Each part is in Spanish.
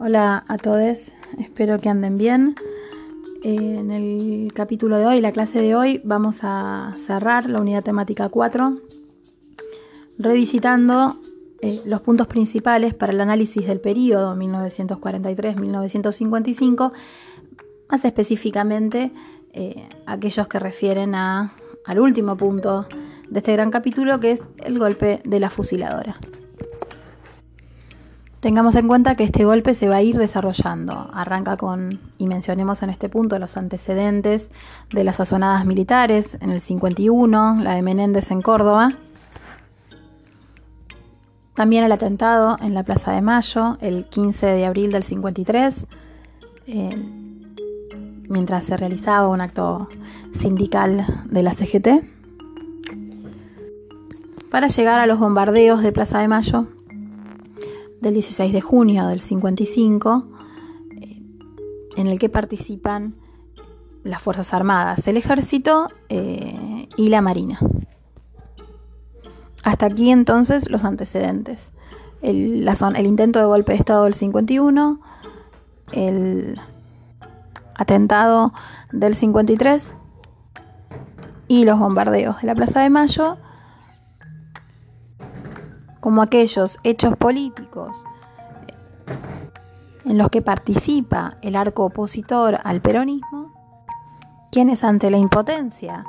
Hola a todos, espero que anden bien. Eh, en el capítulo de hoy, la clase de hoy, vamos a cerrar la unidad temática 4, revisitando eh, los puntos principales para el análisis del periodo 1943-1955, más específicamente eh, aquellos que refieren a, al último punto de este gran capítulo, que es el golpe de la fusiladora. Tengamos en cuenta que este golpe se va a ir desarrollando. Arranca con, y mencionemos en este punto, los antecedentes de las sazonadas militares en el 51, la de Menéndez en Córdoba. También el atentado en la Plaza de Mayo, el 15 de abril del 53, eh, mientras se realizaba un acto sindical de la CGT. Para llegar a los bombardeos de Plaza de Mayo, del 16 de junio del 55, eh, en el que participan las Fuerzas Armadas, el Ejército eh, y la Marina. Hasta aquí entonces los antecedentes. El, el intento de golpe de Estado del 51, el atentado del 53 y los bombardeos de la Plaza de Mayo como aquellos hechos políticos en los que participa el arco opositor al peronismo, quienes ante la impotencia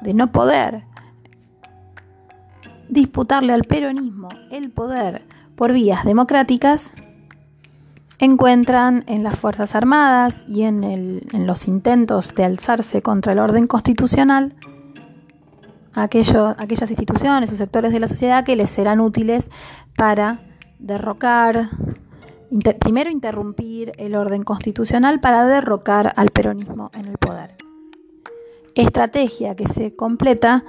de no poder disputarle al peronismo el poder por vías democráticas, encuentran en las Fuerzas Armadas y en, en los intentos de alzarse contra el orden constitucional aquellas instituciones o sectores de la sociedad que les serán útiles para derrocar, primero interrumpir el orden constitucional para derrocar al peronismo en el poder. Estrategia que se completa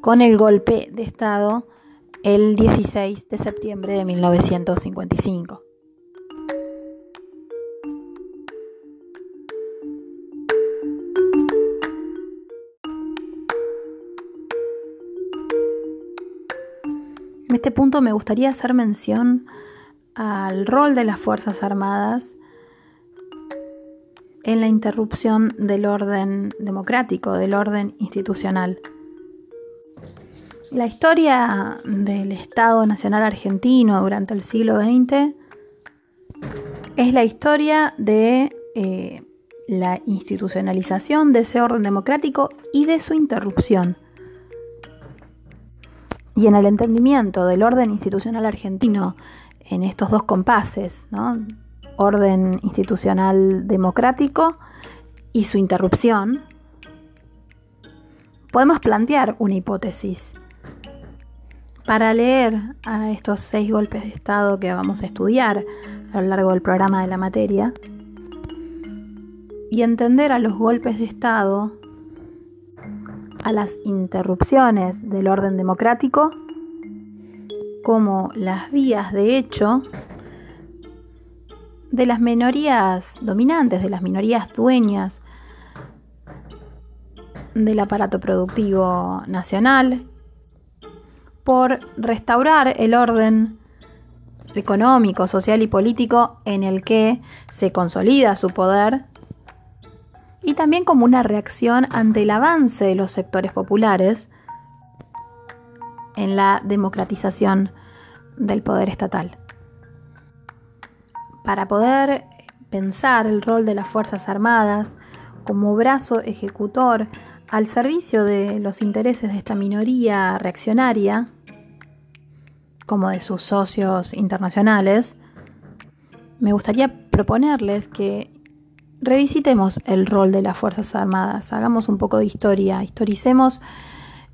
con el golpe de Estado el 16 de septiembre de 1955. En este punto me gustaría hacer mención al rol de las Fuerzas Armadas en la interrupción del orden democrático, del orden institucional. La historia del Estado Nacional Argentino durante el siglo XX es la historia de eh, la institucionalización de ese orden democrático y de su interrupción y en el entendimiento del orden institucional argentino en estos dos compases, orden institucional democrático y su interrupción, podemos plantear una hipótesis. Para leer a estos seis golpes de Estado que vamos a estudiar a lo largo del programa de la materia y entender a los golpes de Estado a las interrupciones del orden democrático como las vías de hecho de las minorías dominantes, de las minorías dueñas del aparato productivo nacional, por restaurar el orden económico, social y político en el que se consolida su poder y también como una reacción ante el avance de los sectores populares en la democratización del poder estatal. Para poder pensar el rol de las Fuerzas Armadas como brazo ejecutor al servicio de los intereses de esta minoría reaccionaria, como de sus socios internacionales, me gustaría proponerles que revisitemos el rol de las Fuerzas Armadas, hagamos un poco de historia, historicemos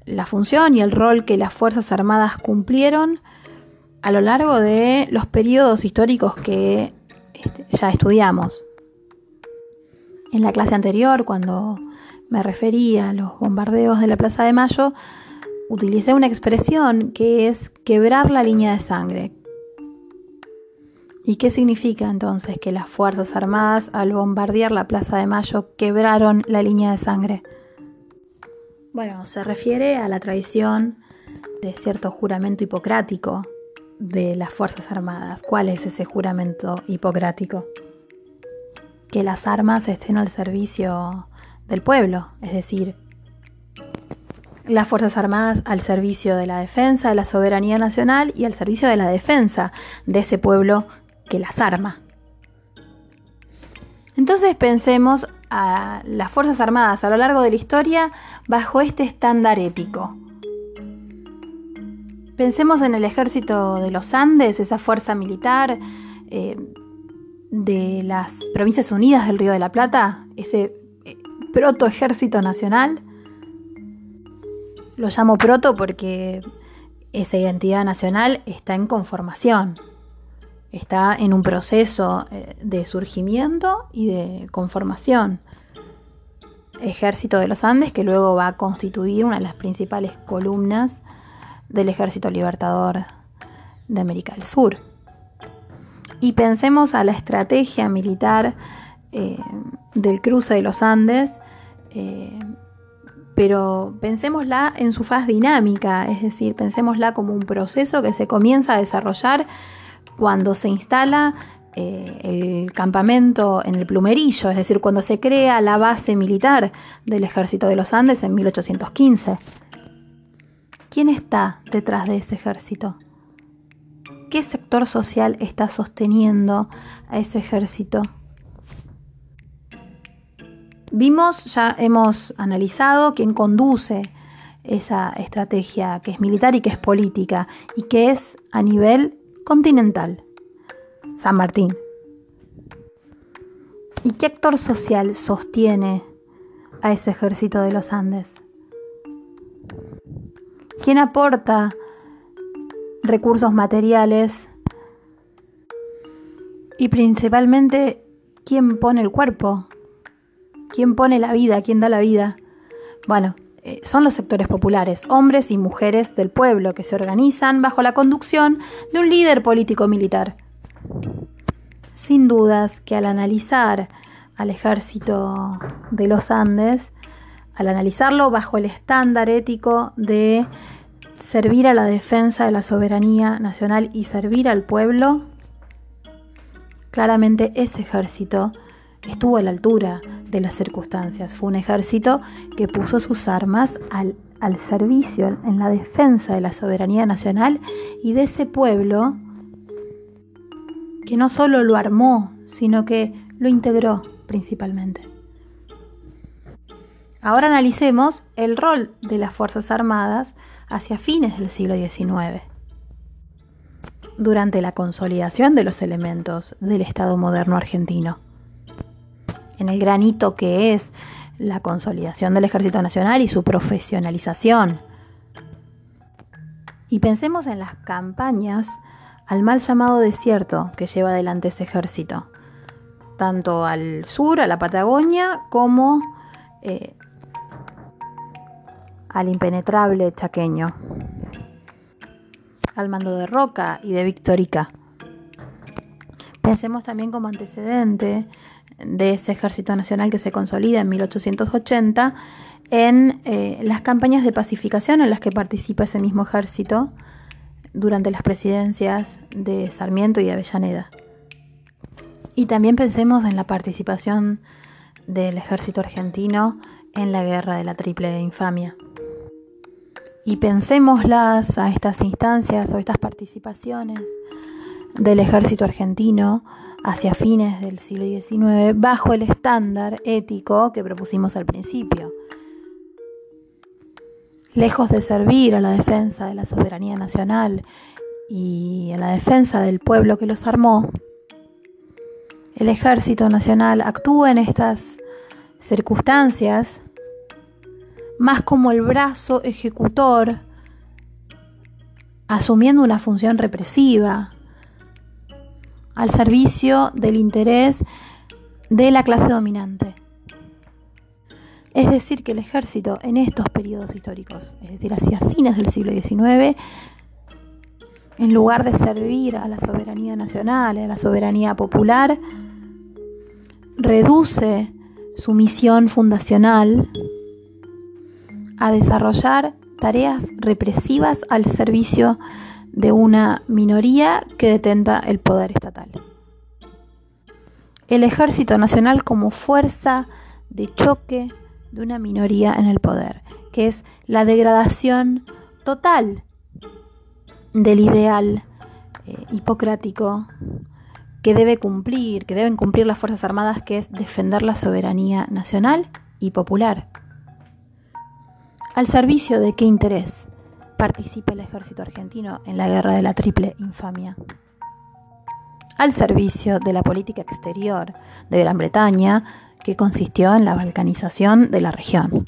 la función y el rol que las Fuerzas Armadas cumplieron a lo largo de los periodos históricos que este, ya estudiamos. En la clase anterior, cuando me refería a los bombardeos de la Plaza de Mayo, utilicé una expresión que es quebrar la línea de sangre, ¿Y qué significa entonces que las Fuerzas Armadas al bombardear la Plaza de Mayo quebraron la línea de sangre? Bueno, se refiere a la tradición de cierto juramento hipocrático de las Fuerzas Armadas. ¿Cuál es ese juramento hipocrático? Que las armas estén al servicio del pueblo, es decir, las Fuerzas Armadas al servicio de la defensa de la soberanía nacional y al servicio de la defensa de ese pueblo que las arma. Entonces pensemos a las Fuerzas Armadas a lo largo de la historia bajo este estándar ético. Pensemos en el ejército de los Andes, esa fuerza militar eh, de las Provincias Unidas del Río de la Plata, ese eh, proto ejército nacional. Lo llamo proto porque esa identidad nacional está en conformación, está en un proceso eh, de surgimiento y de conformación. Ejército de los Andes que luego va a constituir una de las principales columnas del Ejército Libertador de América del Sur. Y pensemos a la estrategia militar eh, del cruce de los Andes, eh, pero pensémosla en su faz dinámica, es decir, pensémosla como un proceso que se comienza a desarrollar cuando se instala eh, el campamento en el plumerillo, es decir, cuando se crea la base militar del ejército de los Andes en 1815. ¿Quién está detrás de ese ejército? ¿Qué sector social está sosteniendo a ese ejército? Vimos, ya hemos analizado quién conduce esa estrategia que es militar y que es política y que es a nivel continental, San Martín. ¿Y qué actor social sostiene a ese ejército de los Andes? ¿Quién aporta recursos materiales? Y principalmente, ¿quién pone el cuerpo? ¿Quién pone la vida? ¿Quién da la vida? Bueno, eh, son los sectores populares, hombres y mujeres del pueblo que se organizan bajo la conducción de un líder político militar. Sin dudas que al analizar al ejército de los Andes, al analizarlo bajo el estándar ético de servir a la defensa de la soberanía nacional y servir al pueblo, claramente ese ejército estuvo a la altura de las circunstancias. Fue un ejército que puso sus armas al, servicio, en la defensa de la soberanía nacional y de ese pueblo que no solo lo armó, sino que lo integró principalmente. Ahora analicemos el rol de las Fuerzas Armadas hacia fines del siglo XIX, durante la consolidación de los elementos del Estado moderno argentino en el granito que es la consolidación del Ejército Nacional y su profesionalización. Y pensemos en las campañas al mal llamado desierto que lleva adelante ese ejército, tanto al sur, a la Patagonia, como eh, al impenetrable chaqueño, al mando de Roca y de Victorica. Pensemos también como antecedente de ese ejército nacional que se consolida en 1880 en eh, las campañas de pacificación en las que participa ese mismo ejército durante las presidencias de Sarmiento y Avellaneda. Y también pensemos en la participación del ejército argentino en la guerra de la Triple Infamia. Y pensémoslas a estas instancias o estas participaciones del ejército argentino hacia fines del siglo XIX bajo el estándar ético que propusimos al principio. Lejos de servir a la defensa de la soberanía nacional y a la defensa del pueblo que los armó, el ejército nacional actúa en estas circunstancias más como el brazo ejecutor, asumiendo una función represiva, al servicio del interés de la clase dominante. Es decir, que el ejército en estos periodos históricos, es decir, hacia fines del siglo XIX, en lugar de servir a la soberanía nacional, a la soberanía popular, reduce su misión fundacional a desarrollar tareas represivas al servicio de una minoría que detenta el poder estatal. El Ejército Nacional como fuerza de choque de una minoría en el poder, que es la degradación total del ideal eh, hipocrático que debe cumplir, que deben cumplir las Fuerzas Armadas, que es defender la soberanía nacional y popular. ¿Al servicio de qué interés participa el ejército argentino en la guerra de la triple infamia? Al servicio de la política exterior de Gran Bretaña, que consistió en la balcanización de la región.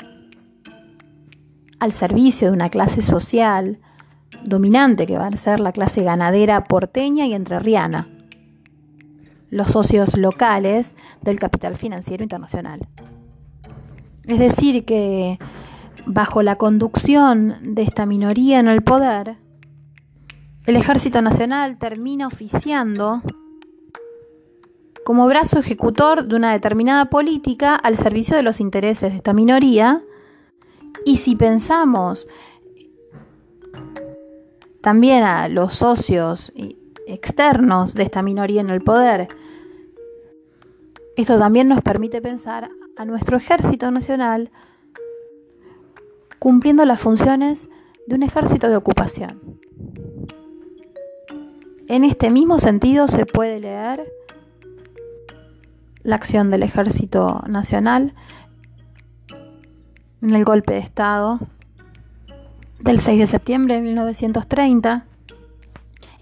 Al servicio de una clase social dominante que va a ser la clase ganadera porteña y entrerriana, los socios locales del capital financiero internacional. Es decir, que bajo la conducción de esta minoría en el poder, el Ejército Nacional termina oficiando como brazo ejecutor de una determinada política al servicio de los intereses de esta minoría. Y si pensamos también a los socios externos de esta minoría en el poder, esto también nos permite pensar a nuestro ejército nacional cumpliendo las funciones de un ejército de ocupación. En este mismo sentido se puede leer la acción del ejército nacional en el golpe de Estado del 6 de septiembre de 1930,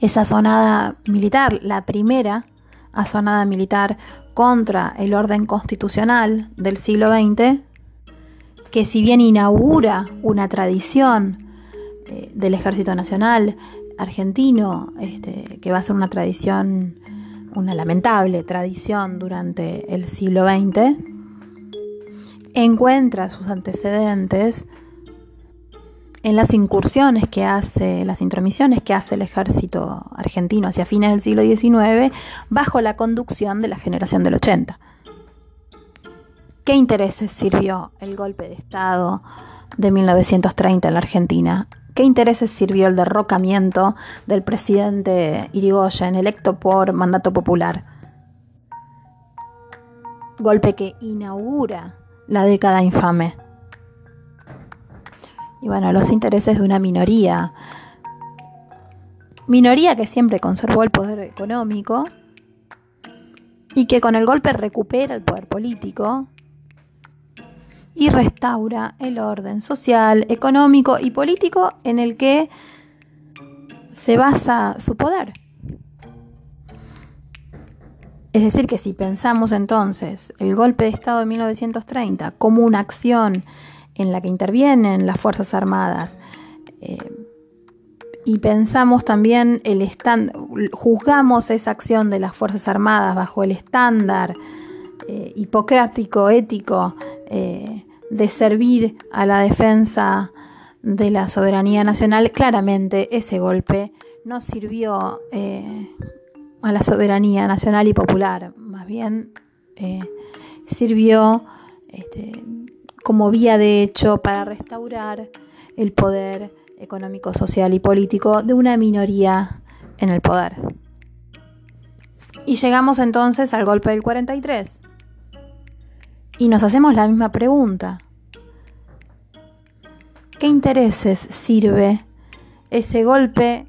esa sonada militar, la primera asonada militar contra el orden constitucional del siglo XX, que si bien inaugura una tradición eh, del Ejército Nacional argentino, este, que va a ser una tradición, una lamentable tradición durante el siglo XX, encuentra sus antecedentes en las incursiones que hace, las intromisiones que hace el ejército argentino hacia fines del siglo XIX bajo la conducción de la generación del 80. ¿Qué intereses sirvió el golpe de Estado de 1930 en la Argentina? ¿Qué intereses sirvió el derrocamiento del presidente Irigoyen, electo por mandato popular? Golpe que inaugura la década infame y bueno, los intereses de una minoría. Minoría que siempre conservó el poder económico y que con el golpe recupera el poder político y restaura el orden social, económico y político en el que se basa su poder. Es decir, que si pensamos entonces el golpe de Estado de 1930 como una acción en la que intervienen las Fuerzas Armadas. Eh, y pensamos también el juzgamos esa acción de las Fuerzas Armadas bajo el estándar eh, hipocrático, ético, eh, de servir a la defensa de la soberanía nacional, claramente ese golpe no sirvió a la soberanía nacional y popular, más bien sirvió este, como vía de hecho para restaurar el poder económico, social y político de una minoría en el poder. Y llegamos entonces al golpe del 43. Y nos hacemos la misma pregunta. ¿Qué intereses sirve ese golpe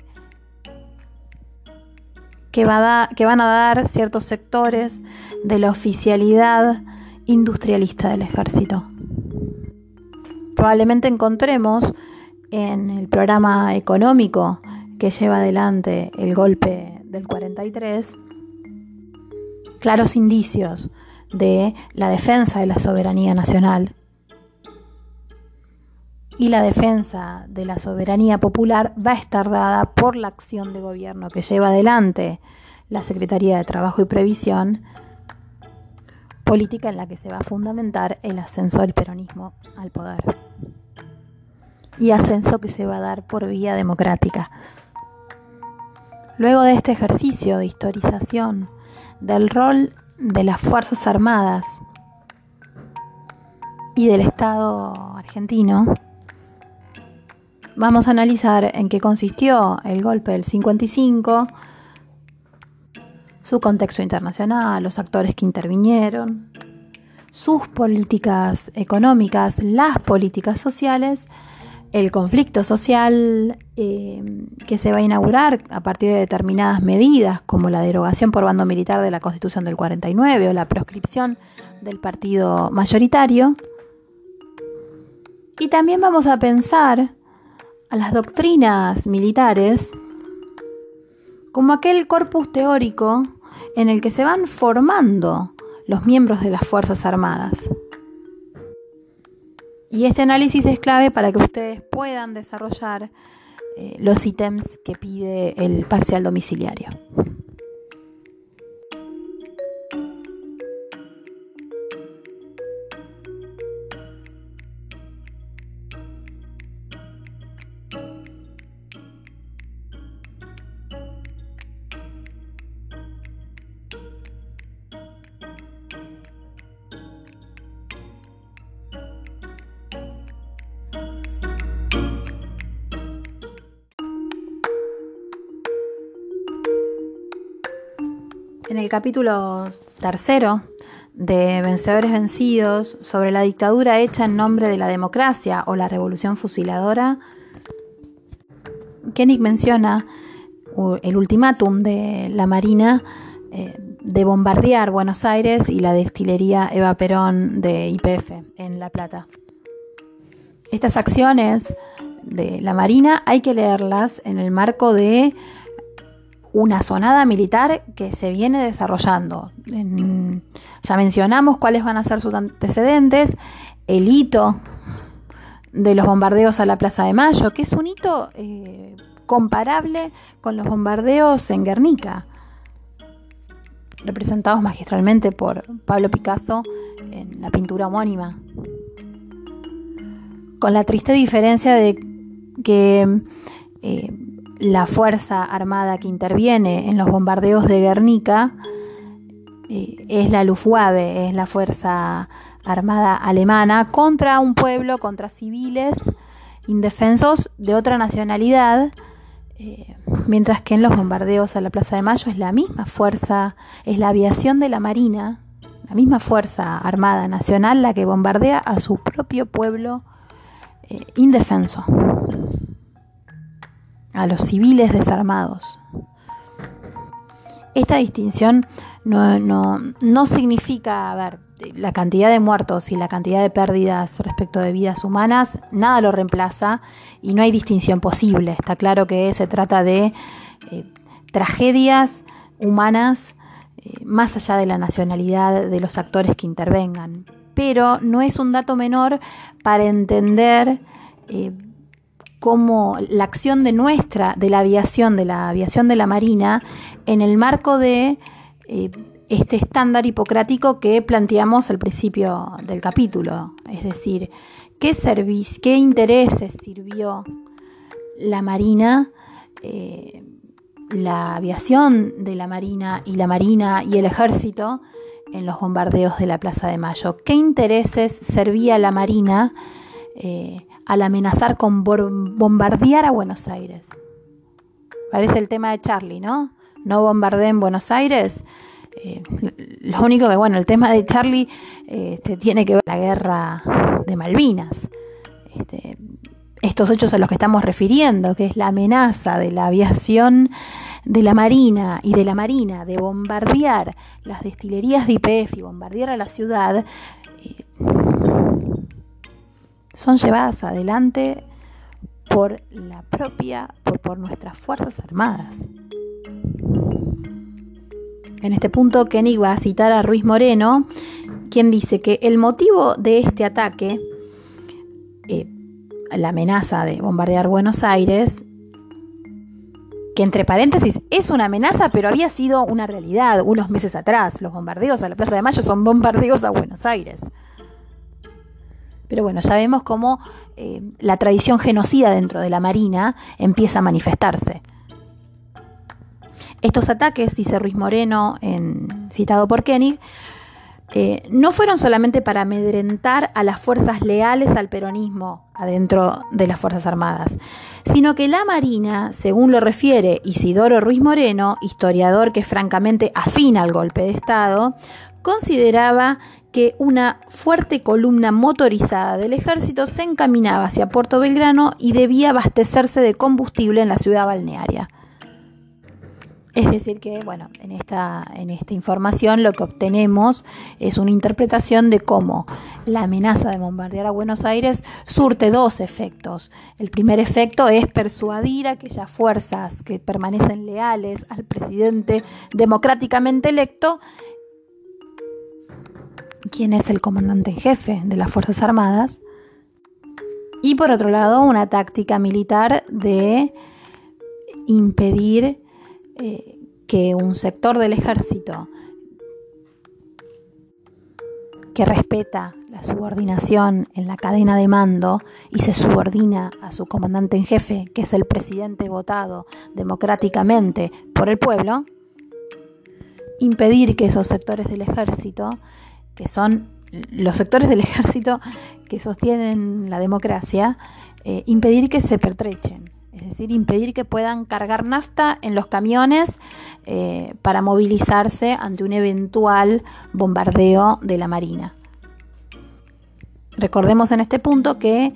que, va que van a dar ciertos sectores de la oficialidad industrialista del ejército? probablemente encontremos en el programa económico que lleva adelante el golpe del 43 claros indicios de la defensa de la soberanía nacional y la defensa de la soberanía popular va a estar dada por la acción de gobierno que lleva adelante la Secretaría de Trabajo y Previsión, política en la que se va a fundamentar el ascenso del peronismo al poder y ascenso que se va a dar por vía democrática. Luego de este ejercicio de historización del rol de las Fuerzas Armadas y del Estado argentino, vamos a analizar en qué consistió el golpe del 55, su contexto internacional, los actores que intervinieron, sus políticas económicas, las políticas sociales, el conflicto social eh, que se va a inaugurar a partir de determinadas medidas, como la derogación por bando militar de la Constitución del 49 o la proscripción del partido mayoritario. Y también vamos a pensar a las doctrinas militares como aquel corpus teórico en el que se van formando los miembros de las Fuerzas Armadas. Y este análisis es clave para que ustedes puedan desarrollar eh, los ítems que pide el parcial domiciliario. En el capítulo tercero de Vencedores Vencidos, sobre la dictadura hecha en nombre de la democracia o la revolución fusiladora, Koenig menciona el ultimátum de la Marina eh, de bombardear Buenos Aires y la destilería Eva Perón de IPF en La Plata. Estas acciones de la Marina hay que leerlas en el marco de una sonada militar que se viene desarrollando. ya mencionamos cuáles van a ser sus antecedentes, el hito de los bombardeos a la Plaza de Mayo, que es un hito eh, comparable con los bombardeos en Guernica, representados magistralmente por Pablo Picasso en la pintura homónima. Con la triste diferencia de que eh, la fuerza armada que interviene en los bombardeos de Guernica eh, es la Luftwaffe, es la fuerza armada alemana contra un pueblo, contra civiles indefensos de otra nacionalidad, eh, mientras que en los bombardeos a la Plaza de Mayo es la misma fuerza, es la aviación de la Marina, la misma fuerza armada nacional la que bombardea a su propio pueblo eh, indefenso a los civiles desarmados. Esta distinción no, no, significa, a ver, la cantidad de muertos y la cantidad de pérdidas respecto de vidas humanas, nada lo reemplaza y no hay distinción posible. Está claro que se trata de eh, tragedias humanas eh, más allá de la nacionalidad de los actores que intervengan. Pero no es un dato menor para entender eh, como la acción de nuestra, de la aviación, de la aviación de la Marina, en el marco de eh, este estándar hipocrático que planteamos al principio del capítulo. Es decir, ¿qué, qué intereses sirvió la Marina, eh, la aviación de la Marina y la Marina y el ejército en los bombardeos de la Plaza de Mayo? ¿Qué intereses servía la Marina? Eh, al amenazar con bombardear a Buenos Aires. Parece el tema de Charlie, ¿no? No bombardeen Buenos Aires. Eh, lo único que, bueno, el tema de Charlie eh, tiene que ver con la guerra de Malvinas. Este, estos hechos a los que estamos refiriendo, que es la amenaza de la aviación de la Marina y de la Marina de bombardear las destilerías de IPF y bombardear a la ciudad, eh, son llevadas adelante por la propia, por, nuestras Fuerzas Armadas. En este punto, Kenny va a citar a Ruiz Moreno, quien dice que el motivo de este ataque, eh, la amenaza de bombardear Buenos Aires, que entre paréntesis es una amenaza, pero había sido una realidad unos meses atrás. Los bombardeos a la Plaza de Mayo son bombardeos a Buenos Aires. Pero bueno, sabemos cómo eh, la tradición genocida dentro de la Marina empieza a manifestarse. Estos ataques, dice Ruiz Moreno, en, citado por Koenig, eh, no fueron solamente para amedrentar a las fuerzas leales al peronismo, adentro de las Fuerzas Armadas, sino que la Marina, según lo refiere Isidoro Ruiz Moreno, historiador que francamente afina al golpe de Estado, consideraba que una fuerte columna motorizada del ejército se encaminaba hacia Puerto Belgrano y debía abastecerse de combustible en la ciudad balnearia. Es decir, que bueno, en esta, en esta información lo que obtenemos es una interpretación de cómo la amenaza de bombardear a Buenos Aires surte dos efectos. El primer efecto es persuadir a aquellas fuerzas que permanecen leales al presidente democráticamente electo quien es el comandante en jefe de las Fuerzas Armadas, y por otro lado una táctica militar de impedir eh, que un sector del ejército que respeta la subordinación en la cadena de mando y se subordina a su comandante en jefe, que es el presidente votado democráticamente por el pueblo, impedir que esos sectores del ejército que son los sectores del ejército que sostienen la democracia, eh, impedir que se pertrechen, es decir, impedir que puedan cargar nafta en los camiones eh, para movilizarse ante un eventual bombardeo de la Marina. Recordemos en este punto que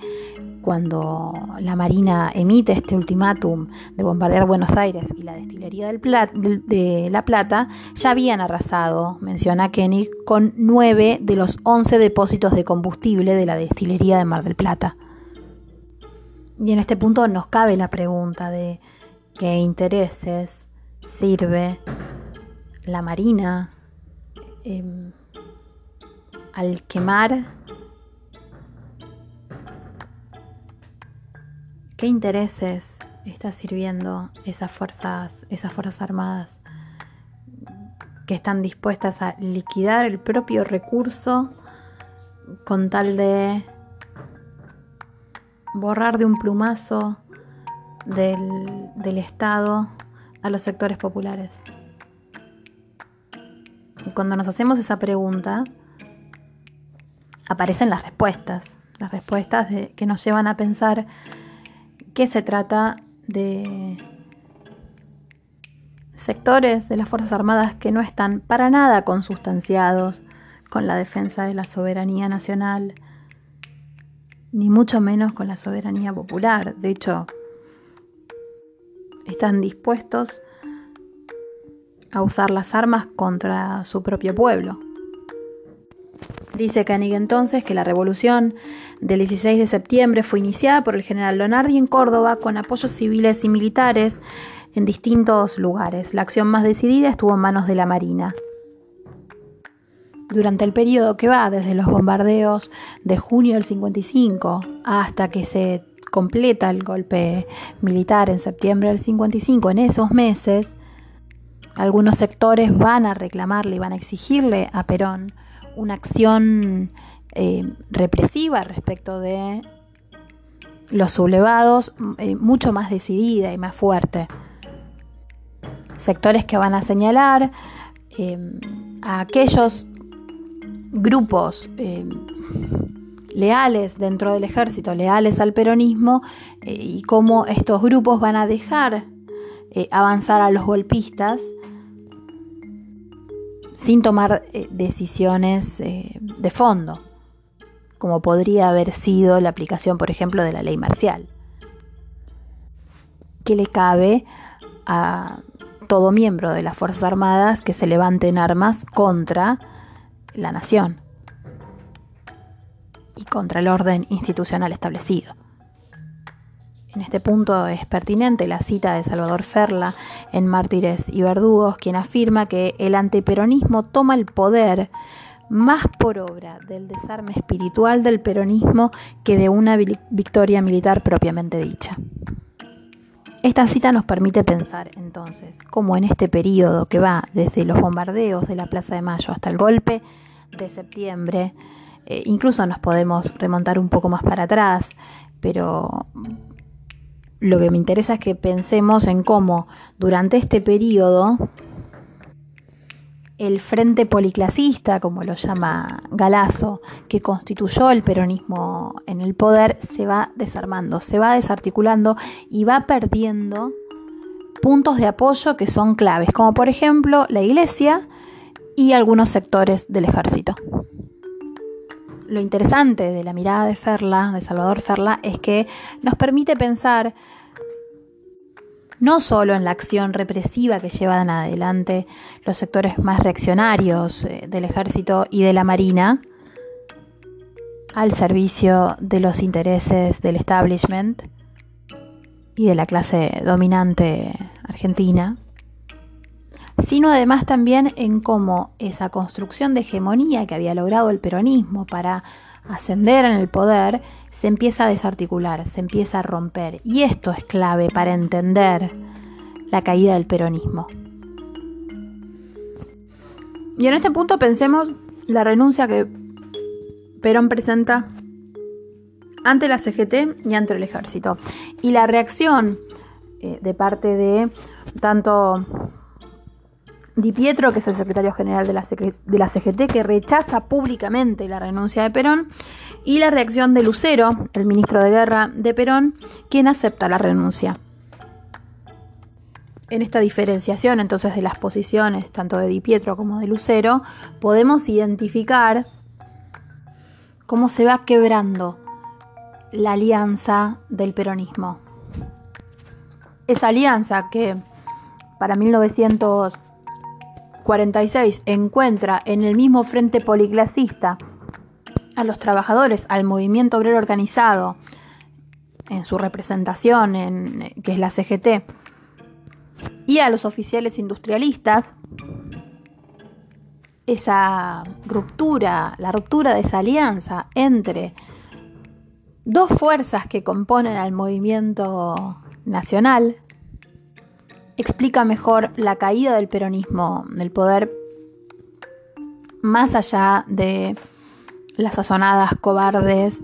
cuando la Marina emite este ultimátum de bombardear Buenos Aires y la destilería de La Plata, ya habían arrasado, menciona Kenny, con nueve de los once depósitos de combustible de la destilería de Mar del Plata. Y en este punto nos cabe la pregunta de qué intereses sirve la Marina em, al quemar ¿Qué intereses está sirviendo esas fuerzas, esas fuerzas armadas que están dispuestas a liquidar el propio recurso con tal de borrar de un plumazo del, Estado a los sectores populares? Cuando nos hacemos esa pregunta, aparecen las respuestas, las respuestas que nos llevan a pensar que se trata de sectores de las Fuerzas Armadas que no están para nada consustanciados con la defensa de la soberanía nacional, ni mucho menos con la soberanía popular. De hecho, están dispuestos a usar las armas contra su propio pueblo. Dice Koenig entonces que la revolución del 16 de septiembre fue iniciada por el general Lonardi en Córdoba con apoyos civiles y militares en distintos lugares. La acción más decidida estuvo en manos de la Marina. Durante el periodo que va desde los bombardeos de junio del 55 hasta que se completa el golpe militar en septiembre del 55, en esos meses, algunos sectores van a reclamarle y van a exigirle a Perón una acción eh, represiva respecto de los sublevados, eh, mucho más decidida y más fuerte. Sectores que van a señalar eh, a aquellos grupos leales dentro del ejército, leales al peronismo, y cómo estos grupos van a dejar avanzar a los golpistas sin tomar eh, decisiones eh, de fondo, como podría haber sido la aplicación, por ejemplo, de la ley marcial, que le cabe a todo miembro de las Fuerzas Armadas que se levanten armas contra la nación y contra el orden institucional establecido. En este punto es pertinente la cita de Salvador Ferla en Mártires y Verdugos, quien afirma que el anteperonismo toma el poder más por obra del desarme espiritual del peronismo que de una victoria militar propiamente dicha. Esta cita nos permite pensar entonces cómo en este periodo que va desde los bombardeos de la Plaza de Mayo hasta el golpe de septiembre, eh, incluso nos podemos remontar un poco más para atrás, pero lo que me interesa es que pensemos en cómo durante este periodo el frente policlasista, como lo llama Galazo, que constituyó el peronismo en el poder, se va desarmando, se va desarticulando y va perdiendo puntos de apoyo que son claves, como por ejemplo la iglesia y algunos sectores del ejército. Lo interesante de la mirada de Ferla, de Salvador Ferla, es que nos permite pensar no solo en la acción represiva que llevan adelante los sectores más reaccionarios eh, del ejército y de la marina, al servicio de los intereses del establishment y de la clase dominante argentina, sino además también en cómo esa construcción de hegemonía que había logrado el peronismo para ascender en el poder se empieza a desarticular, se empieza a romper. Y esto es clave para entender la caída del peronismo. Y en este punto pensemos la renuncia que Perón presenta ante la CGT y ante el ejército. Y la reacción eh, de parte de tanto Di Pietro, que es el secretario general de la, CGT, que rechaza públicamente la renuncia de Perón, y la reacción de Lucero, el ministro de Guerra de Perón, quien acepta la renuncia. En esta diferenciación entonces de las posiciones tanto de Di Pietro como de Lucero, podemos identificar cómo se va quebrando la alianza del peronismo. Esa alianza que para 1900 46 encuentra en el mismo frente policlasista a los trabajadores, al movimiento obrero organizado, en su representación, en, que es la CGT, y a los oficiales industrialistas, esa ruptura, la ruptura de esa alianza entre dos fuerzas que componen al movimiento nacional, explica mejor la caída del peronismo del poder más allá de las sazonadas cobardes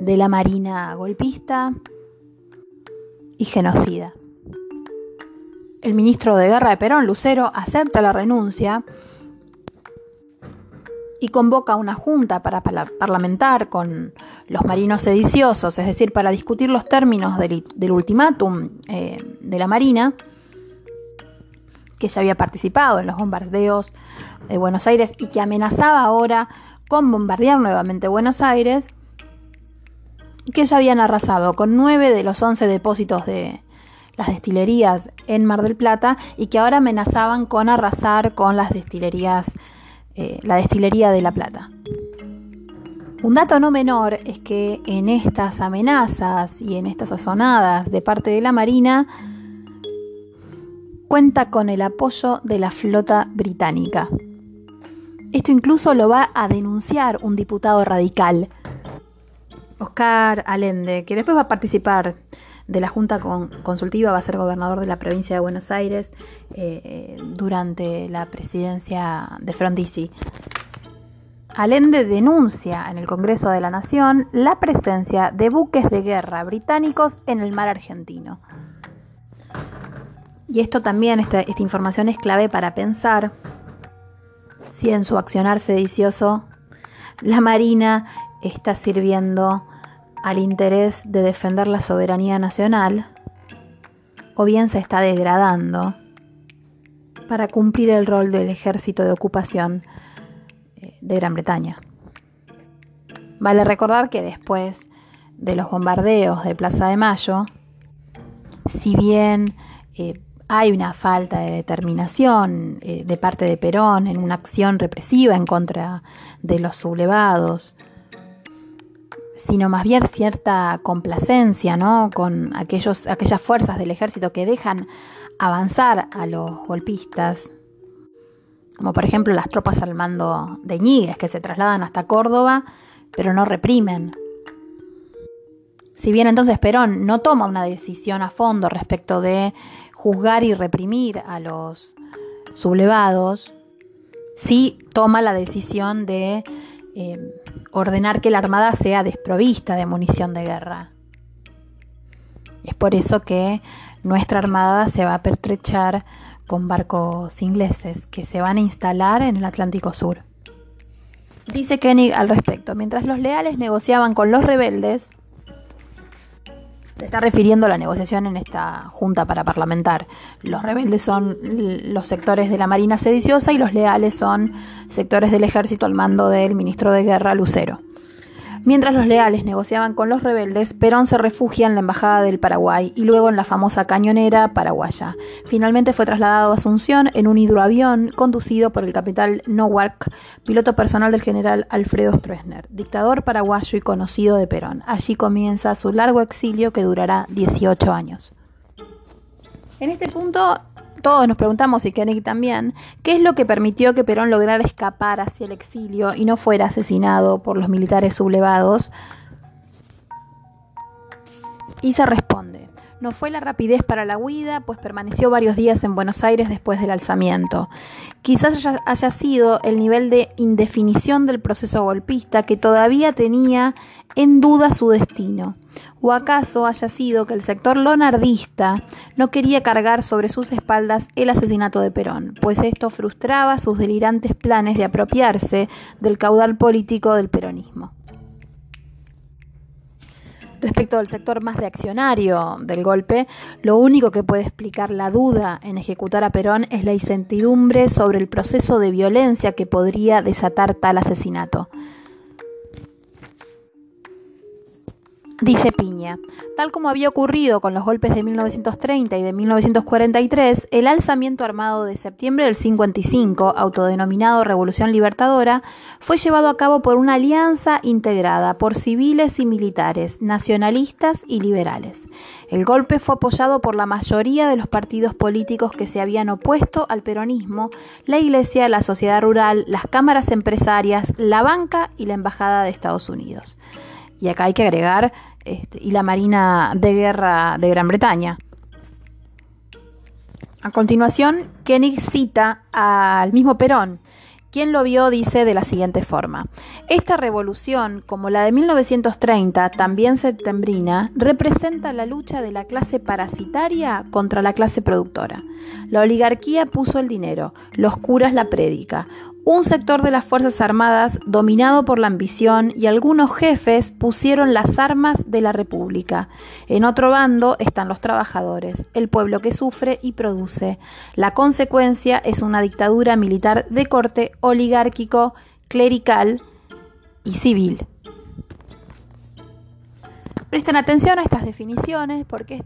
de la Marina golpista y genocida. El ministro de Guerra de Perón, Lucero, acepta la renuncia y convoca una junta para parlamentar con los marinos sediciosos, es decir, para discutir los términos del, ultimátum eh, de la Marina, que ya había participado en los bombardeos de Buenos Aires y que amenazaba ahora con bombardear nuevamente Buenos Aires, que ya habían arrasado con nueve de los once depósitos de las destilerías en Mar del Plata y que ahora amenazaban con arrasar con las destilerías eh, la destilería de La Plata. Un dato no menor es que en estas amenazas y en estas azonadas de parte de la Marina cuenta con el apoyo de la flota británica. Esto incluso lo va a denunciar un diputado radical, Oscar Allende, que después va a participar de la Junta Consultiva, va a ser gobernador de la provincia de Buenos Aires eh, durante la presidencia de Frondizi. Allende denuncia en el Congreso de la Nación la presencia de buques de guerra británicos en el mar argentino. Y esto también, esta, esta información es clave para pensar si en su accionar sedicioso la Marina está sirviendo al interés de defender la soberanía nacional, o bien se está degradando para cumplir el rol del ejército de ocupación eh, de Gran Bretaña. Vale recordar que después de los bombardeos de Plaza de Mayo, si bien eh, hay una falta de determinación eh, de parte de Perón en una acción represiva en contra de los sublevados, sino más bien cierta complacencia ¿no? con aquellos, aquellas fuerzas del ejército que dejan avanzar a los golpistas, como por ejemplo las tropas al mando de Ñíguez, que se trasladan hasta Córdoba, pero no reprimen. Si bien entonces Perón no toma una decisión a fondo respecto de juzgar y reprimir a los sublevados, sí toma la decisión de eh, ordenar que la Armada sea desprovista de munición de guerra. Es por eso que nuestra Armada se va a pertrechar con barcos ingleses que se van a instalar en el Atlántico Sur. Dice Koenig al respecto, mientras los leales negociaban con los rebeldes, se está refiriendo a la negociación en esta junta para parlamentar. Los rebeldes son los sectores de la Marina sediciosa y los leales son sectores del ejército al mando del ministro de Guerra Lucero. Mientras los leales negociaban con los rebeldes, Perón se refugia en la Embajada del Paraguay y luego en la famosa cañonera paraguaya. Finalmente fue trasladado a Asunción en un hidroavión conducido por el capitán Nowak, piloto personal del general Alfredo Stroessner, dictador paraguayo y conocido de Perón. Allí comienza su largo exilio que durará 18 años. En este punto todos nos preguntamos, y Kennedy también, ¿qué es lo que permitió que Perón lograra escapar hacia el exilio y no fuera asesinado por los militares sublevados? Y se responde, no fue la rapidez para la huida, pues permaneció varios días en Buenos Aires después del alzamiento. Quizás haya, sido el nivel de indefinición del proceso golpista que todavía tenía en duda su destino. ¿O acaso haya sido que el sector lonardista no quería cargar sobre sus espaldas el asesinato de Perón, pues esto frustraba sus delirantes planes de apropiarse del caudal político del peronismo? Respecto del sector más reaccionario del golpe, lo único que puede explicar la duda en ejecutar a Perón es la incertidumbre sobre el proceso de violencia que podría desatar tal asesinato. Dice Piña, tal como había ocurrido con los golpes de 1930 y de 1943, el alzamiento armado de septiembre del 55, autodenominado Revolución Libertadora, fue llevado a cabo por una alianza integrada por civiles y militares, nacionalistas y liberales. El golpe fue apoyado por la mayoría de los partidos políticos que se habían opuesto al peronismo, la Iglesia, la sociedad rural, las cámaras empresarias, la banca y la Embajada de Estados Unidos y acá hay que agregar, este, y la Marina de Guerra de Gran Bretaña. A continuación, Koenig cita al mismo Perón, quien lo vio dice de la siguiente forma. Esta revolución, como la de 1930, también septembrina, representa la lucha de la clase parasitaria contra la clase productora. La oligarquía puso el dinero, los curas la prédica, un sector de las Fuerzas Armadas, dominado por la ambición, y algunos jefes pusieron las armas de la República. En otro bando están los trabajadores, el pueblo que sufre y produce. La consecuencia es una dictadura militar de corte oligárquico, clerical y civil. Presten atención a estas definiciones porque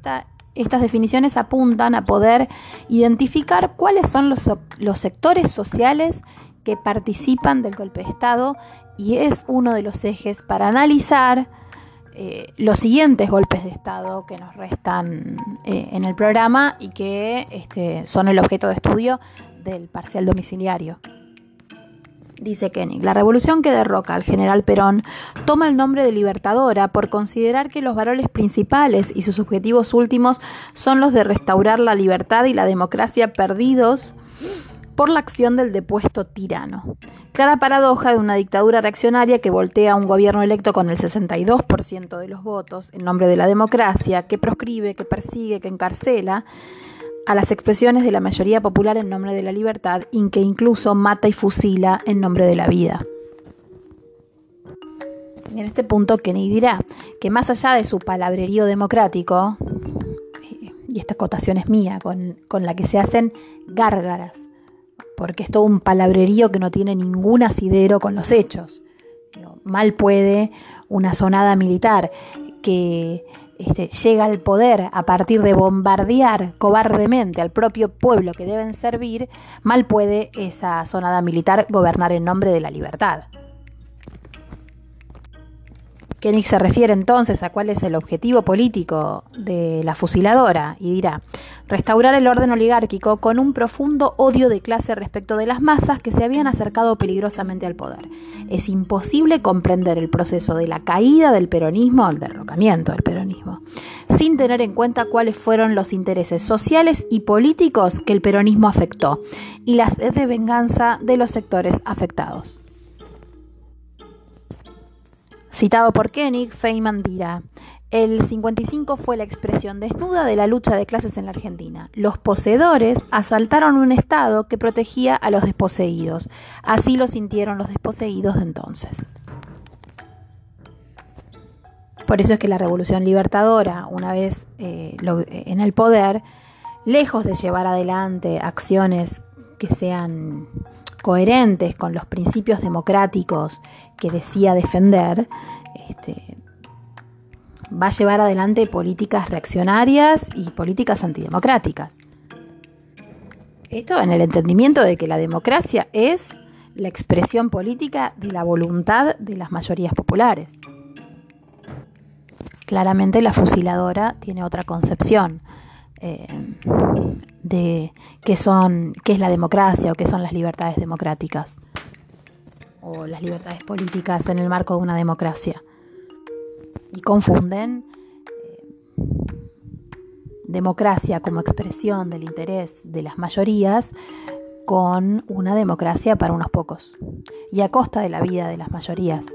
estas definiciones apuntan a poder identificar cuáles son los, los sectores sociales que participan del golpe de Estado y es uno de los ejes para analizar eh, los siguientes golpes de Estado que nos restan eh, en el programa y que este, son el objeto de estudio del parcial domiciliario. Dice Koenig, la revolución que derroca al general Perón toma el nombre de libertadora por considerar que los valores principales y sus objetivos últimos son los de restaurar la libertad y la democracia perdidos por la acción del depuesto tirano. Clara paradoja de una dictadura reaccionaria que voltea a un gobierno electo con el 62% de los votos en nombre de la democracia, que proscribe, que persigue, que encarcela a las expresiones de la mayoría popular en nombre de la libertad y que incluso mata y fusila en nombre de la vida. en este punto Kennedy dirá que más allá de su palabrerío democrático, y esta acotación es mía, con la que se hacen gárgaras porque es todo un palabrerío que no tiene ningún asidero con los hechos. Mal puede una sonada militar que este, llega al poder a partir de bombardear cobardemente al propio pueblo que deben servir, mal puede esa sonada militar gobernar en nombre de la libertad. Koenig se refiere entonces a cuál es el objetivo político de la fusiladora y dirá, restaurar el orden oligárquico con un profundo odio de clase respecto de las masas que se habían acercado peligrosamente al poder. Es imposible comprender el proceso de la caída del peronismo, el derrocamiento del peronismo, sin tener en cuenta cuáles fueron los intereses sociales y políticos que el peronismo afectó y la sed de venganza de los sectores afectados. Citado por Koenig, Feynman dirá, el 55 fue la expresión desnuda de la lucha de clases en la Argentina. Los poseedores asaltaron un Estado que protegía a los desposeídos. Así lo sintieron los desposeídos de entonces. Por eso es que la revolución libertadora, una vez eh, en el poder, lejos de llevar adelante acciones que sean coherentes con los principios democráticos que decía defender, este, va a llevar adelante políticas reaccionarias y políticas antidemocráticas. Esto en el entendimiento de que la democracia es la expresión política de la voluntad de las mayorías populares. Claramente la fusiladora tiene otra concepción eh, de qué son, qué es la democracia o qué son las libertades democráticas o las libertades políticas en el marco de una democracia y confunden eh, democracia como expresión del interés de las mayorías con una democracia para unos pocos y a costa de la vida de las mayorías.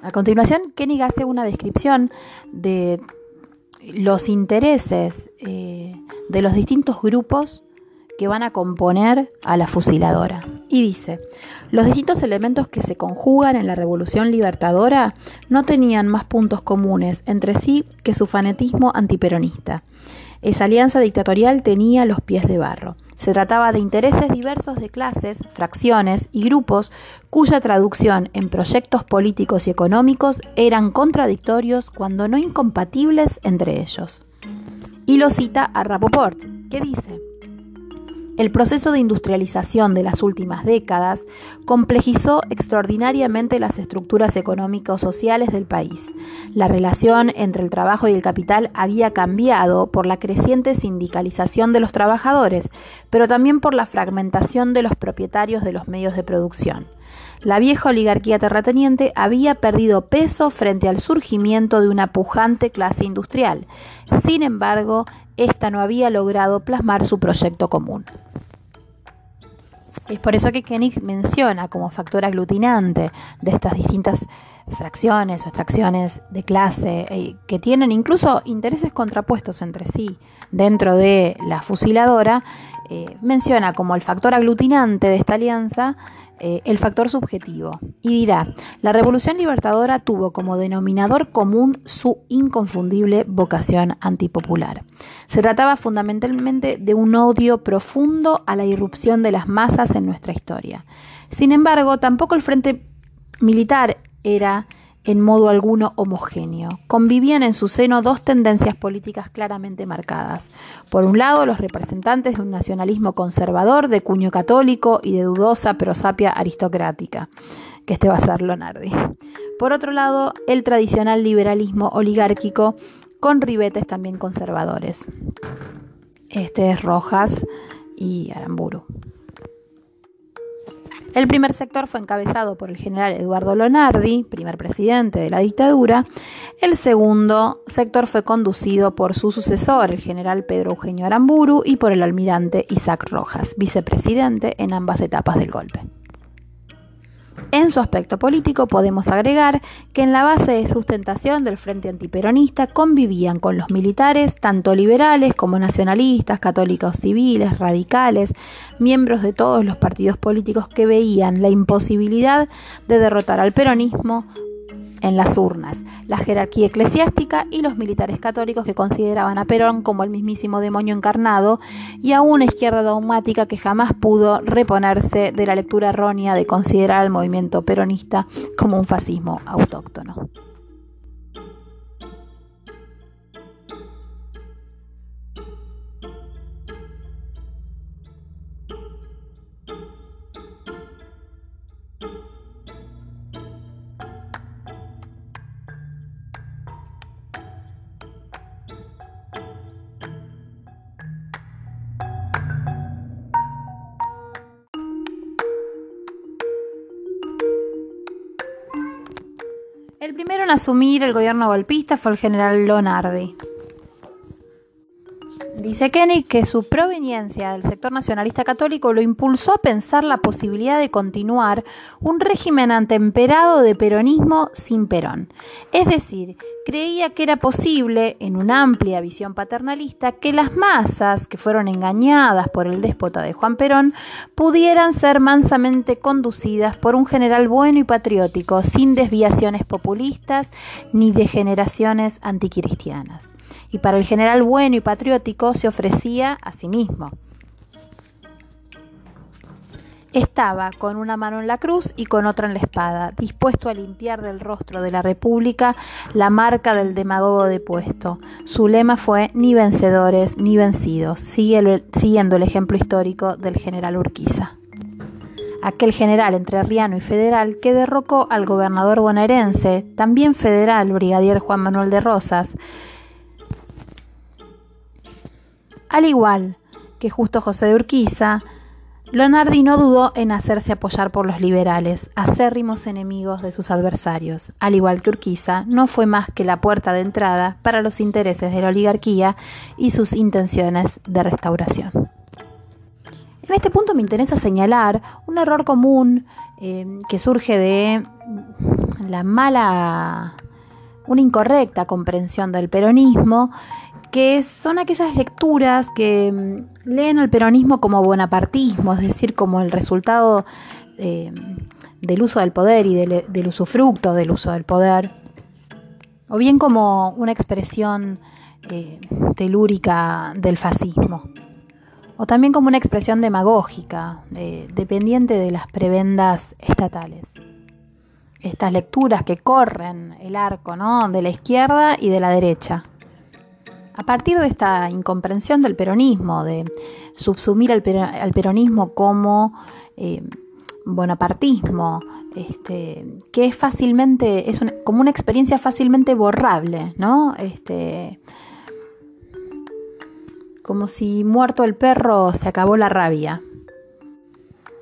A continuación, Koenig hace una descripción de los intereses eh, de los distintos grupos que van a componer a la fusiladora. Y dice, los distintos elementos que se conjugan en la revolución libertadora no tenían más puntos comunes entre sí que su fanatismo antiperonista. Esa alianza dictatorial tenía los pies de barro. Se trataba de intereses diversos de clases, fracciones y grupos cuya traducción en proyectos políticos y económicos eran contradictorios cuando no incompatibles entre ellos. Y lo cita a Rapoport, que dice, el proceso de industrialización de las últimas décadas complejizó extraordinariamente las estructuras económico-sociales del país. La relación entre el trabajo y el capital había cambiado por la creciente sindicalización de los trabajadores, pero también por la fragmentación de los propietarios de los medios de producción. La vieja oligarquía terrateniente había perdido peso frente al surgimiento de una pujante clase industrial. Sin embargo, esta no había logrado plasmar su proyecto común. Es por eso que Koenig menciona como factor aglutinante de estas distintas fracciones o extracciones de clase eh, que tienen incluso intereses contrapuestos entre sí dentro de la fusiladora, eh, menciona como el factor aglutinante de esta alianza eh, el factor subjetivo y dirá, la revolución libertadora tuvo como denominador común su inconfundible vocación antipopular. Se trataba fundamentalmente de un odio profundo a la irrupción de las masas en nuestra historia. Sin embargo, tampoco el frente militar era en modo alguno homogéneo. Convivían en su seno dos tendencias políticas claramente marcadas. Por un lado, los representantes de un nacionalismo conservador de cuño católico y de dudosa prosapia aristocrática, que este va a ser Lonardi. Por otro lado, el tradicional liberalismo oligárquico con ribetes también conservadores. Este es Rojas y Aramburu. El primer sector fue encabezado por el general Eduardo Lonardi, primer presidente de la dictadura. El segundo sector fue conducido por su sucesor, el general Pedro Eugenio Aramburu, y por el almirante Isaac Rojas, vicepresidente en ambas etapas del golpe. En su aspecto político podemos agregar que en la base de sustentación del Frente Antiperonista convivían con los militares tanto liberales como nacionalistas, católicos civiles, radicales, miembros de todos los partidos políticos que veían la imposibilidad de derrotar al peronismo en las urnas, la jerarquía eclesiástica y los militares católicos que consideraban a Perón como el mismísimo demonio encarnado y a una izquierda dogmática que jamás pudo reponerse de la lectura errónea de considerar al movimiento peronista como un fascismo autóctono. Asumir el gobierno golpista fue el general Lonardi. Dice Kenny que su proveniencia del sector nacionalista católico lo impulsó a pensar la posibilidad de continuar un régimen antemperado de peronismo sin Perón. Es decir, creía que era posible, en una amplia visión paternalista, que las masas que fueron engañadas por el déspota de Juan Perón pudieran ser mansamente conducidas por un general bueno y patriótico, sin desviaciones populistas ni degeneraciones anticristianas y para el general bueno y patriótico se ofrecía a sí mismo. Estaba con una mano en la cruz y con otra en la espada, dispuesto a limpiar del rostro de la República la marca del demagogo depuesto. Su lema fue ni vencedores ni vencidos, siguiendo el ejemplo histórico del general Urquiza. Aquel general entrerriano y federal que derrocó al gobernador bonaerense, también federal, brigadier Juan Manuel de Rosas, Al igual que justo José de Urquiza, Leonardi no dudó en hacerse apoyar por los liberales, acérrimos enemigos de sus adversarios. Al igual que Urquiza, no fue más que la puerta de entrada para los intereses de la oligarquía y sus intenciones de restauración. En este punto me interesa señalar un error común eh, que surge de la mala, una incorrecta comprensión del peronismo que son aquellas lecturas que mm, leen al peronismo como bonapartismo, es decir, como el resultado eh, del uso del poder y del, usufructo del uso del poder, o bien como una expresión eh, telúrica del fascismo, o también como una expresión demagógica, dependiente de las prebendas estatales. Estas lecturas que corren el arco ¿no? de la izquierda y de la derecha a partir de esta incomprensión del peronismo, de subsumir al, peronismo como eh, bonapartismo, este, que es fácilmente, es como una experiencia fácilmente borrable, ¿no? Este, como si muerto el perro se acabó la rabia.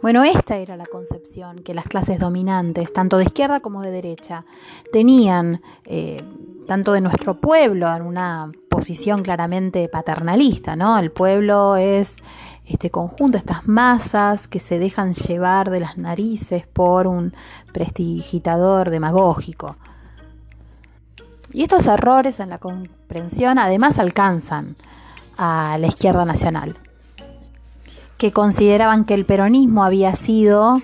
Bueno, esta era la concepción que las clases dominantes, tanto de izquierda como de derecha, tenían eh, tanto de nuestro pueblo en una posición claramente paternalista, ¿no? El pueblo es este conjunto, estas masas que se dejan llevar de las narices por un prestigitador demagógico. Y estos errores en la comprensión además alcanzan a la izquierda nacional que consideraban que el peronismo había sido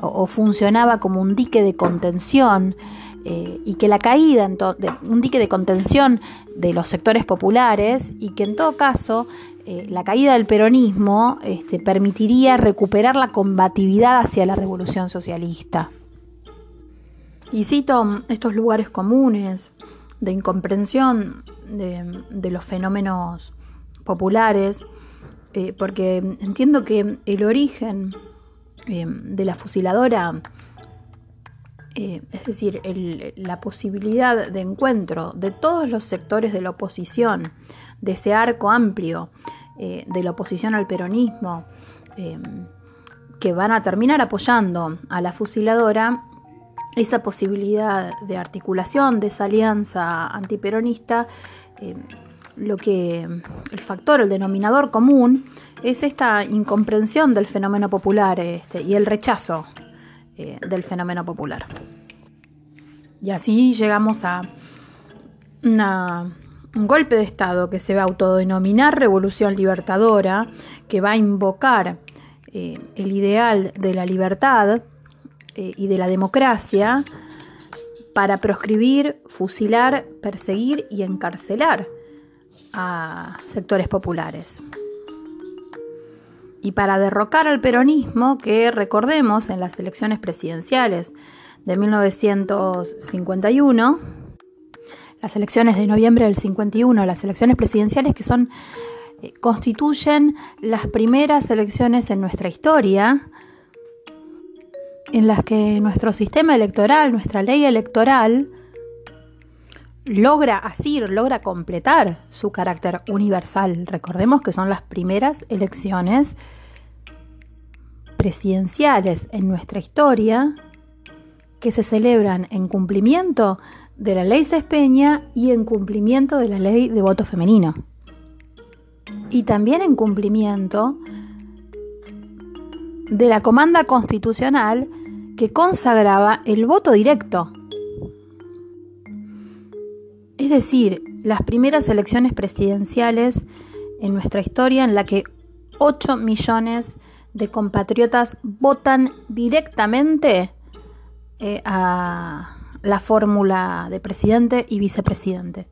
o, funcionaba como un dique de contención eh, y que la caída, un dique de contención de los sectores populares y que en todo caso eh, la caída del peronismo este, permitiría recuperar la combatividad hacia la revolución socialista. Y cito estos lugares comunes de incomprensión de los fenómenos populares eh, porque entiendo que el origen eh, de la fusiladora, eh, es decir, la posibilidad de encuentro de todos los sectores de la oposición, de ese arco amplio de la oposición al peronismo, que van a terminar apoyando a la fusiladora, esa posibilidad de articulación de esa alianza antiperonista lo que el factor, el denominador común, es esta incomprensión del fenómeno popular este, y el rechazo eh, del fenómeno popular. Y así llegamos a un golpe de Estado que se va a autodenominar revolución libertadora, que va a invocar eh, el ideal de la libertad eh, y de la democracia para proscribir, fusilar, perseguir y encarcelar a sectores populares. Y para derrocar al peronismo, que recordemos en las elecciones presidenciales de 1951, las elecciones de noviembre del 51, las elecciones presidenciales que son eh, constituyen las primeras elecciones en nuestra historia en las que nuestro sistema electoral, nuestra ley electoral, logra asir, logra completar su carácter universal. Recordemos que son las primeras elecciones presidenciales en nuestra historia que se celebran en cumplimiento de la ley Cespeña y en cumplimiento de la ley de voto femenino. y también en cumplimiento de la comanda constitucional que consagraba el voto directo. Es decir, las primeras elecciones presidenciales en nuestra historia en la que 8 millones de compatriotas votan directamente eh, a la fórmula de presidente y vicepresidente.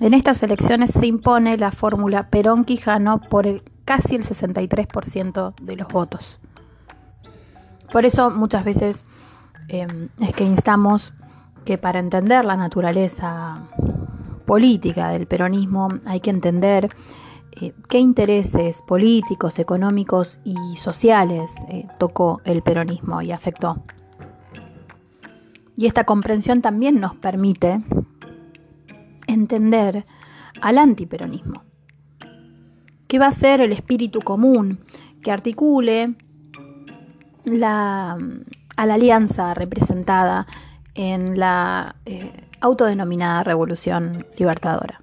En estas elecciones se impone la fórmula Perón-Quijano por el, casi el 63% de los votos. Por eso muchas veces em, es que instamos que para entender la naturaleza política del peronismo hay que entender eh, qué intereses políticos, económicos y sociales eh, tocó el peronismo y afectó. Y esta comprensión también nos permite entender al antiperonismo. ¿Qué va a ser el espíritu común que articule la, a la alianza representada en la eh, autodenominada Revolución Libertadora,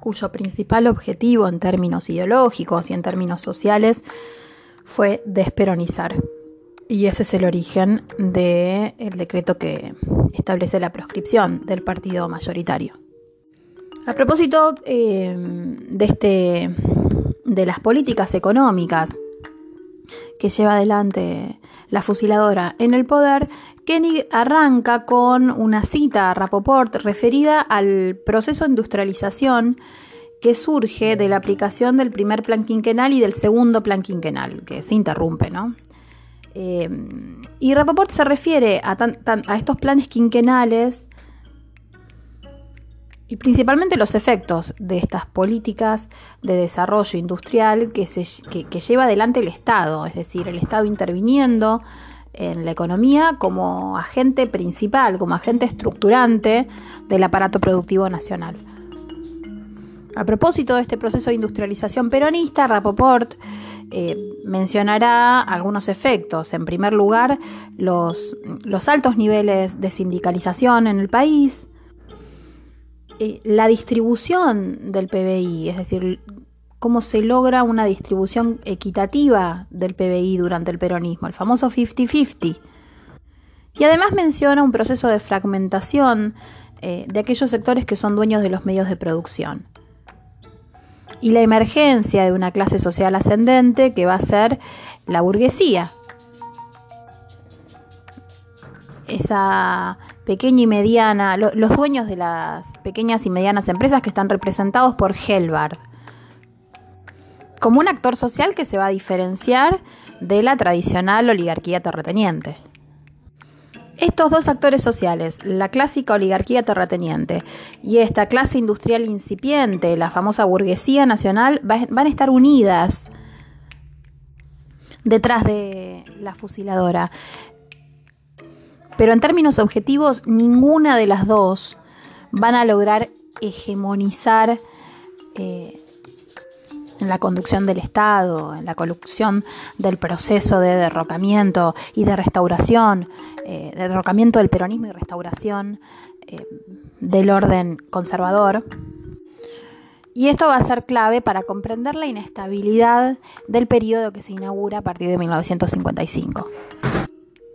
cuyo principal objetivo en términos ideológicos y en términos sociales fue desperonizar. Y ese es el origen del decreto que establece la proscripción del partido mayoritario. A propósito eh, de, este, de las políticas económicas que lleva adelante la fusiladora en el poder, Kenny arranca con una cita a Rapoport referida al proceso de industrialización que surge de la aplicación del primer plan quinquenal y del segundo plan quinquenal, que se interrumpe, ¿no? Eh, y Rapoport se refiere a estos planes quinquenales y principalmente los efectos de estas políticas de desarrollo industrial que, se, lleva adelante el Estado, es decir, el Estado interviniendo en la economía como agente principal, como agente estructurante del aparato productivo nacional. A propósito de este proceso de industrialización peronista, Rapoport eh, mencionará algunos efectos. En primer lugar, los, los altos niveles de sindicalización en el país, eh, la distribución del PBI, es decir, cómo se logra una distribución equitativa del PBI durante el peronismo, el famoso 50-50. Y además menciona un proceso de fragmentación eh, de aquellos sectores que son dueños de los medios de producción. Y la emergencia de una clase social ascendente que va a ser la burguesía, esa pequeña y mediana, los dueños de las pequeñas y medianas empresas que están representados por Helbard, como un actor social que se va a diferenciar de la tradicional oligarquía terrateniente. Estos dos actores sociales, la clásica oligarquía terrateniente y esta clase industrial incipiente, la famosa burguesía nacional, van a estar unidas detrás de la fusiladora. Pero en términos objetivos, ninguna de las dos van a lograr hegemonizar eh, en la conducción del Estado, en la conducción del proceso de derrocamiento y de restauración, eh, de derrocamiento del peronismo y restauración eh, del orden conservador. Y esto va a ser clave para comprender la inestabilidad del periodo que se inaugura a partir de 1955.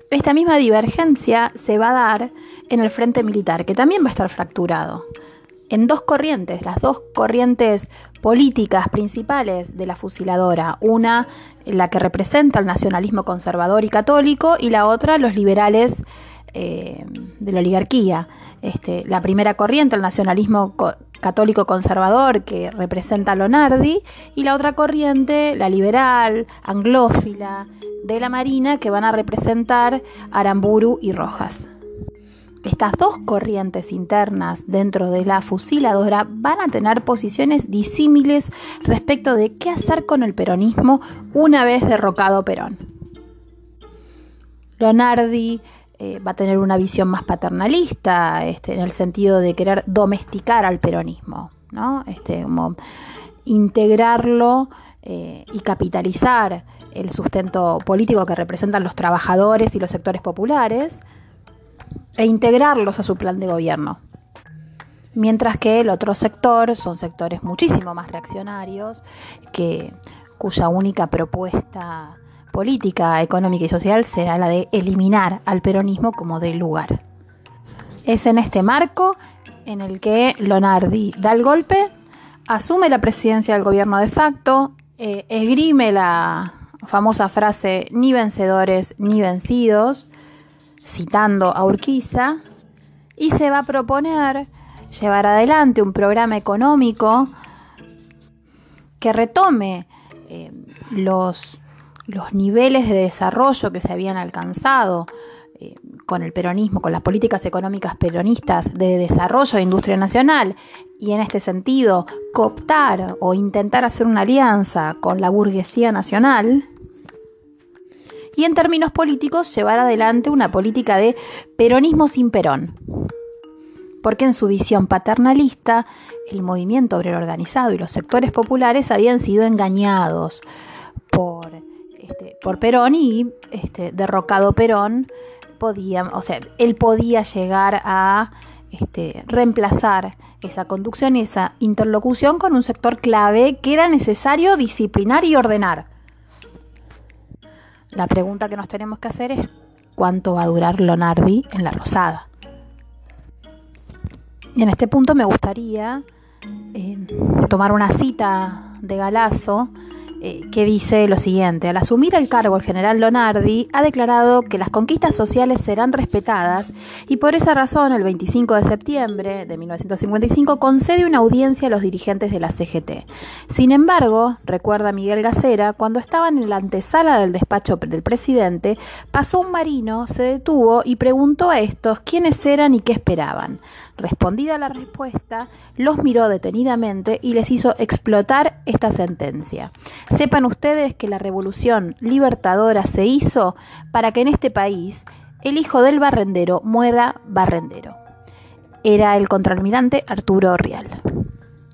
Esta misma divergencia se va a dar en el frente militar, que también va a estar fracturado. En dos corrientes, las dos corrientes políticas principales de la fusiladora, una la que representa el nacionalismo conservador y católico y la otra los liberales de la oligarquía. Este, la primera corriente, el nacionalismo católico conservador que representa a Lonardi y la otra corriente, la liberal, anglófila, de la Marina que van a representar Aramburu y Rojas. Estas dos corrientes internas dentro de la fusiladora van a tener posiciones disímiles respecto de qué hacer con el peronismo una vez derrocado Perón. Lonardi eh, va a tener una visión más paternalista, este, en el sentido de querer domesticar al peronismo, ¿no? Este, como integrarlo eh, y capitalizar el sustento político que representan los trabajadores y los sectores populares e integrarlos a su plan de gobierno. mientras que el otro sector son sectores muchísimo más reaccionarios, que, cuya única propuesta política, económica y social será la de eliminar al peronismo como del lugar. Es en este marco en el que Lonardi da el golpe, asume la presidencia del gobierno de facto, eh, esgrime la famosa frase ni vencedores ni vencidos, citando a Urquiza, y se va a proponer llevar adelante un programa económico que retome eh, los, los niveles de desarrollo que se habían alcanzado eh, con el peronismo, con las políticas económicas peronistas de desarrollo de industria nacional y en este sentido cooptar o intentar hacer una alianza con la burguesía nacional, y en términos políticos llevar adelante una política de peronismo sin Perón. Porque en su visión paternalista, el movimiento obrero organizado y los sectores populares habían sido engañados este, por Perón y este, derrocado Perón, podía, o sea, él podía llegar a este, reemplazar esa conducción y esa interlocución con un sector clave que era necesario disciplinar y ordenar la pregunta que nos tenemos que hacer es cuánto va a durar Lonardi en la Rosada. Y en este punto me gustaría eh, tomar una cita de Galazo eh, que dice lo siguiente, al asumir el cargo el general Lonardi ha declarado que las conquistas sociales serán respetadas y por esa razón el 25 de septiembre de 1955 concede una audiencia a los dirigentes de la CGT. Sin embargo, recuerda Miguel Gacera, cuando estaban en la antesala del despacho del presidente, pasó un marino, se detuvo y preguntó a estos quiénes eran y qué esperaban. Respondida la respuesta, los miró detenidamente y les hizo explotar esta sentencia. Sepan ustedes que la revolución libertadora se hizo para que en este país el hijo del barrendero muera barrendero. Era el contraalmirante Arturo Rial.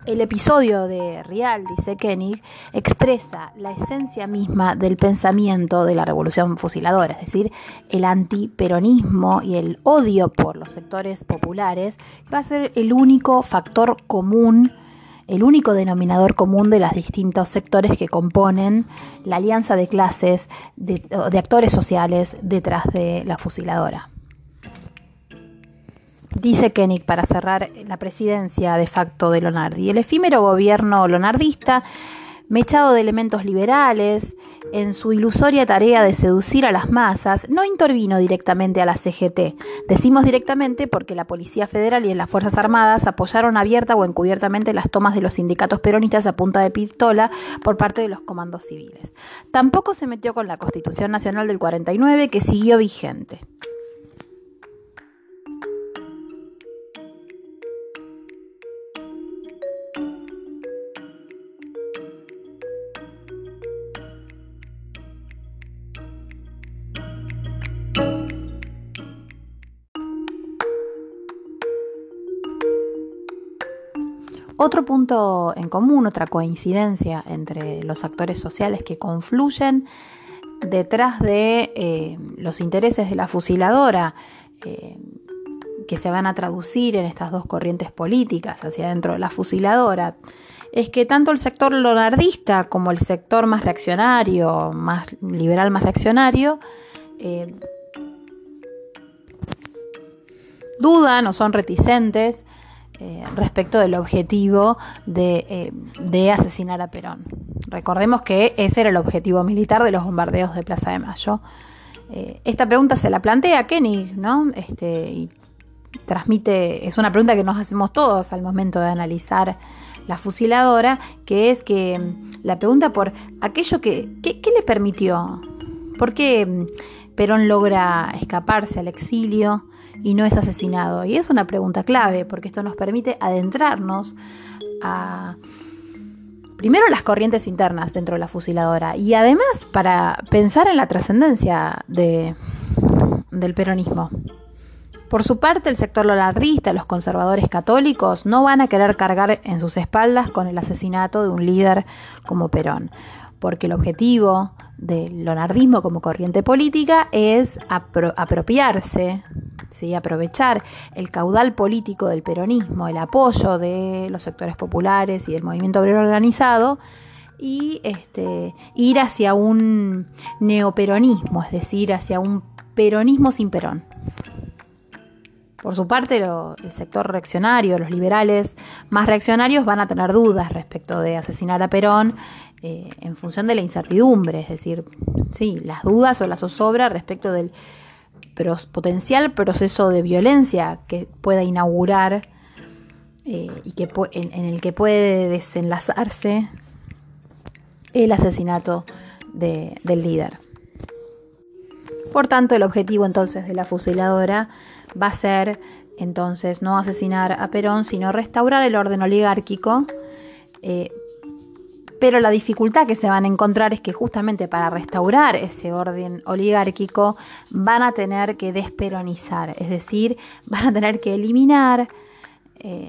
El episodio de Rial, dice Koenig, expresa la esencia misma del pensamiento de la revolución fusiladora, es decir, el antiperonismo y el odio por los sectores populares, va a ser el único factor común, el único denominador común de los distintos sectores que componen la alianza de clases, de, de actores sociales detrás de la fusiladora. Dice Koenig para cerrar la presidencia de facto de Lonardi. El efímero gobierno lonardista, mechado de elementos liberales, en su ilusoria tarea de seducir a las masas, no intervino directamente a la CGT. Decimos directamente porque la Policía Federal y las Fuerzas Armadas apoyaron abierta o encubiertamente las tomas de los sindicatos peronistas a punta de pistola por parte de los comandos civiles. Tampoco se metió con la Constitución Nacional del 49 que siguió vigente. Otro punto en común, otra coincidencia entre los actores sociales que confluyen detrás de eh, los intereses de la fusiladora, eh, que se van a traducir en estas dos corrientes políticas hacia dentro de la fusiladora, es que tanto el sector lonardista como el sector más reaccionario, más liberal, más reaccionario, eh, dudan o son reticentes eh, respecto del objetivo eh, de, asesinar a Perón. Recordemos que ese era el objetivo militar de los bombardeos de Plaza de Mayo. Eh, esta pregunta se la plantea Kenny, ¿no? Este, y transmite, es una pregunta que nos hacemos todos al momento de analizar la fusiladora, que es que mm, la pregunta por aquello que, ¿qué le permitió, por qué mm, Perón logra escaparse al exilio, y no es asesinado? Y es una pregunta clave porque esto nos permite adentrarnos a primero las corrientes internas dentro de la fusiladora y además para pensar en la trascendencia de, del peronismo. Por su parte, el sector lolardista, los conservadores católicos, no van a querer cargar en sus espaldas con el asesinato de un líder como Perón, porque el objetivo del lonardismo como corriente política es apropiarse ¿sí? aprovechar el caudal político del peronismo, el apoyo de los sectores populares y del movimiento obrero organizado y este, ir hacia un neoperonismo, es decir, hacia un peronismo sin Perón. Por su parte, el sector reaccionario, los liberales más reaccionarios van a tener dudas respecto de asesinar a Perón eh, en función de la incertidumbre, es decir, sí, las dudas o la zozobra respecto del potencial proceso de violencia que pueda inaugurar eh, y que en, el que puede desenlazarse el asesinato del líder. Por tanto, el objetivo entonces de la fusiladora va a ser entonces no asesinar a Perón, sino restaurar el orden oligárquico. Eh, pero la dificultad que se van a encontrar es que justamente para restaurar ese orden oligárquico van a tener que desperonizar, es decir, van a tener que eliminar eh,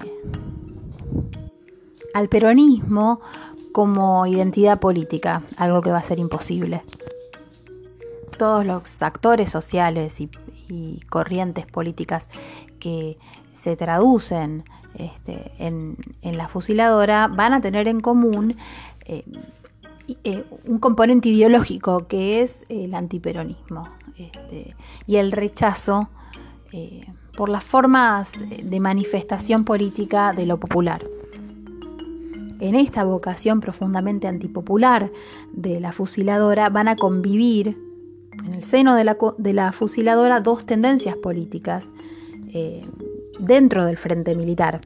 al peronismo como identidad política, algo que va a ser imposible. Todos los actores sociales y corrientes políticas que se traducen este, en, la fusiladora van a tener en común eh, eh, un componente ideológico que es el antiperonismo este, y el rechazo eh, por las formas de manifestación política de lo popular. En esta vocación profundamente antipopular de la fusiladora van a convivir en el seno de la, fusiladora dos tendencias políticas eh, dentro del frente militar.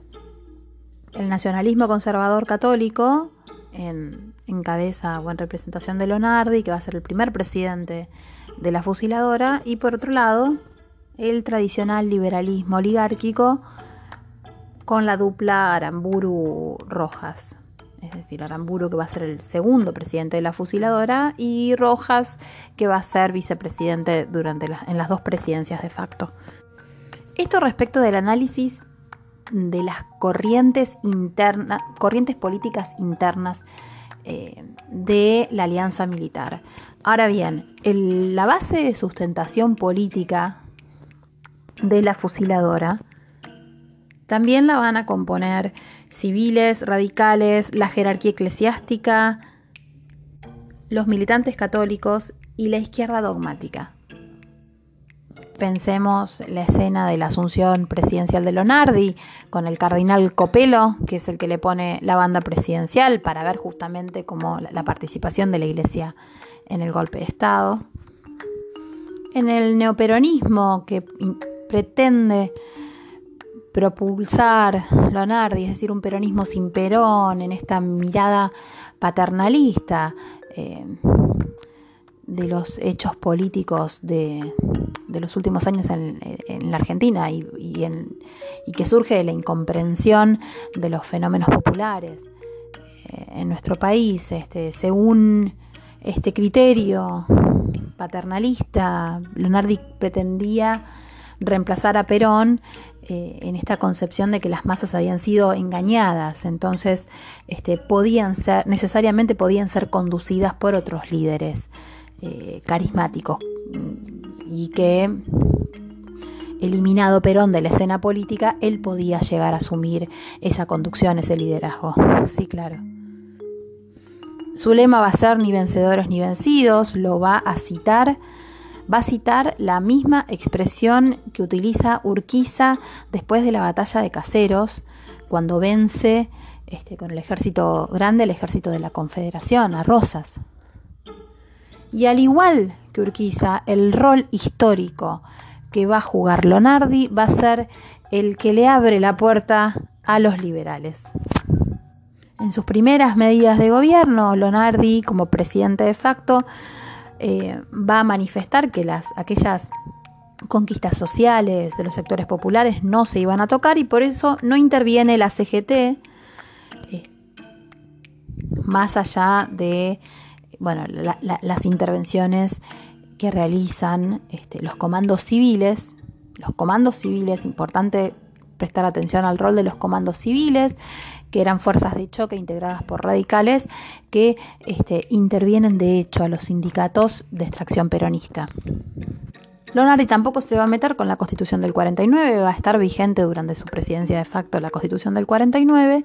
El nacionalismo conservador católico, en, cabeza o en representación de Leonardi, que va a ser el primer presidente de la fusiladora, y por otro lado, el tradicional liberalismo oligárquico con la dupla Aramburu-Rojas es decir, Aramburu que va a ser el segundo presidente de la fusiladora y Rojas que va a ser vicepresidente durante en las dos presidencias de facto. Esto respecto del análisis de las corrientes internas, corrientes políticas internas eh, de la alianza militar. Ahora bien, la base de sustentación política de la fusiladora también la van a componer civiles, radicales, la jerarquía eclesiástica, los militantes católicos y la izquierda dogmática. Pensemos la escena de la asunción presidencial de Lonardi con el cardenal Copelo, que es el que le pone la banda presidencial para ver justamente cómo la participación de la iglesia en el golpe de Estado. En el neoperonismo que pretende propulsar Leonardi, es decir, un peronismo sin Perón, en esta mirada paternalista eh, de los hechos políticos de, los últimos años en, la Argentina y, que surge de la incomprensión de los fenómenos populares eh, en nuestro país, este, según este criterio paternalista, Leonardi pretendía reemplazar a Perón eh, en esta concepción de que las masas habían sido engañadas, entonces este, podían ser, necesariamente podían ser conducidas por otros líderes eh, carismáticos mm, y que eliminado Perón de la escena política, él podía llegar a asumir esa conducción, ese liderazgo. Sí, claro. Su lema va a ser ni vencedores ni vencidos, lo va a citar va a citar la misma expresión que utiliza Urquiza después de la batalla de Caseros, cuando vence este, con el ejército grande, el ejército de la Confederación, a Rosas. Y al igual que Urquiza, el rol histórico que va a jugar Lonardi va a ser el que le abre la puerta a los liberales. En sus primeras medidas de gobierno, Lonardi, como presidente de facto, eh, va a manifestar que las, aquellas conquistas sociales de los sectores populares no se iban a tocar y por eso no interviene la CGT eh, más allá de bueno, las intervenciones que realizan este, los comandos civiles. Los comandos civiles, importante prestar atención al rol de los comandos civiles, que eran fuerzas de choque integradas por radicales que este, intervienen de hecho a los sindicatos de extracción peronista. Lonardi tampoco se va a meter con la constitución del 49, va a estar vigente durante su presidencia de facto la constitución del 49.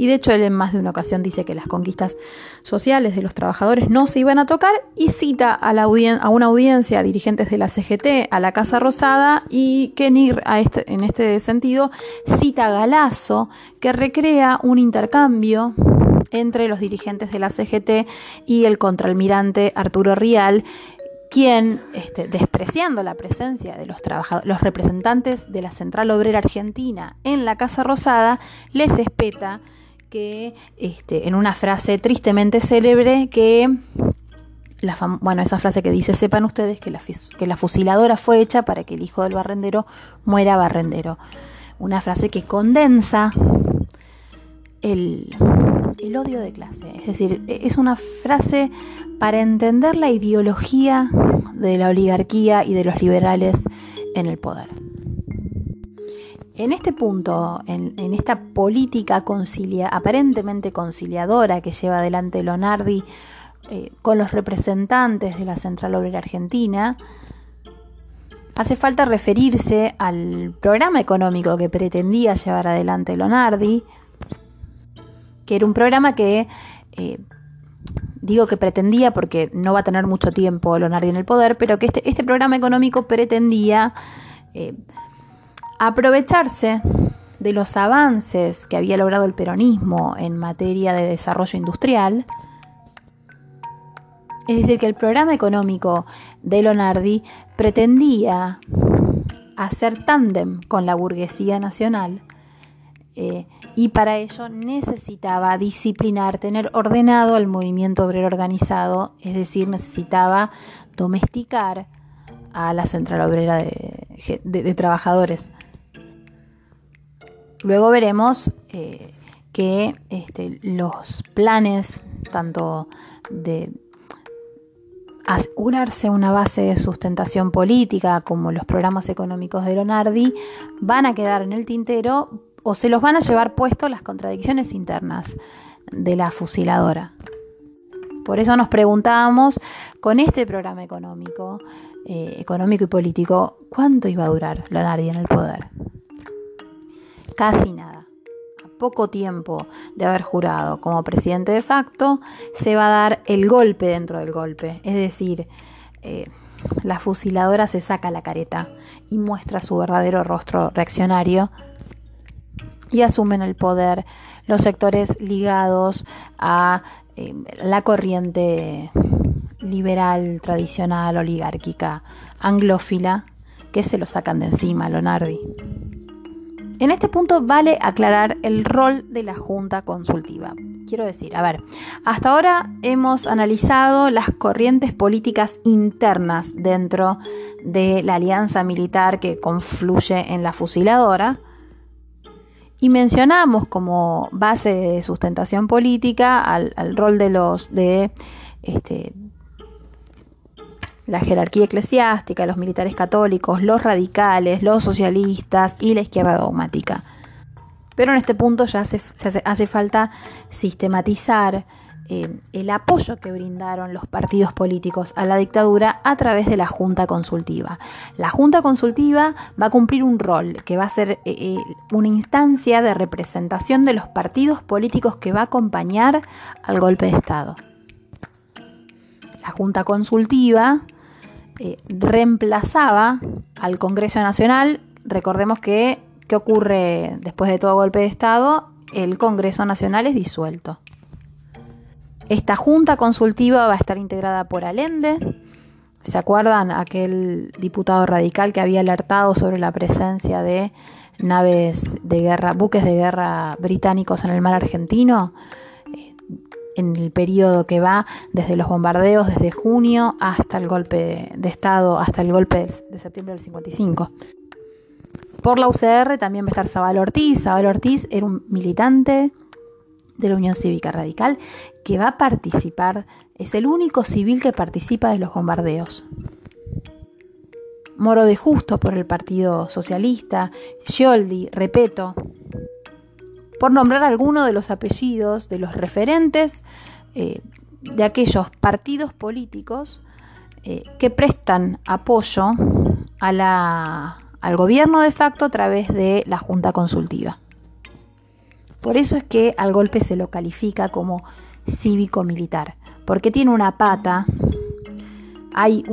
Y de hecho él en más de una ocasión dice que las conquistas sociales de los trabajadores no se iban a tocar y cita a, una audiencia a dirigentes de la CGT, a la Casa Rosada y Kenir este, en este sentido cita a Galazo que recrea un intercambio entre los dirigentes de la CGT y el contraalmirante Arturo Rial quien, este, despreciando la presencia de los, los representantes de la Central Obrera Argentina en la Casa Rosada, les espeta que, este, en una frase tristemente célebre, que, la bueno, esa frase que dice, sepan ustedes que la, que la fusiladora fue hecha para que el hijo del barrendero muera barrendero. Una frase que condensa el, el odio de clase. Es decir, es una frase para entender la ideología de la oligarquía y de los liberales en el poder. En este punto, en, esta política aparentemente conciliadora que lleva adelante Lonardi eh, con los representantes de la Central Obrera Argentina, hace falta referirse al programa económico que pretendía llevar adelante Lonardi, que era un programa que, eh, digo que pretendía porque no va a tener mucho tiempo Lonardi en el poder, pero que este, este programa económico pretendía eh, aprovecharse de los avances que había logrado el peronismo en materia de desarrollo industrial, es decir, que el programa económico de Lonardi pretendía hacer tándem con la burguesía nacional eh, y para ello necesitaba disciplinar, tener ordenado al movimiento obrero organizado, es decir, necesitaba domesticar a la central obrera de, trabajadores. Luego veremos eh, que este, los planes, tanto de asegurarse una base de sustentación política como los programas económicos de Lonardi, van a quedar en el tintero o se los van a llevar puestos las contradicciones internas de la fusiladora. Por eso nos preguntábamos, con este programa económico, eh, económico y político, ¿cuánto iba a durar Leonardi en el poder? Casi nada. A poco tiempo de haber jurado como presidente de facto, se va a dar el golpe dentro del golpe. Es decir, eh, la fusiladora se saca la careta y muestra su verdadero rostro reaccionario y asumen el poder los sectores ligados a eh, la corriente liberal, tradicional, oligárquica, anglófila, que se lo sacan de encima, Lonardi. En este punto vale aclarar el rol de la Junta Consultiva. Quiero decir, a ver, hasta ahora hemos analizado las corrientes políticas internas dentro de la alianza militar que confluye en la fusiladora, y mencionamos como base de sustentación política al, rol de los de este, la jerarquía eclesiástica, los militares católicos, los radicales, los socialistas y la izquierda dogmática. Pero en este punto ya hace, falta sistematizar eh, el apoyo que brindaron los partidos políticos a la dictadura a través de la Junta Consultiva. La Junta Consultiva va a cumplir un rol que va a ser eh, eh, una instancia de representación de los partidos políticos que va a acompañar al golpe de Estado. La Junta Consultiva reemplazaba al Congreso Nacional. Recordemos que, ¿qué ocurre después de todo golpe de Estado? El Congreso Nacional es disuelto. Esta junta consultiva va a estar integrada por Allende. ¿Se acuerdan aquel diputado radical que había alertado sobre la presencia de naves de guerra, buques de guerra británicos en el mar argentino? En el periodo que va desde los bombardeos desde junio hasta el golpe de Estado, hasta el golpe de septiembre del 55. Por la UCR también va a estar Zabal Ortiz. Zabal Ortiz era un militante de la Unión Cívica Radical que va a participar, es el único civil que participa de los bombardeos. Moro de Justo por el Partido Socialista, Scioldi, Repeto, por nombrar algunos de los apellidos de los referentes eh, de aquellos partidos políticos eh, que prestan apoyo al gobierno de facto a través de la Junta Consultiva. Por eso es que al golpe se lo califica como cívico-militar, porque tiene una pata, hay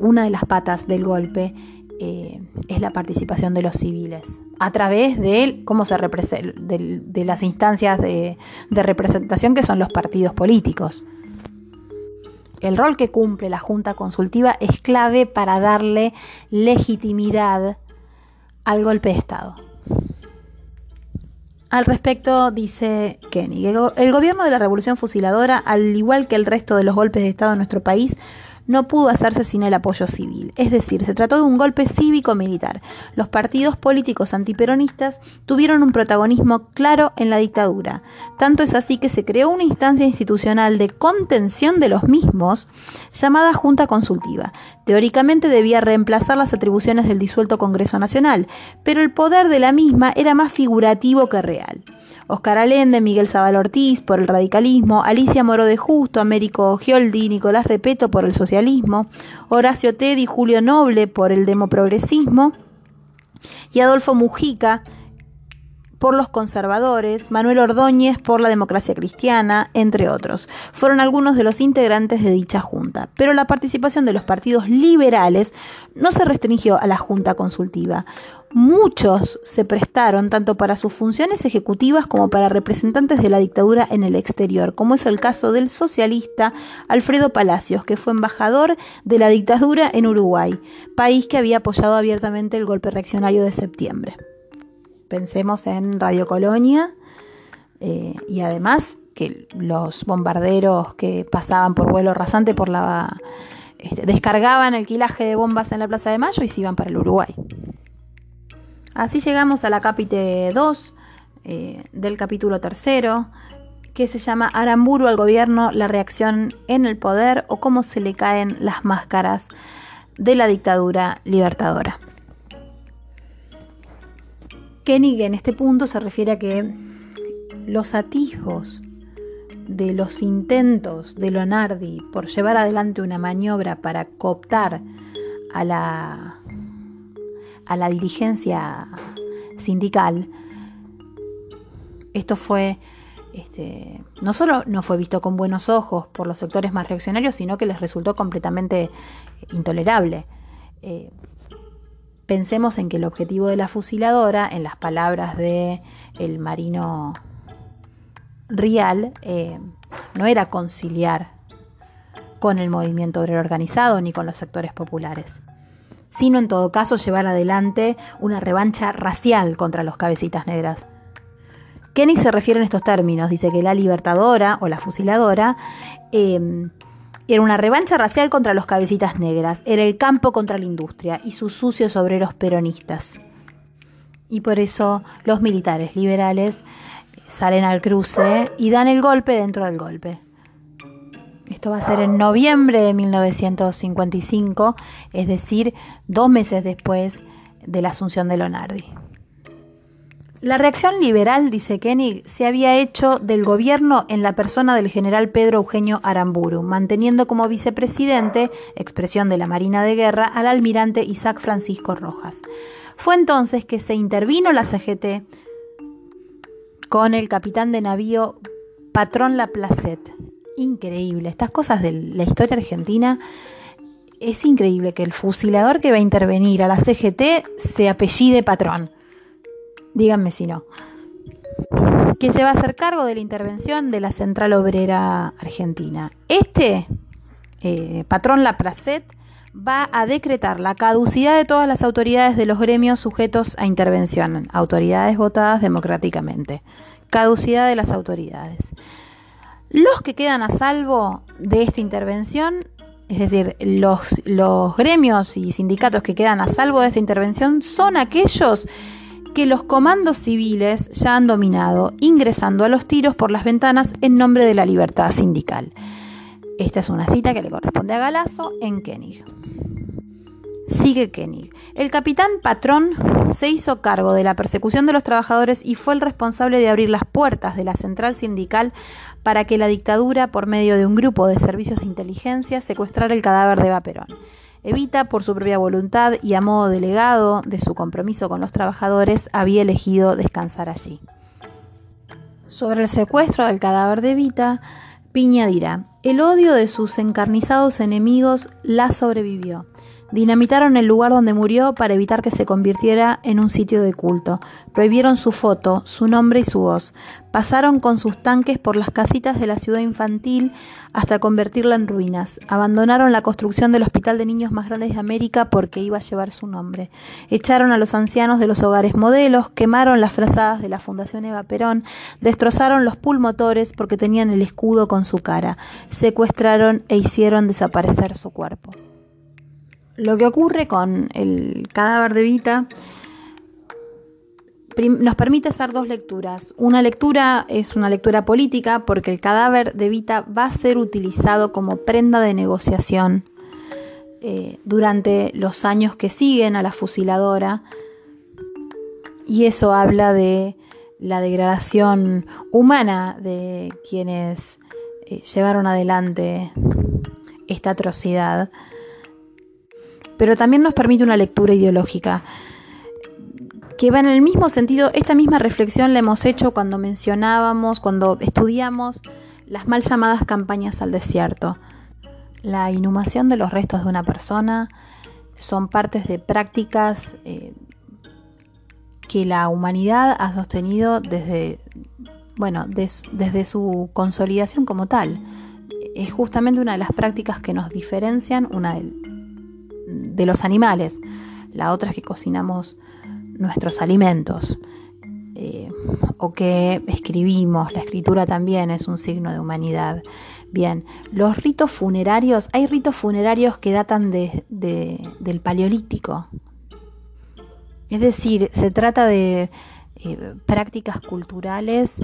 una de las patas del golpe eh, es la participación de los civiles a través de cómo se de, las instancias de, de representación que son los partidos políticos. El rol que cumple la Junta Consultiva es clave para darle legitimidad al golpe de Estado. Al respecto, dice Kenny, el gobierno de la Revolución Fusiladora, al igual que el resto de los golpes de Estado en nuestro país, no pudo hacerse sin el apoyo civil. Es decir, se trató de un golpe cívico-militar. Los partidos políticos antiperonistas tuvieron un protagonismo claro en la dictadura. Tanto es así que se creó una instancia institucional de contención de los mismos llamada Junta Consultiva. Teóricamente debía reemplazar las atribuciones del disuelto Congreso Nacional, pero el poder de la misma era más figurativo que real. Oscar Allende, Miguel Zabal Ortiz por el radicalismo, Alicia Moro de Justo, Américo Gioldi, Nicolás Repeto por el socialismo, Horacio Teddy, Julio Noble por el demoprogresismo y Adolfo Mujica por los conservadores, Manuel Ordóñez por la democracia cristiana, entre otros. Fueron algunos de los integrantes de dicha junta, pero la participación de los partidos liberales no se restringió a la junta consultiva. Muchos se prestaron tanto para sus funciones ejecutivas como para representantes de la dictadura en el exterior, como es el caso del socialista Alfredo Palacios, que fue embajador de la dictadura en Uruguay, país que había apoyado abiertamente el golpe reaccionario de septiembre. Pensemos en Radio Colonia eh, y además que los bombarderos que pasaban por vuelo rasante por la este, descargaban el quilaje de bombas en la Plaza de Mayo y se iban para el Uruguay. Así llegamos a la capite 2 eh, del capítulo tercero, que se llama Aramburu al gobierno, la reacción en el poder o cómo se le caen las máscaras de la dictadura libertadora. Koenig en este punto se refiere a que los atisbos de los intentos de Leonardi por llevar adelante una maniobra para cooptar a la, a la dirigencia sindical, esto fue este, no solo no fue visto con buenos ojos por los sectores más reaccionarios, sino que les resultó completamente intolerable. Eh, Pensemos en que el objetivo de la fusiladora, en las palabras de el marino Rial, eh, no era conciliar con el movimiento obrero organizado ni con los sectores populares, sino en todo caso llevar adelante una revancha racial contra los cabecitas negras. Kenny se refiere en estos términos, dice que la libertadora o la fusiladora eh, era una revancha racial contra los cabecitas negras, era el campo contra la industria y sus sucios obreros peronistas. Y por eso los militares liberales salen al cruce y dan el golpe dentro del golpe. Esto va a ser en noviembre de 1955, es decir, dos meses después de la asunción de Lonardi. La reacción liberal, dice Koenig, se había hecho del gobierno en la persona del general Pedro Eugenio Aramburu, manteniendo como vicepresidente, expresión de la Marina de Guerra, al almirante Isaac Francisco Rojas. Fue entonces que se intervino la CGT con el capitán de navío Patrón Laplacet. Increíble, estas cosas de la historia argentina es increíble que el fusilador que va a intervenir a la CGT se apellide Patrón. Díganme si no. Que se va a hacer cargo de la intervención de la Central Obrera Argentina. Este eh, patrón Lapracet va a decretar la caducidad de todas las autoridades de los gremios sujetos a intervención, autoridades votadas democráticamente. Caducidad de las autoridades. Los que quedan a salvo de esta intervención, es decir, los, los gremios y sindicatos que quedan a salvo de esta intervención, son aquellos que los comandos civiles ya han dominado, ingresando a los tiros por las ventanas en nombre de la libertad sindical. Esta es una cita que le corresponde a Galazo en Koenig. Sigue Koenig. El capitán Patrón se hizo cargo de la persecución de los trabajadores y fue el responsable de abrir las puertas de la central sindical para que la dictadura, por medio de un grupo de servicios de inteligencia, secuestrara el cadáver de Vaperón. Evita, por su propia voluntad y a modo delegado de su compromiso con los trabajadores, había elegido descansar allí. Sobre el secuestro del cadáver de Evita, Piña dirá, el odio de sus encarnizados enemigos la sobrevivió. Dinamitaron el lugar donde murió para evitar que se convirtiera en un sitio de culto. Prohibieron su foto, su nombre y su voz. Pasaron con sus tanques por las casitas de la ciudad infantil hasta convertirla en ruinas. Abandonaron la construcción del hospital de niños más grandes de América porque iba a llevar su nombre. Echaron a los ancianos de los hogares modelos, quemaron las frazadas de la Fundación Eva Perón, destrozaron los pulmotores porque tenían el escudo con su cara. Secuestraron e hicieron desaparecer su cuerpo. Lo que ocurre con el cadáver de Vita nos permite hacer dos lecturas. Una lectura es una lectura política porque el cadáver de Vita va a ser utilizado como prenda de negociación eh, durante los años que siguen a la fusiladora y eso habla de la degradación humana de quienes eh, llevaron adelante esta atrocidad pero también nos permite una lectura ideológica que va en el mismo sentido, esta misma reflexión la hemos hecho cuando mencionábamos, cuando estudiamos las mal llamadas campañas al desierto. La inhumación de los restos de una persona son partes de prácticas eh, que la humanidad ha sostenido desde, bueno, desde su consolidación como tal. Es justamente una de las prácticas que nos diferencian, una de, de los animales. La otra es que cocinamos nuestros alimentos eh, o que escribimos. La escritura también es un signo de humanidad. Bien, los ritos funerarios, hay ritos funerarios que datan de, del paleolítico. Es decir, se trata de eh, prácticas culturales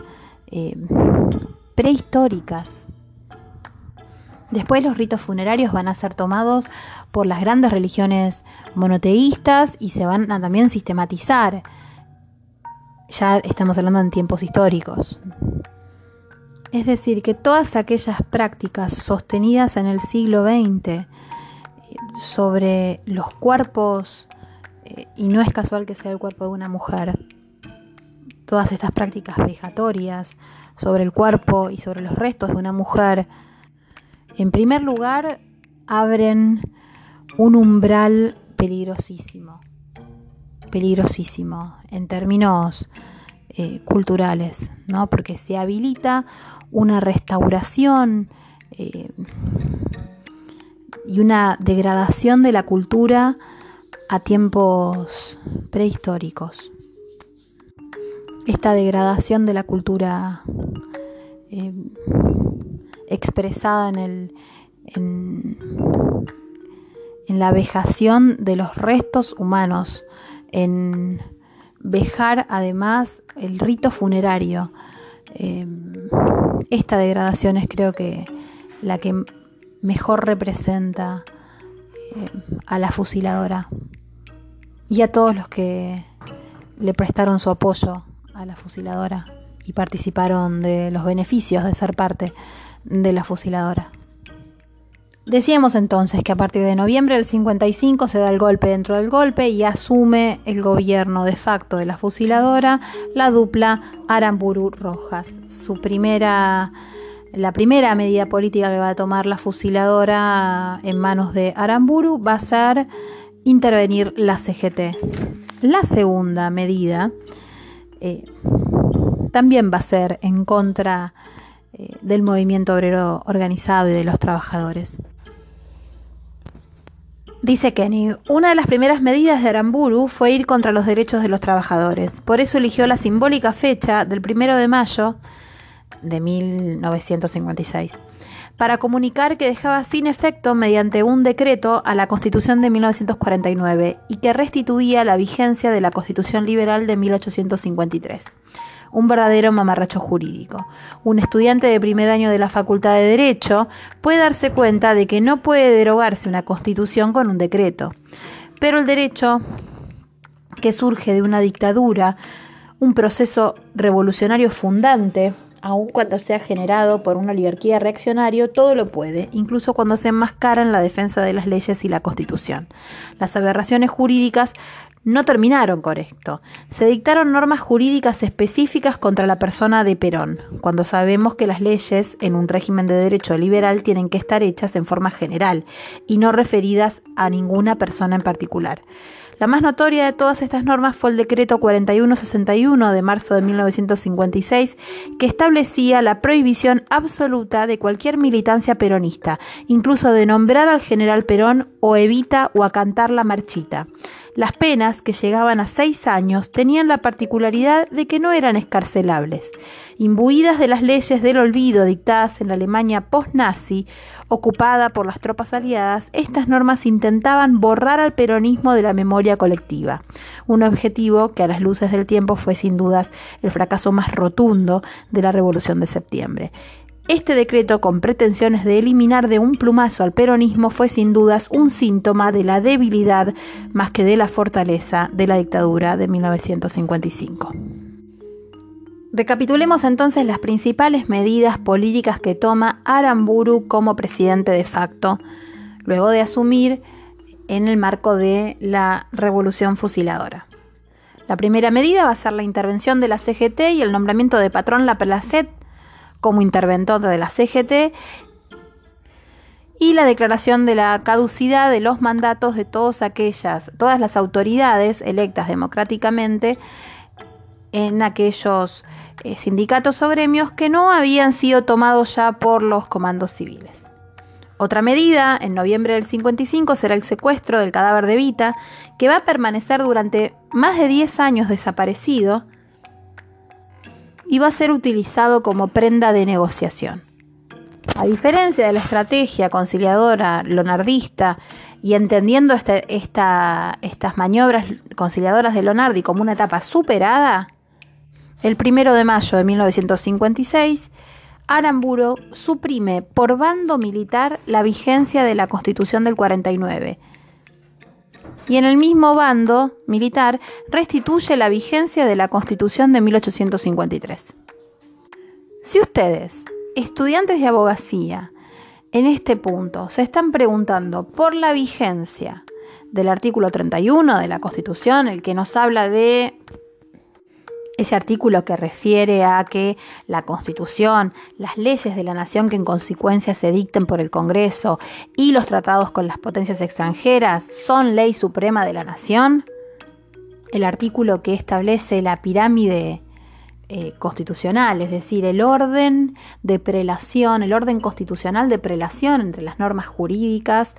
eh, prehistóricas Después los ritos funerarios van a ser tomados por las grandes religiones monoteístas y se van a también sistematizar. Ya estamos hablando en tiempos históricos. Es decir, que todas aquellas prácticas sostenidas en el siglo XX eh, sobre los cuerpos, eh, y no es casual que sea el cuerpo de una mujer, todas estas prácticas vejatorias sobre el cuerpo y sobre los restos de una mujer, en primer lugar, abren un umbral peligrosísimo, peligrosísimo en términos eh, culturales, ¿no? porque se habilita una restauración eh, y una degradación de la cultura a tiempos prehistóricos. Esta degradación de la cultura eh, expresada en, el, en, la vejación de los restos humanos, en vejar además el rito funerario. Eh, esta degradación es creo que la que mejor representa eh, a la fusiladora y a todos los que le prestaron su apoyo a la fusiladora y participaron de los beneficios de ser parte de la fusiladora. Decíamos entonces que a partir de noviembre del 55 se da el golpe dentro del golpe y asume el gobierno de facto de la fusiladora la dupla Aramburu Rojas. Su primera, la primera medida política que va a tomar la fusiladora en manos de Aramburu va a ser intervenir la CGT. La segunda medida eh, también va a ser en contra eh, del movimiento obrero organizado y de los trabajadores. Dice Kenny, una de las primeras medidas de Aramburu fue ir contra los derechos de los trabajadores. Por eso eligió la simbólica fecha del primero de mayo de 1956 para comunicar que dejaba sin efecto mediante un decreto a la Constitución de 1949 y que restituía la vigencia de la Constitución Liberal de 1853 un verdadero mamarracho jurídico. Un estudiante de primer año de la Facultad de Derecho puede darse cuenta de que no puede derogarse una constitución con un decreto. Pero el derecho que surge de una dictadura, un proceso revolucionario fundante, aun cuando sea generado por una oligarquía reaccionario, todo lo puede, incluso cuando se enmascara en la defensa de las leyes y la Constitución. Las aberraciones jurídicas no terminaron con esto. Se dictaron normas jurídicas específicas contra la persona de Perón, cuando sabemos que las leyes en un régimen de derecho liberal tienen que estar hechas en forma general y no referidas a ninguna persona en particular. La más notoria de todas estas normas fue el decreto 4161 de marzo de 1956, que establecía la prohibición absoluta de cualquier militancia peronista, incluso de nombrar al general Perón o Evita o a cantar la marchita. Las penas, que llegaban a seis años, tenían la particularidad de que no eran escarcelables. Imbuidas de las leyes del olvido dictadas en la Alemania post-nazi, ocupada por las tropas aliadas, estas normas intentaban borrar al peronismo de la memoria colectiva, un objetivo que a las luces del tiempo fue sin dudas el fracaso más rotundo de la Revolución de septiembre. Este decreto, con pretensiones de eliminar de un plumazo al peronismo, fue sin dudas un síntoma de la debilidad más que de la fortaleza de la dictadura de 1955. Recapitulemos entonces las principales medidas políticas que toma Aramburu como presidente de facto, luego de asumir en el marco de la revolución fusiladora. La primera medida va a ser la intervención de la CGT y el nombramiento de patrón La Placet como interventor de la CGT y la declaración de la caducidad de los mandatos de todas aquellas, todas las autoridades electas democráticamente en aquellos eh, sindicatos o gremios que no habían sido tomados ya por los comandos civiles. Otra medida, en noviembre del 55, será el secuestro del cadáver de Vita, que va a permanecer durante más de 10 años desaparecido y va a ser utilizado como prenda de negociación. A diferencia de la estrategia conciliadora lonardista y entendiendo este, estas maniobras conciliadoras de Lonardi como una etapa superada, el primero de mayo de 1956, Aramburo suprime por bando militar la vigencia de la Constitución del 49 y en el mismo bando militar restituye la vigencia de la Constitución de 1853. Si ustedes, estudiantes de abogacía, en este punto se están preguntando por la vigencia del artículo 31 de la Constitución, el que nos habla de ese artículo que refiere a que la Constitución, las leyes de la nación que en consecuencia se dicten por el Congreso y los tratados con las potencias extranjeras son ley suprema de la nación, el artículo que establece la pirámide eh, constitucional, es decir, el orden de prelación, el orden constitucional de prelación entre las normas jurídicas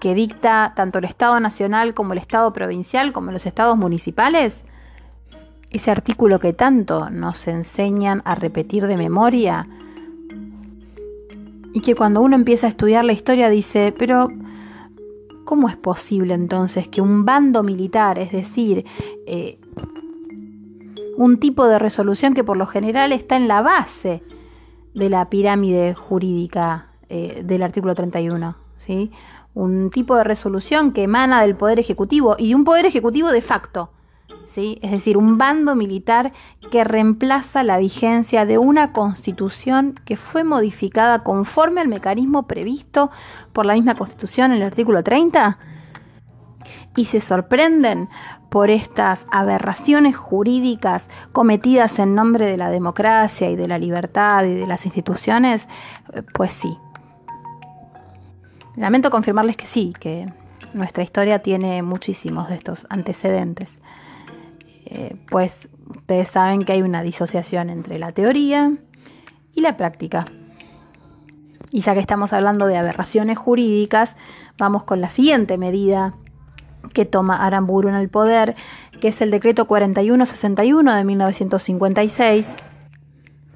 que dicta tanto el Estado nacional como el Estado provincial como los estados municipales, ese artículo que tanto nos enseñan a repetir de memoria y que cuando uno empieza a estudiar la historia dice, pero ¿cómo es posible entonces que un bando militar, es decir, eh, un tipo de resolución que por lo general está en la base de la pirámide jurídica eh, del artículo 31, ¿sí? un tipo de resolución que emana del Poder Ejecutivo y un Poder Ejecutivo de facto, es decir, un bando militar que reemplaza la vigencia de una constitución que fue modificada conforme al mecanismo previsto por la misma constitución en el artículo 30 y se sorprenden por estas aberraciones jurídicas cometidas en nombre de la democracia y de la libertad y de las instituciones, pues sí. Lamento confirmarles que sí, que nuestra historia tiene muchísimos de estos antecedentes. Eh, pues ustedes saben que hay una disociación entre la teoría y la práctica. Y ya que estamos hablando de aberraciones jurídicas, vamos con la siguiente medida que toma Aramburu en el poder, que es el decreto 4161 de 1956,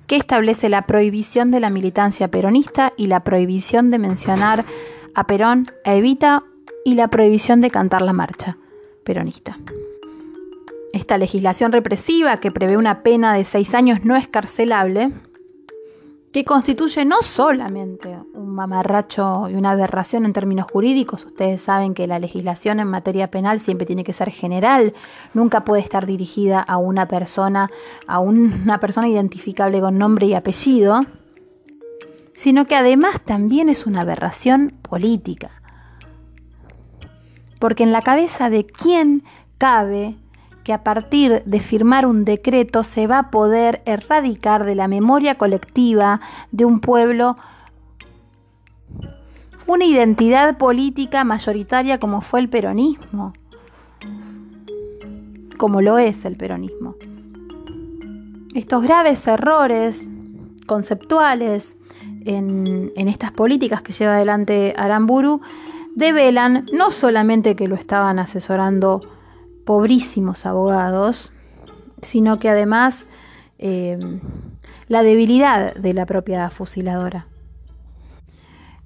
que establece la prohibición de la militancia peronista y la prohibición de mencionar a Perón, a Evita y la prohibición de cantar la marcha peronista. Esta legislación represiva que prevé una pena de seis años no escarcelable, que constituye no solamente un mamarracho y una aberración en términos jurídicos, ustedes saben que la legislación en materia penal siempre tiene que ser general, nunca puede estar dirigida a una persona, a una persona identificable con nombre y apellido, sino que además también es una aberración política. Porque en la cabeza de quién cabe que a partir de firmar un decreto se va a poder erradicar de la memoria colectiva de un pueblo una identidad política mayoritaria como fue el peronismo, como lo es el peronismo. Estos graves errores conceptuales en, estas políticas que lleva adelante Aramburu develan no solamente que lo estaban asesorando pobrísimos abogados, sino que además eh, la debilidad de la propia fusiladora.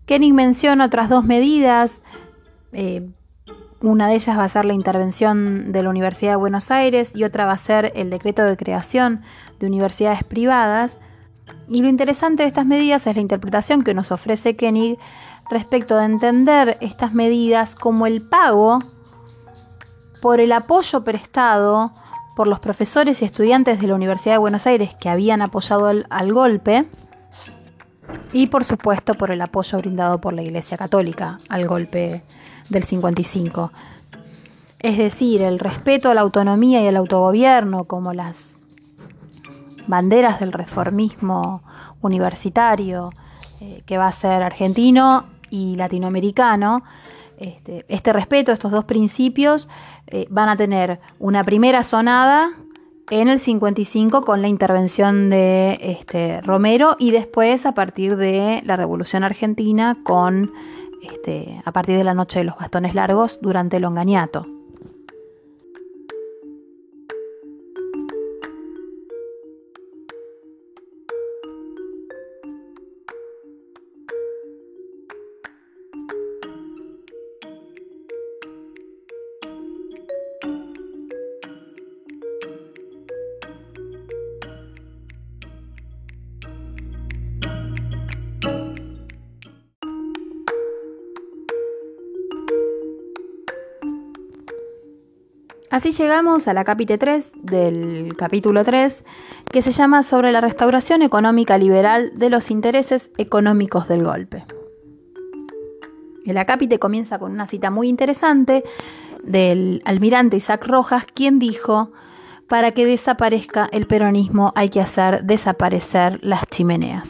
Kenning menciona otras dos medidas. Eh, una de ellas va a ser la intervención de la Universidad de Buenos Aires y otra va a ser el decreto de creación de universidades privadas. Y lo interesante de estas medidas es la interpretación que nos ofrece Kenning respecto de entender estas medidas como el pago por el apoyo prestado por los profesores y estudiantes de la Universidad de Buenos Aires que habían apoyado al, golpe y por supuesto por el apoyo brindado por la Iglesia Católica al golpe del 55. Es decir, el respeto a la autonomía y al autogobierno como las banderas del reformismo universitario eh, que va a ser argentino y latinoamericano, este, este respeto, estos dos principios, eh, van a tener una primera sonada en el 55 con la intervención de este, Romero y después a partir de la Revolución Argentina con este, a partir de la noche de los bastones largos durante el Onganiato. Así llegamos a la capítulo 3 del capítulo 3, que se llama sobre la restauración económica liberal de los intereses económicos del golpe. El acápite comienza con una cita muy interesante del almirante Isaac Rojas, quien dijo, para que desaparezca el peronismo hay que hacer desaparecer las chimeneas.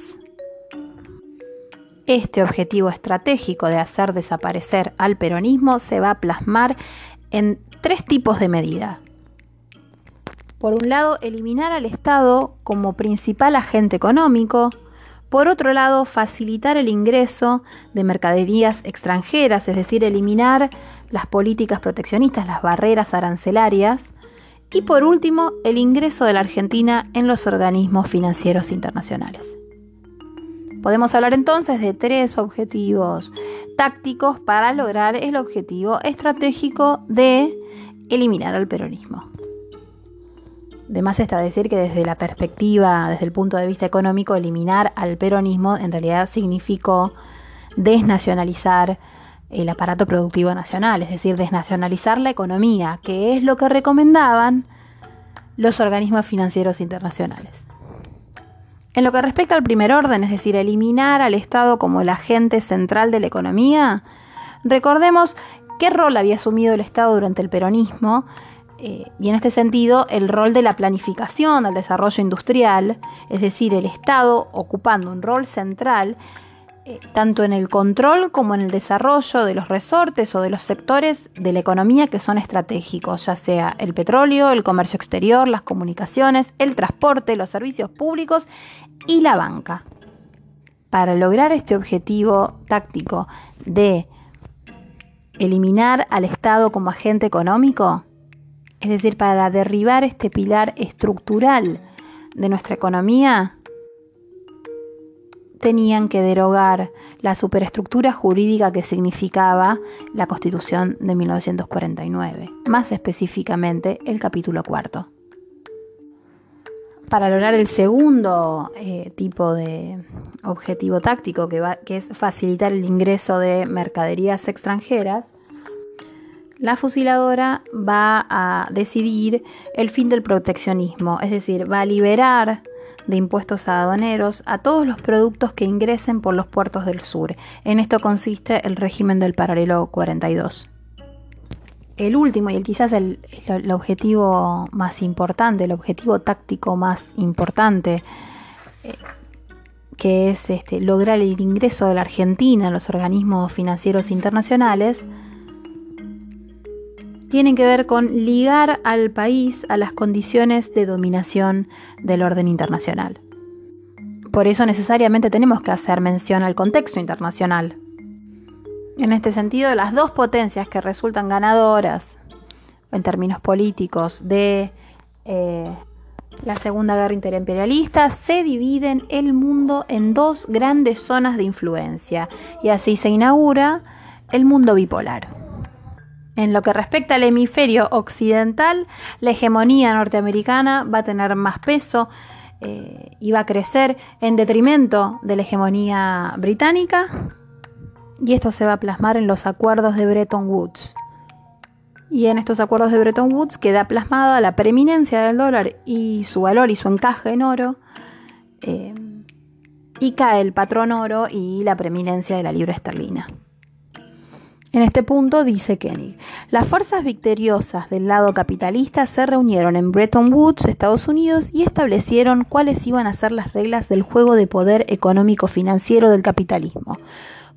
Este objetivo estratégico de hacer desaparecer al peronismo se va a plasmar en tres tipos de medidas. Por un lado, eliminar al Estado como principal agente económico. Por otro lado, facilitar el ingreso de mercaderías extranjeras, es decir, eliminar las políticas proteccionistas, las barreras arancelarias. Y por último, el ingreso de la Argentina en los organismos financieros internacionales. Podemos hablar entonces de tres objetivos tácticos para lograr el objetivo estratégico de eliminar al peronismo. De más está decir que desde la perspectiva, desde el punto de vista económico, eliminar al peronismo en realidad significó desnacionalizar el aparato productivo nacional, es decir, desnacionalizar la economía, que es lo que recomendaban los organismos financieros internacionales. En lo que respecta al primer orden, es decir, eliminar al Estado como el agente central de la economía, recordemos qué rol había asumido el Estado durante el peronismo eh, y en este sentido el rol de la planificación del desarrollo industrial, es decir, el Estado ocupando un rol central eh, tanto en el control como en el desarrollo de los resortes o de los sectores de la economía que son estratégicos, ya sea el petróleo, el comercio exterior, las comunicaciones, el transporte, los servicios públicos y la banca. Para lograr este objetivo táctico de eliminar al Estado como agente económico, es decir, para derribar este pilar estructural de nuestra economía, tenían que derogar la superestructura jurídica que significaba la Constitución de 1949, más específicamente el capítulo cuarto. Para lograr el segundo eh, tipo de objetivo táctico, que, que es facilitar el ingreso de mercaderías extranjeras, la fusiladora va a decidir el fin del proteccionismo, es decir, va a liberar de impuestos aduaneros a todos los productos que ingresen por los puertos del sur. En esto consiste el régimen del paralelo 42. El último y el quizás el, objetivo más importante, el objetivo táctico más importante, eh, que es este, lograr el ingreso de la Argentina a los organismos financieros internacionales, tienen que ver con ligar al país a las condiciones de dominación del orden internacional. Por eso necesariamente tenemos que hacer mención al contexto internacional. En este sentido, las dos potencias que resultan ganadoras en términos políticos de eh, la Segunda Guerra Interimperialista se dividen el mundo en dos grandes zonas de influencia y así se inaugura el mundo bipolar. En lo que respecta al hemisferio occidental, la hegemonía norteamericana va a tener más peso eh, y va a crecer en detrimento de la hegemonía británica. Y esto se va a plasmar en los acuerdos de Bretton Woods. Y en estos acuerdos de Bretton Woods queda plasmada la preeminencia del dólar y su valor y su encaje en oro. Eh, y cae el patrón oro y la preeminencia de la libra esterlina. En este punto dice Kenny, las fuerzas victoriosas del lado capitalista se reunieron en Bretton Woods, Estados Unidos, y establecieron cuáles iban a ser las reglas del juego de poder económico-financiero del capitalismo.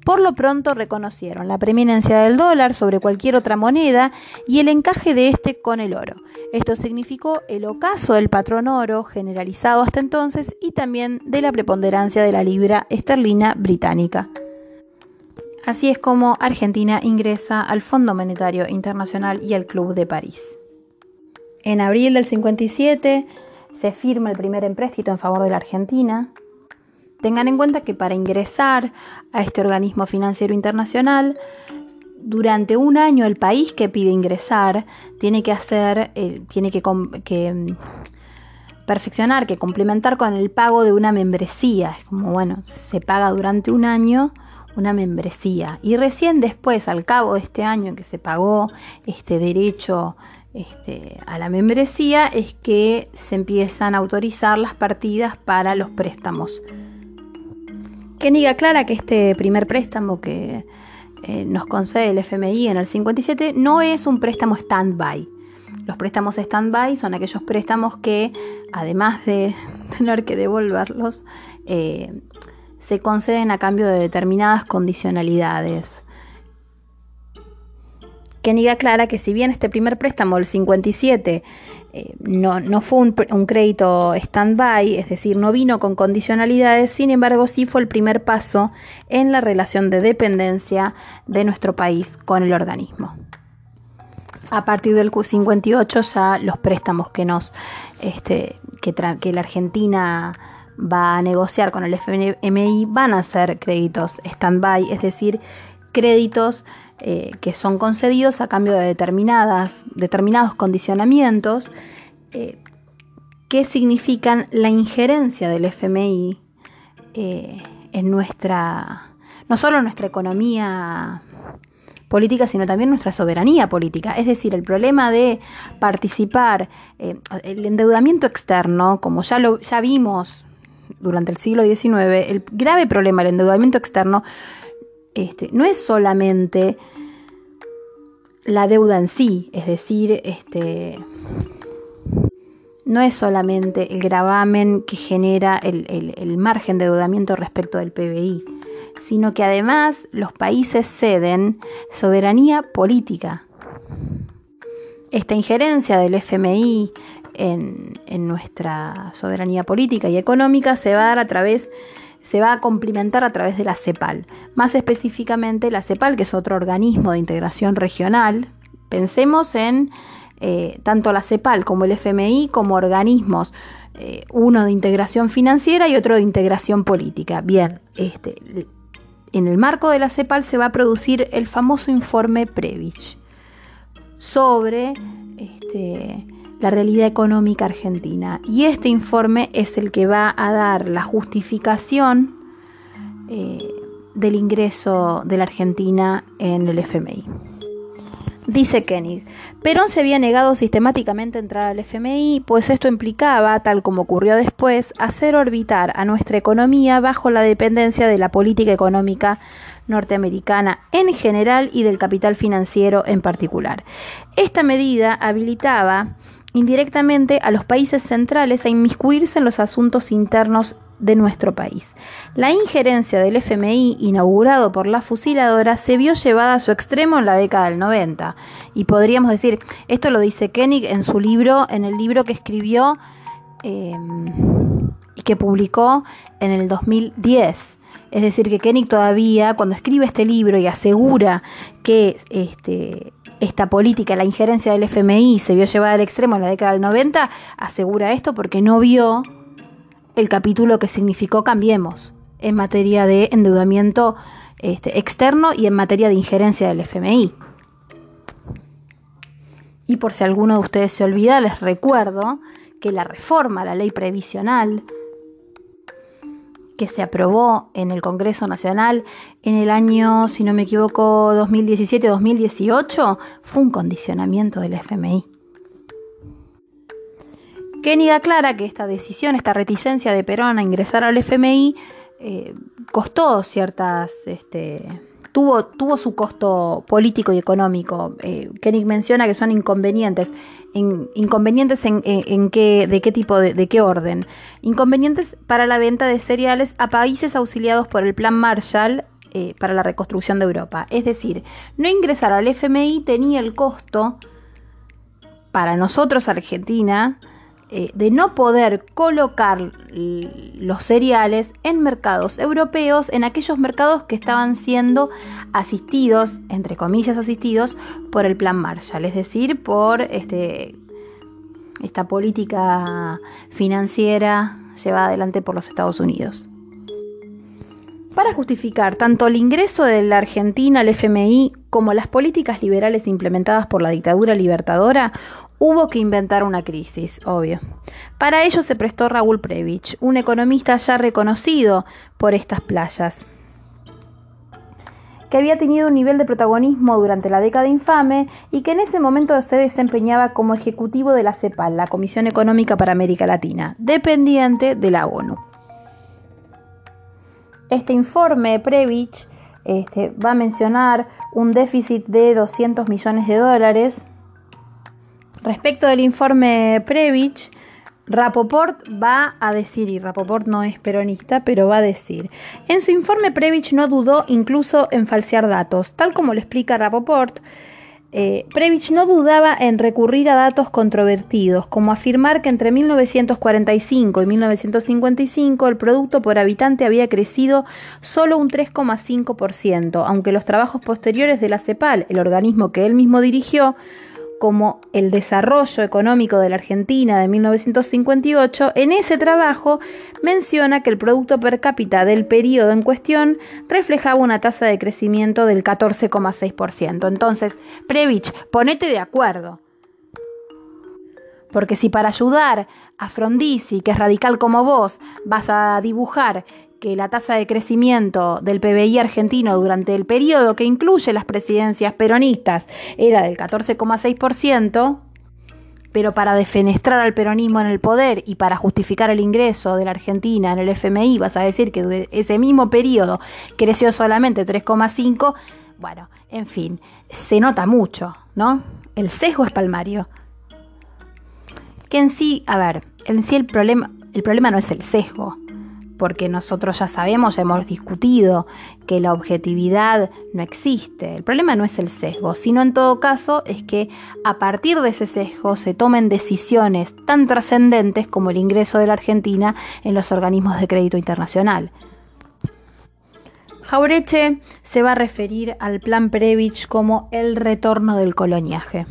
Por lo pronto reconocieron la preeminencia del dólar sobre cualquier otra moneda y el encaje de este con el oro. Esto significó el ocaso del patrón oro generalizado hasta entonces y también de la preponderancia de la libra esterlina británica. Así es como Argentina ingresa al Fondo Monetario Internacional y al Club de París. En abril del 57 se firma el primer empréstito en favor de la Argentina. Tengan en cuenta que para ingresar a este organismo financiero internacional, durante un año el país que pide ingresar tiene que hacer, eh, tiene que, mm, perfeccionar, que complementar con el pago de una membresía. Es como, bueno, se paga durante un año una membresía. Y recién después, al cabo de este año en que se pagó este derecho este, a la membresía, es que se empiezan a autorizar las partidas para los préstamos. Kenny aclara que este primer préstamo que eh, nos concede el FMI en el 57 no es un préstamo stand-by. Los préstamos stand-by son aquellos préstamos que, además de tener que devolverlos, eh, se conceden a cambio de determinadas condicionalidades. Kenny aclara que si bien este primer préstamo, el 57, eh, no, fue un, un crédito stand-by, es decir, no vino con condicionalidades, sin embargo sí fue el primer paso en la relación de dependencia de nuestro país con el organismo. A partir del Q58 ya los préstamos que nos este, que, que la Argentina va a negociar con el FMI van a ser créditos stand-by, es decir, créditos eh, que son concedidos a cambio de determinadas, determinados condicionamientos eh, que significan la injerencia del FMI eh, en nuestra, no solo nuestra economía política, sino también nuestra soberanía política. Es decir, el problema de participar, el endeudamiento externo, como ya lo ya vimos durante el siglo XIX, el grave problema del endeudamiento externo este, no es solamente la deuda en sí, es decir, este, no es solamente el gravamen que genera el, margen de endeudamiento respecto del PBI, sino que además los países ceden soberanía política. Esta injerencia del FMI en, nuestra soberanía política y económica se va a dar a través se va a complementar a través de la CEPAL. Más específicamente la CEPAL, que es otro organismo de integración regional. Pensemos en eh, tanto la CEPAL como el FMI como organismos, eh, uno de integración financiera y otro de integración política. Bien, este, en el marco de la CEPAL se va a producir el famoso informe Previch sobre este, la realidad económica argentina. Y este informe es el que va a dar la justificación eh, del ingreso de la Argentina en el FMI. Dice Koenig, Perón se había negado sistemáticamente a entrar al FMI, pues esto implicaba, tal como ocurrió después, hacer orbitar a nuestra economía bajo la dependencia de la política económica norteamericana en general y del capital financiero en particular. Esta medida habilitaba indirectamente a los países centrales a inmiscuirse en los asuntos internos de nuestro país. La injerencia del FMI, inaugurado por la fusiladora, se vio llevada a su extremo en la década del 90. Y podríamos decir, esto lo dice Koenig en su libro, en el libro que escribió em, y que publicó en el 2010. Es decir, que Koenig todavía, cuando escribe este libro y asegura que este, esta política, la injerencia del FMI se vio llevada al extremo en la década del 90, asegura esto porque no vio el capítulo que significó Cambiemos en materia de endeudamiento este, externo y en materia de injerencia del FMI. Y por si alguno de ustedes se olvida, les recuerdo que la reforma la ley previsional que se aprobó en el Congreso Nacional en el año, si no me equivoco, 2017-2018, fue un condicionamiento del FMI. Kenny aclara que esta decisión, esta reticencia de Perón a ingresar al FMI, eh, costó ciertas este, tuvo, tuvo su costo político y económico. Eh, menciona que son inconvenientes. ¿Inconvenientes en, qué, de qué tipo, de, qué orden? Inconvenientes para la venta de cereales a países auxiliados por el Plan Marshall eh, para la reconstrucción de Europa. Es decir, no ingresar al FMI tenía el costo para nosotros, Argentina, eh, de no poder colocar los cereales en mercados europeos, en aquellos mercados que estaban siendo asistidos, entre comillas asistidos, por el Plan Marshall, es decir, por este, esta política financiera llevada adelante por los Estados Unidos. Para justificar tanto el ingreso de la Argentina al FMI como las políticas liberales implementadas por la dictadura libertadora, Hubo que inventar una crisis, obvio. Para ello se prestó Raúl Previch, un economista ya reconocido por estas playas, que había tenido un nivel de protagonismo durante la década infame y que en ese momento se desempeñaba como ejecutivo de la CEPAL, la Comisión Económica para América Latina, dependiente de la ONU. Este informe, Previch, este, va a mencionar un déficit de 200 millones de dólares Respecto del informe Previch, Rapoport va a decir, y Rapoport no es peronista, pero va a decir, en su informe Previch no dudó incluso en falsear datos, tal como lo explica Rapoport. Eh, Previch no dudaba en recurrir a datos controvertidos, como afirmar que entre 1945 y 1955 el producto por habitante había crecido solo un 3,5%, aunque los trabajos posteriores de la CEPAL, el organismo que él mismo dirigió, como el desarrollo económico de la Argentina de 1958, en ese trabajo menciona que el Producto Per cápita del periodo en cuestión reflejaba una tasa de crecimiento del 14,6%. Entonces, Previch, ponete de acuerdo. Porque si para ayudar a Frondizi, que es radical como vos, vas a dibujar que la tasa de crecimiento del PBI argentino durante el periodo que incluye las presidencias peronistas era del 14,6%, pero para defenestrar al peronismo en el poder y para justificar el ingreso de la Argentina en el FMI, vas a decir que ese mismo periodo creció solamente 3,5%, bueno, en fin, se nota mucho, ¿no? El sesgo es palmario. Que en sí, a ver, en sí el problema, el problema no es el sesgo, porque nosotros ya sabemos, hemos discutido que la objetividad no existe. El problema no es el sesgo, sino en todo caso es que a partir de ese sesgo se tomen decisiones tan trascendentes como el ingreso de la Argentina en los organismos de crédito internacional. Jaureche se va a referir al plan Previch como el retorno del coloniaje.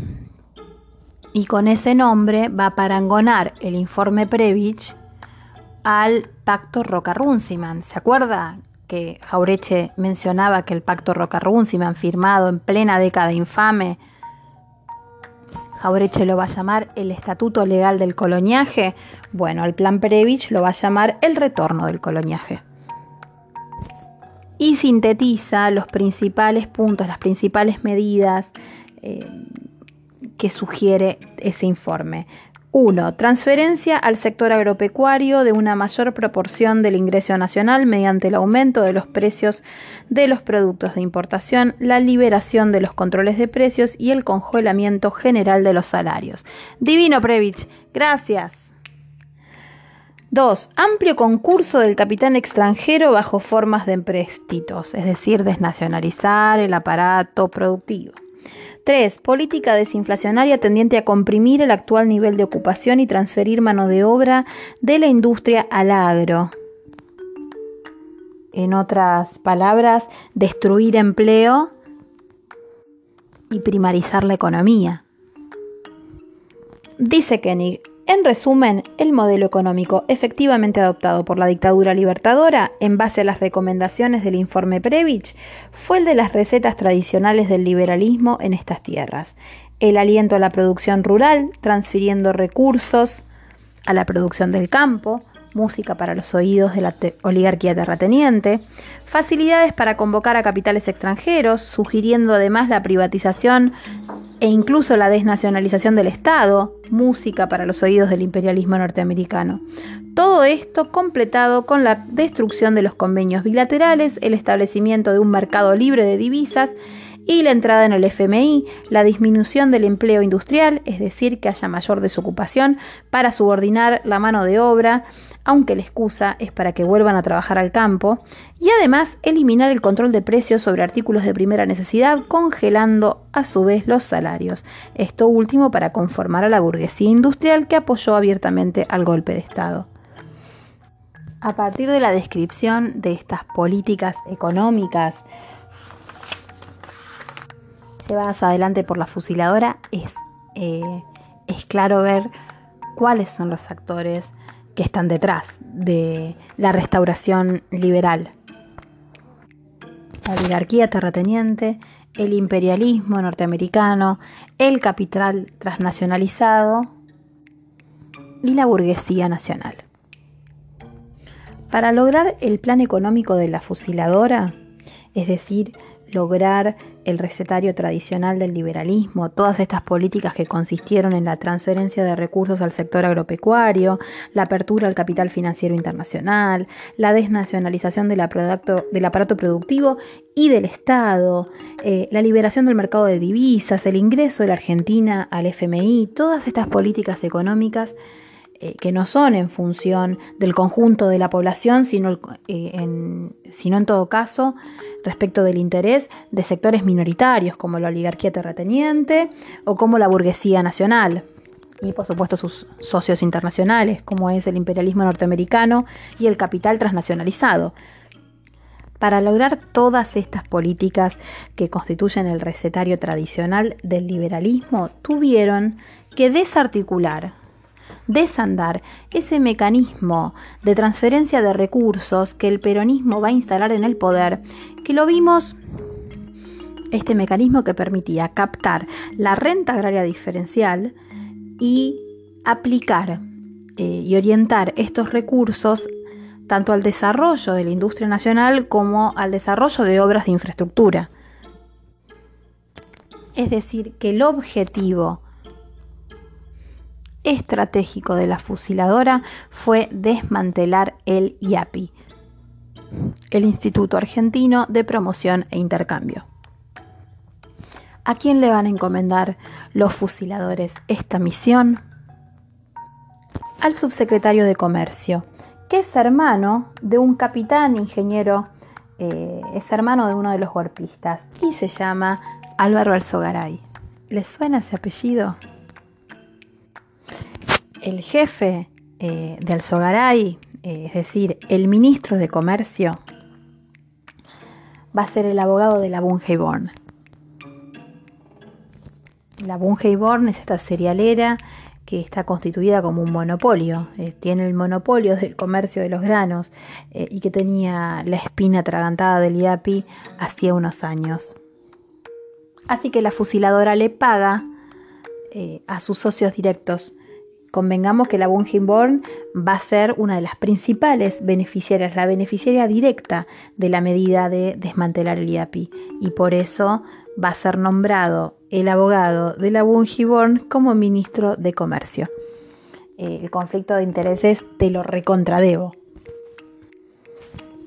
Y con ese nombre va a parangonar el informe Previch al pacto Roca-Runciman. ¿Se acuerda que Jaureche mencionaba que el pacto Roca-Runciman firmado en plena década infame? Jaureche lo va a llamar el Estatuto Legal del Coloniaje. Bueno, el Plan Previch lo va a llamar el Retorno del Coloniaje. Y sintetiza los principales puntos, las principales medidas eh, que sugiere ese informe. 1. Transferencia al sector agropecuario de una mayor proporción del ingreso nacional mediante el aumento de los precios de los productos de importación, la liberación de los controles de precios y el congelamiento general de los salarios. Divino Previch, gracias. 2. Amplio concurso del capitán extranjero bajo formas de empréstitos, es decir, desnacionalizar el aparato productivo. 3. Política desinflacionaria tendiente a comprimir el actual nivel de ocupación y transferir mano de obra de la industria al agro. En otras palabras, destruir empleo y primarizar la economía. Dice Koenig, en resumen, el modelo económico efectivamente adoptado por la dictadura libertadora, en base a las recomendaciones del informe Previch, fue el de las recetas tradicionales del liberalismo en estas tierras. El aliento a la producción rural, transfiriendo recursos a la producción del campo, música para los oídos de la oligarquía terrateniente, facilidades para convocar a capitales extranjeros, sugiriendo además la privatización e incluso la desnacionalización del Estado, música para los oídos del imperialismo norteamericano. Todo esto completado con la destrucción de los convenios bilaterales, el establecimiento de un mercado libre de divisas y la entrada en el FMI, la disminución del empleo industrial, es decir, que haya mayor desocupación para subordinar la mano de obra, aunque la excusa es para que vuelvan a trabajar al campo, y además eliminar el control de precios sobre artículos de primera necesidad, congelando a su vez los salarios. Esto último para conformar a la burguesía industrial que apoyó abiertamente al golpe de Estado. A partir de la descripción de estas políticas económicas llevadas adelante por la fusiladora, es, eh, es claro ver cuáles son los actores que están detrás de la restauración liberal. La oligarquía terrateniente, el imperialismo norteamericano, el capital transnacionalizado y la burguesía nacional. Para lograr el plan económico de la fusiladora, es decir, lograr el recetario tradicional del liberalismo, todas estas políticas que consistieron en la transferencia de recursos al sector agropecuario, la apertura al capital financiero internacional, la desnacionalización del aparato, productivo y del Estado, eh, la liberación del mercado de divisas, el ingreso de la Argentina al FMI, todas estas políticas económicas eh, que no son en función del conjunto de la población, sino, eh, en, sino en todo caso respecto del interés de sectores minoritarios como la oligarquía terrateniente o como la burguesía nacional y por supuesto sus socios internacionales como es el imperialismo norteamericano y el capital transnacionalizado. Para lograr todas estas políticas que constituyen el recetario tradicional del liberalismo, tuvieron que desarticular desandar ese mecanismo de transferencia de recursos que el peronismo va a instalar en el poder, que lo vimos este mecanismo que permitía captar la renta agraria diferencial y aplicar eh, y orientar estos recursos tanto al desarrollo de la industria nacional como al desarrollo de obras de infraestructura. Es decir, que el objetivo estratégico de la fusiladora fue desmantelar el IAPI, el Instituto Argentino de Promoción e Intercambio. ¿A quién le van a encomendar los fusiladores esta misión? Al subsecretario de Comercio, que es hermano de un capitán ingeniero, eh, es hermano de uno de los golpistas y se llama Álvaro Alzogaray. ¿Les suena ese apellido? El jefe eh, de Alzogaray, eh, es decir, el ministro de Comercio, va a ser el abogado de la Bungeborn. La Bungeborn es esta cerealera que está constituida como un monopolio, eh, tiene el monopolio del comercio de los granos y que tenía la espina atragantada del IAPI hacía unos años. Así que la fusiladora le paga eh, a sus socios directos. Convengamos que la Born va a ser una de las principales beneficiarias, la beneficiaria directa de la medida de desmantelar el IAPI y por eso va a ser nombrado el abogado de la Born como ministro de Comercio. Eh, el conflicto de intereses te lo recontradebo.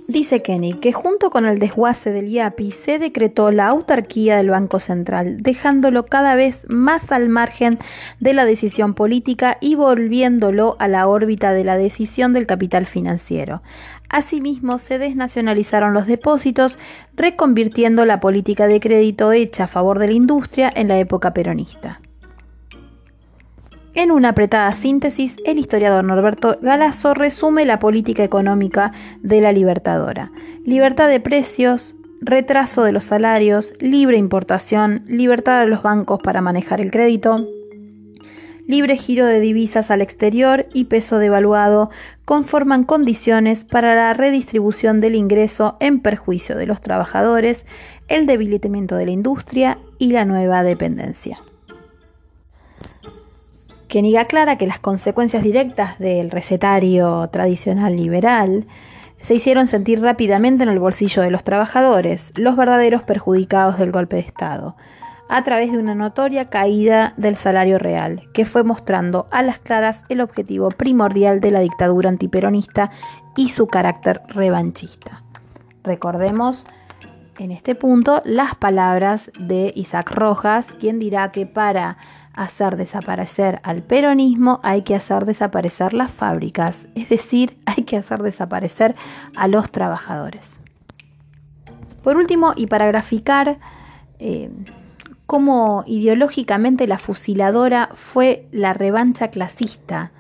Dice Kenny que junto con el desguace del IAPI se decretó la autarquía del Banco Central, dejándolo cada vez más al margen de la decisión política y volviéndolo a la órbita de la decisión del capital financiero. Asimismo, se desnacionalizaron los depósitos, reconvirtiendo la política de crédito hecha a favor de la industria en la época peronista. En una apretada síntesis, el historiador Norberto Galazo resume la política económica de la Libertadora. Libertad de precios, retraso de los salarios, libre importación, libertad de los bancos para manejar el crédito, libre giro de divisas al exterior y peso devaluado conforman condiciones para la redistribución del ingreso en perjuicio de los trabajadores, el debilitamiento de la industria y la nueva dependencia. Kenig aclara que las consecuencias directas del recetario tradicional liberal se hicieron sentir rápidamente en el bolsillo de los trabajadores, los verdaderos perjudicados del golpe de Estado, a través de una notoria caída del salario real, que fue mostrando a las claras el objetivo primordial de la dictadura antiperonista y su carácter revanchista. Recordemos en este punto las palabras de Isaac Rojas, quien dirá que para hacer desaparecer al peronismo, hay que hacer desaparecer las fábricas, es decir, hay que hacer desaparecer a los trabajadores. Por último, y para graficar eh, cómo ideológicamente la fusiladora fue la revancha clasista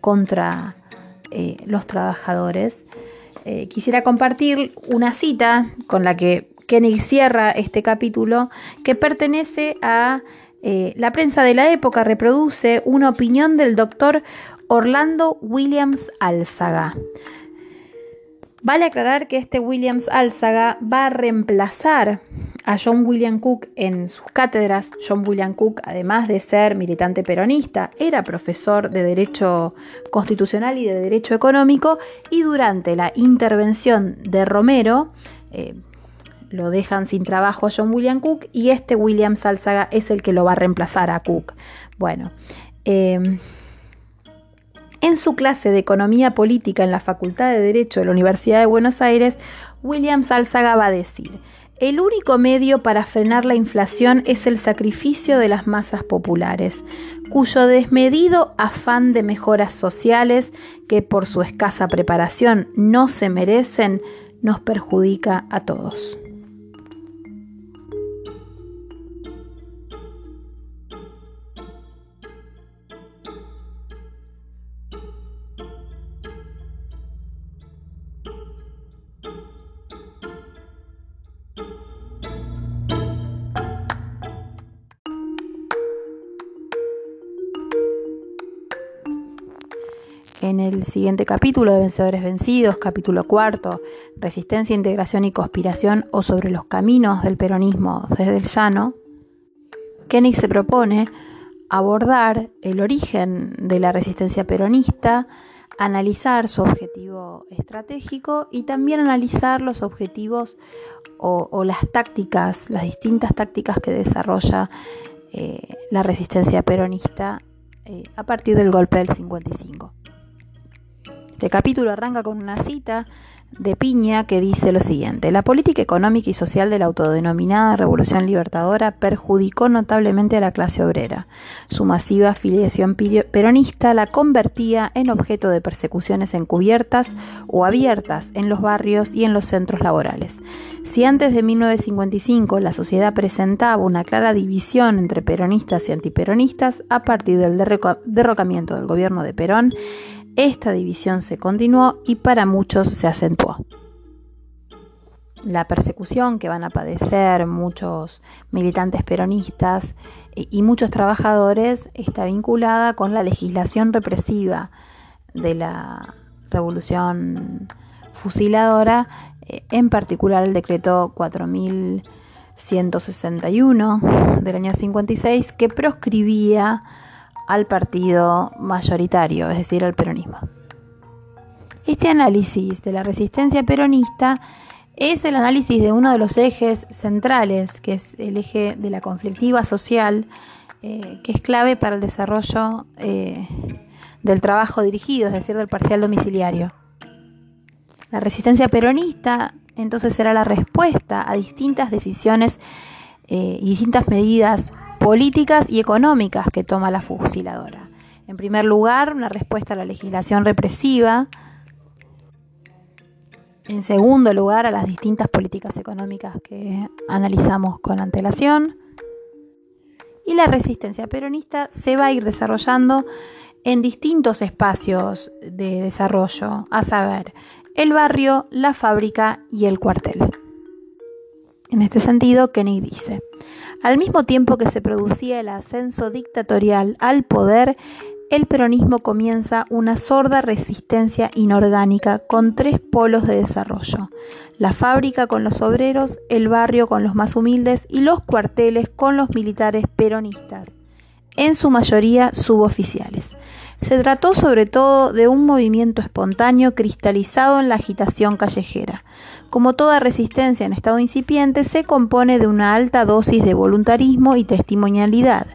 contra eh, los trabajadores, eh, quisiera compartir una cita con la que Kenny cierra este capítulo que pertenece a eh, la prensa de la época reproduce una opinión del doctor Orlando Williams Álzaga. Vale aclarar que este Williams Álzaga va a reemplazar a John William Cook en sus cátedras. John William Cook, además de ser militante peronista, era profesor de Derecho Constitucional y de Derecho Económico y durante la intervención de Romero, eh, lo dejan sin trabajo a John William Cook y este William Salzaga es el que lo va a reemplazar a Cook. Bueno, em, en su clase de Economía Política en la Facultad de Derecho de la Universidad de Buenos Aires, William Salzaga va a decir, el único medio para frenar la inflación es el sacrificio de las masas populares, cuyo desmedido afán de mejoras sociales, que por su escasa preparación no se merecen, nos perjudica a todos. En el siguiente capítulo de Vencedores Vencidos, capítulo cuarto, Resistencia, Integración y Conspiración o sobre los caminos del peronismo desde el llano, Koenig se propone abordar el origen de la resistencia peronista, analizar su objetivo estratégico y también analizar los objetivos o, las tácticas, las distintas tácticas que desarrolla eh, la resistencia peronista eh, a partir del golpe del 55. Este capítulo arranca con una cita de Piña que dice lo siguiente, la política económica y social de la autodenominada Revolución Libertadora perjudicó notablemente a la clase obrera. Su masiva afiliación peronista la convertía en objeto de persecuciones encubiertas o abiertas en los barrios y en los centros laborales. Si antes de 1955 la sociedad presentaba una clara división entre peronistas y antiperonistas a partir del derrocamiento del gobierno de Perón, esta división se continuó y para muchos se acentuó. La persecución que van a padecer muchos militantes peronistas y muchos trabajadores está vinculada con la legislación represiva de la revolución fusiladora, eh, en particular el decreto 4000 161 del año 56 que proscribía al partido mayoritario, es decir, al peronismo. Este análisis de la resistencia peronista es el análisis de uno de los ejes centrales, que es el eje de la conflictiva social, eh, que es clave para el desarrollo eh, del trabajo dirigido, es decir, del parcial domiciliario. La resistencia peronista entonces será la respuesta a distintas decisiones eh, y distintas medidas políticas y económicas que toma la fusiladora. En primer lugar, una respuesta a la legislación represiva. En segundo lugar, a las distintas políticas económicas que analizamos con antelación. Y la resistencia peronista se va a ir desarrollando en distintos espacios de desarrollo, a saber, el barrio, la fábrica y el cuartel. En este sentido, Kenny dice, al mismo tiempo que se producía el ascenso dictatorial al poder, el peronismo comienza una sorda resistencia inorgánica con tres polos de desarrollo, la fábrica con los obreros, el barrio con los más humildes y los cuarteles con los militares peronistas, en su mayoría suboficiales. Se trató sobre todo de un movimiento espontáneo cristalizado en la agitación callejera. Como toda resistencia en estado incipiente, se compone de una alta dosis de voluntarismo y testimonialidad.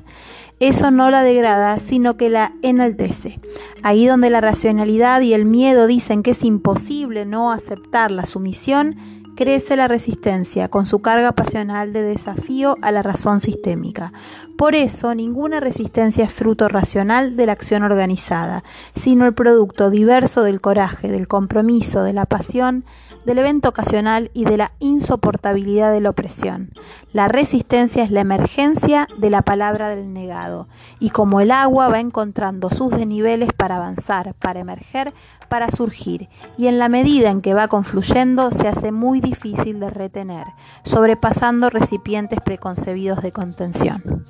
Eso no la degrada, sino que la enaltece. Ahí donde la racionalidad y el miedo dicen que es imposible no aceptar la sumisión, crece la resistencia con su carga pasional de desafío a la razón sistémica. Por eso, ninguna resistencia es fruto racional de la acción organizada, sino el producto diverso del coraje, del compromiso, de la pasión, del evento ocasional y de la insoportabilidad de la opresión. La resistencia es la emergencia de la palabra del negado, y como el agua va encontrando sus desniveles para avanzar, para emerger, para surgir, y en la medida en que va confluyendo se hace muy difícil de retener, sobrepasando recipientes preconcebidos de contención.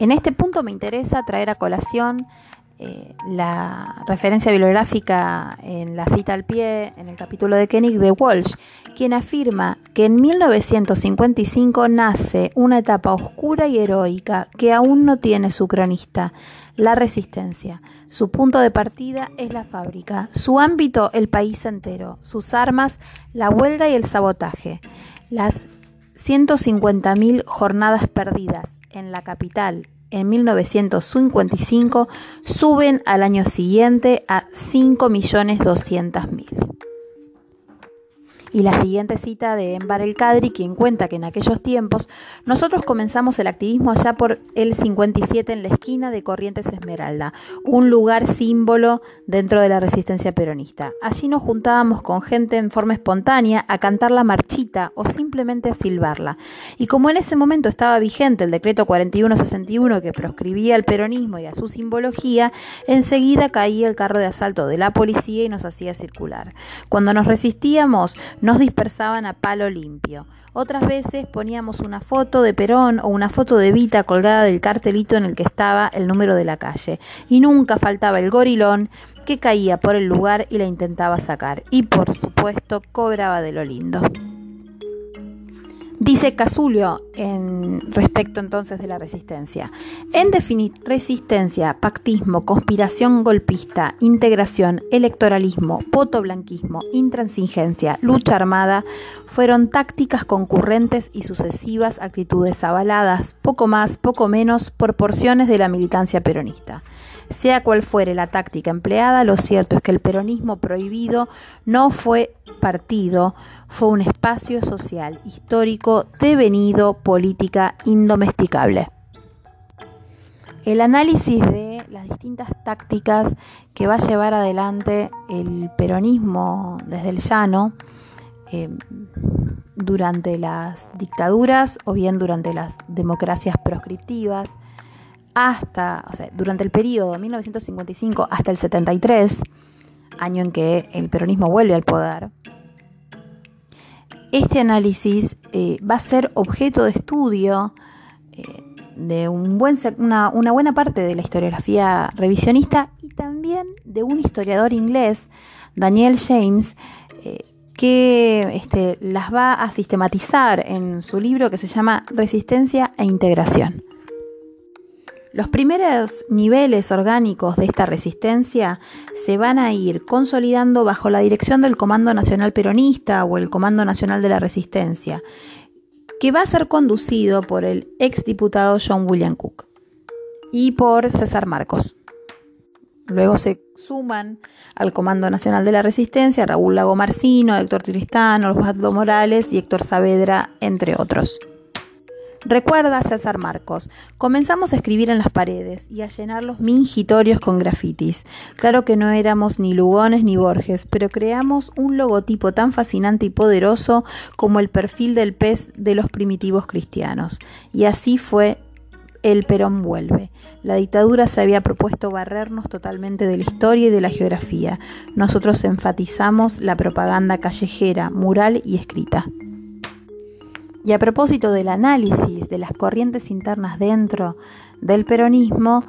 En este punto me interesa traer a colación eh, la referencia bibliográfica en la cita al pie en el capítulo de Koenig de Walsh, quien afirma que en 1955 nace una etapa oscura y heroica que aún no tiene su cronista, la resistencia. Su punto de partida es la fábrica, su ámbito el país entero, sus armas la huelga y el sabotaje, las 150.000 jornadas perdidas en la capital en 1955 suben al año siguiente a 5.200.000. Y la siguiente cita de Embar el Cadri, quien cuenta que en aquellos tiempos nosotros comenzamos el activismo allá por el 57 en la esquina de Corrientes Esmeralda, un lugar símbolo dentro de la resistencia peronista. Allí nos juntábamos con gente en forma espontánea a cantar la marchita o simplemente a silbarla. Y como en ese momento estaba vigente el decreto 4161 que proscribía al peronismo y a su simbología, enseguida caía el carro de asalto de la policía y nos hacía circular. Cuando nos resistíamos, nos dispersaban a palo limpio. Otras veces poníamos una foto de Perón o una foto de Vita colgada del cartelito en el que estaba el número de la calle. Y nunca faltaba el gorilón que caía por el lugar y la intentaba sacar. Y por supuesto cobraba de lo lindo. Dice Casulio en respecto entonces de la resistencia. En definir resistencia, pactismo, conspiración golpista, integración, electoralismo, potoblanquismo, intransigencia, lucha armada, fueron tácticas concurrentes y sucesivas actitudes avaladas, poco más, poco menos, por porciones de la militancia peronista. Sea cual fuere la táctica empleada, lo cierto es que el peronismo prohibido no fue partido, fue un espacio social, histórico, devenido, política indomesticable. El análisis de las distintas tácticas que va a llevar adelante el peronismo desde el llano eh, durante las dictaduras o bien durante las democracias proscriptivas, hasta, durante el periodo 1955 hasta el 73, año en que el peronismo vuelve al poder, este análisis eh, va a ser objeto de estudio eh, de una, buena parte de la historiografía revisionista y también de un historiador inglés, Daniel James, eh, que este, las va a sistematizar en su libro que se llama Resistencia e Integración. Los primeros niveles orgánicos de esta resistencia se van a ir consolidando bajo la dirección del Comando Nacional Peronista o el Comando Nacional de la Resistencia, que va a ser conducido por el exdiputado John William Cook y por César Marcos. Luego se suman al Comando Nacional de la Resistencia Raúl Lago Marcino, Héctor Tristán, Osvaldo Morales y Héctor Saavedra, entre otros. Recuerda César Marcos, comenzamos a escribir en las paredes y a llenar los mingitorios con grafitis. Claro que no éramos ni Lugones ni Borges, pero creamos un logotipo tan fascinante y poderoso como el perfil del pez de los primitivos cristianos. Y así fue el Perón vuelve. La dictadura se había propuesto barrernos totalmente de la historia y de la geografía. Nosotros enfatizamos la propaganda callejera, mural y escrita. Y a propósito del análisis de las corrientes internas dentro del peronismo,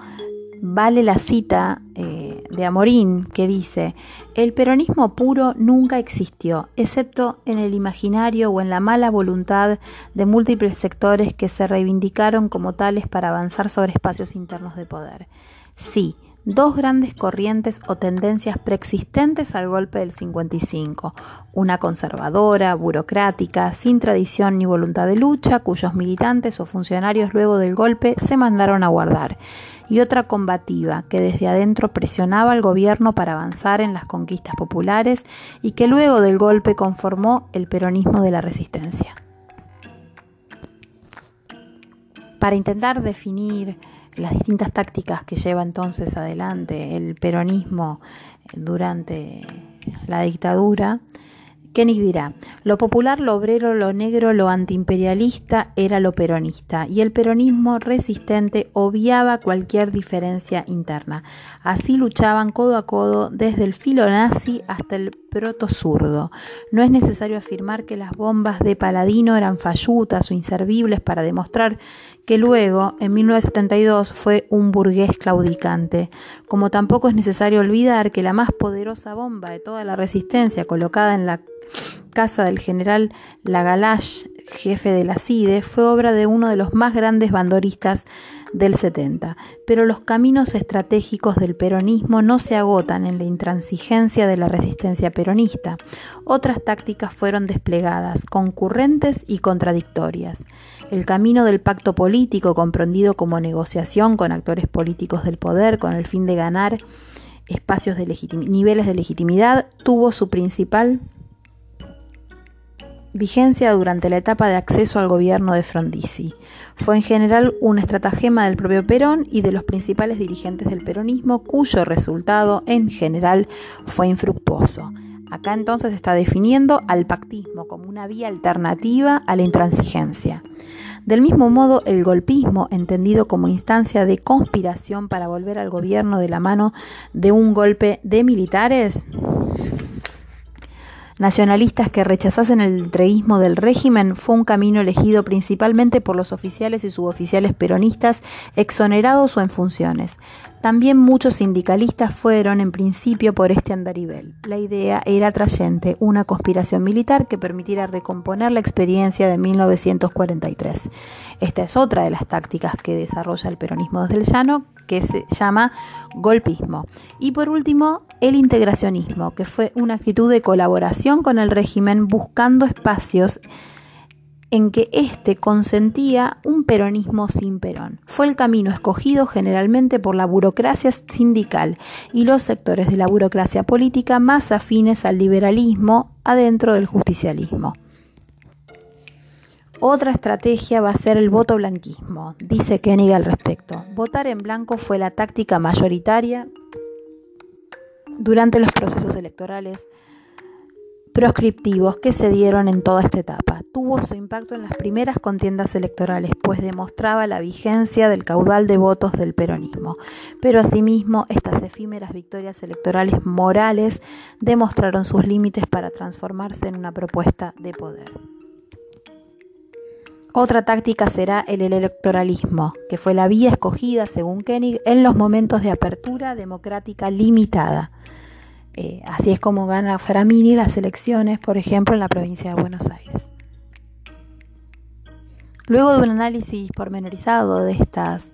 vale la cita eh, de Amorín que dice, el peronismo puro nunca existió, excepto en el imaginario o en la mala voluntad de múltiples sectores que se reivindicaron como tales para avanzar sobre espacios internos de poder. Sí, dos grandes corrientes o tendencias preexistentes al golpe del 55, una conservadora, burocrática, sin tradición ni voluntad de lucha, cuyos militantes o funcionarios luego del golpe se mandaron a guardar, y otra combativa, que desde adentro presionaba al gobierno para avanzar en las conquistas populares y que luego del golpe conformó el peronismo de la resistencia. Para intentar definir las distintas tácticas que lleva entonces adelante el peronismo durante la dictadura, Koenig dirá, lo popular, lo obrero, lo negro, lo antiimperialista era lo peronista, y el peronismo resistente obviaba cualquier diferencia interna. Así luchaban codo a codo desde el filo nazi hasta el proto zurdo. No es necesario afirmar que las bombas de Paladino eran fallutas o inservibles para demostrar que luego, en 1972, fue un burgués claudicante, como tampoco es necesario olvidar que la más poderosa bomba de toda la resistencia colocada en la casa del general Lagalache, jefe de la CIDE, fue obra de uno de los más grandes bandoristas del 70. Pero los caminos estratégicos del peronismo no se agotan en la intransigencia de la resistencia peronista. Otras tácticas fueron desplegadas, concurrentes y contradictorias. El camino del pacto político, comprendido como negociación con actores políticos del poder con el fin de ganar espacios de niveles de legitimidad, tuvo su principal vigencia durante la etapa de acceso al gobierno de Frondizi. Fue en general un estratagema del propio Perón y de los principales dirigentes del peronismo, cuyo resultado en general fue infructuoso. Acá entonces está definiendo al pactismo como una vía alternativa a la intransigencia. Del mismo modo, el golpismo, entendido como instancia de conspiración para volver al gobierno de la mano de un golpe de militares, nacionalistas que rechazasen el entreguismo del régimen fue un camino elegido principalmente por los oficiales y suboficiales peronistas exonerados o en funciones. También muchos sindicalistas fueron en principio por este andarivel. La idea era atrayente, una conspiración militar que permitiera recomponer la experiencia de 1943. Esta es otra de las tácticas que desarrolla el peronismo desde el llano, que se llama golpismo. Y por último, el integracionismo, que fue una actitud de colaboración con el régimen buscando espacios en que éste consentía un peronismo sin Perón. Fue el camino escogido generalmente por la burocracia sindical y los sectores de la burocracia política más afines al liberalismo adentro del justicialismo. Otra estrategia va a ser el voto blanquismo, dice Koenig al respecto. Votar en blanco fue la táctica mayoritaria durante los procesos electorales proscriptivos que se dieron en toda esta etapa. Tuvo su impacto en las primeras contiendas electorales, pues demostraba la vigencia del caudal de votos del peronismo. Pero asimismo, estas efímeras victorias electorales morales demostraron sus límites para transformarse en una propuesta de poder. Otra táctica será el electoralismo, que fue la vía escogida, según Koenig, en los momentos de apertura democrática limitada Eh, así es como gana Framini las elecciones, por ejemplo, en la provincia de Buenos Aires. Luego de un análisis pormenorizado de estas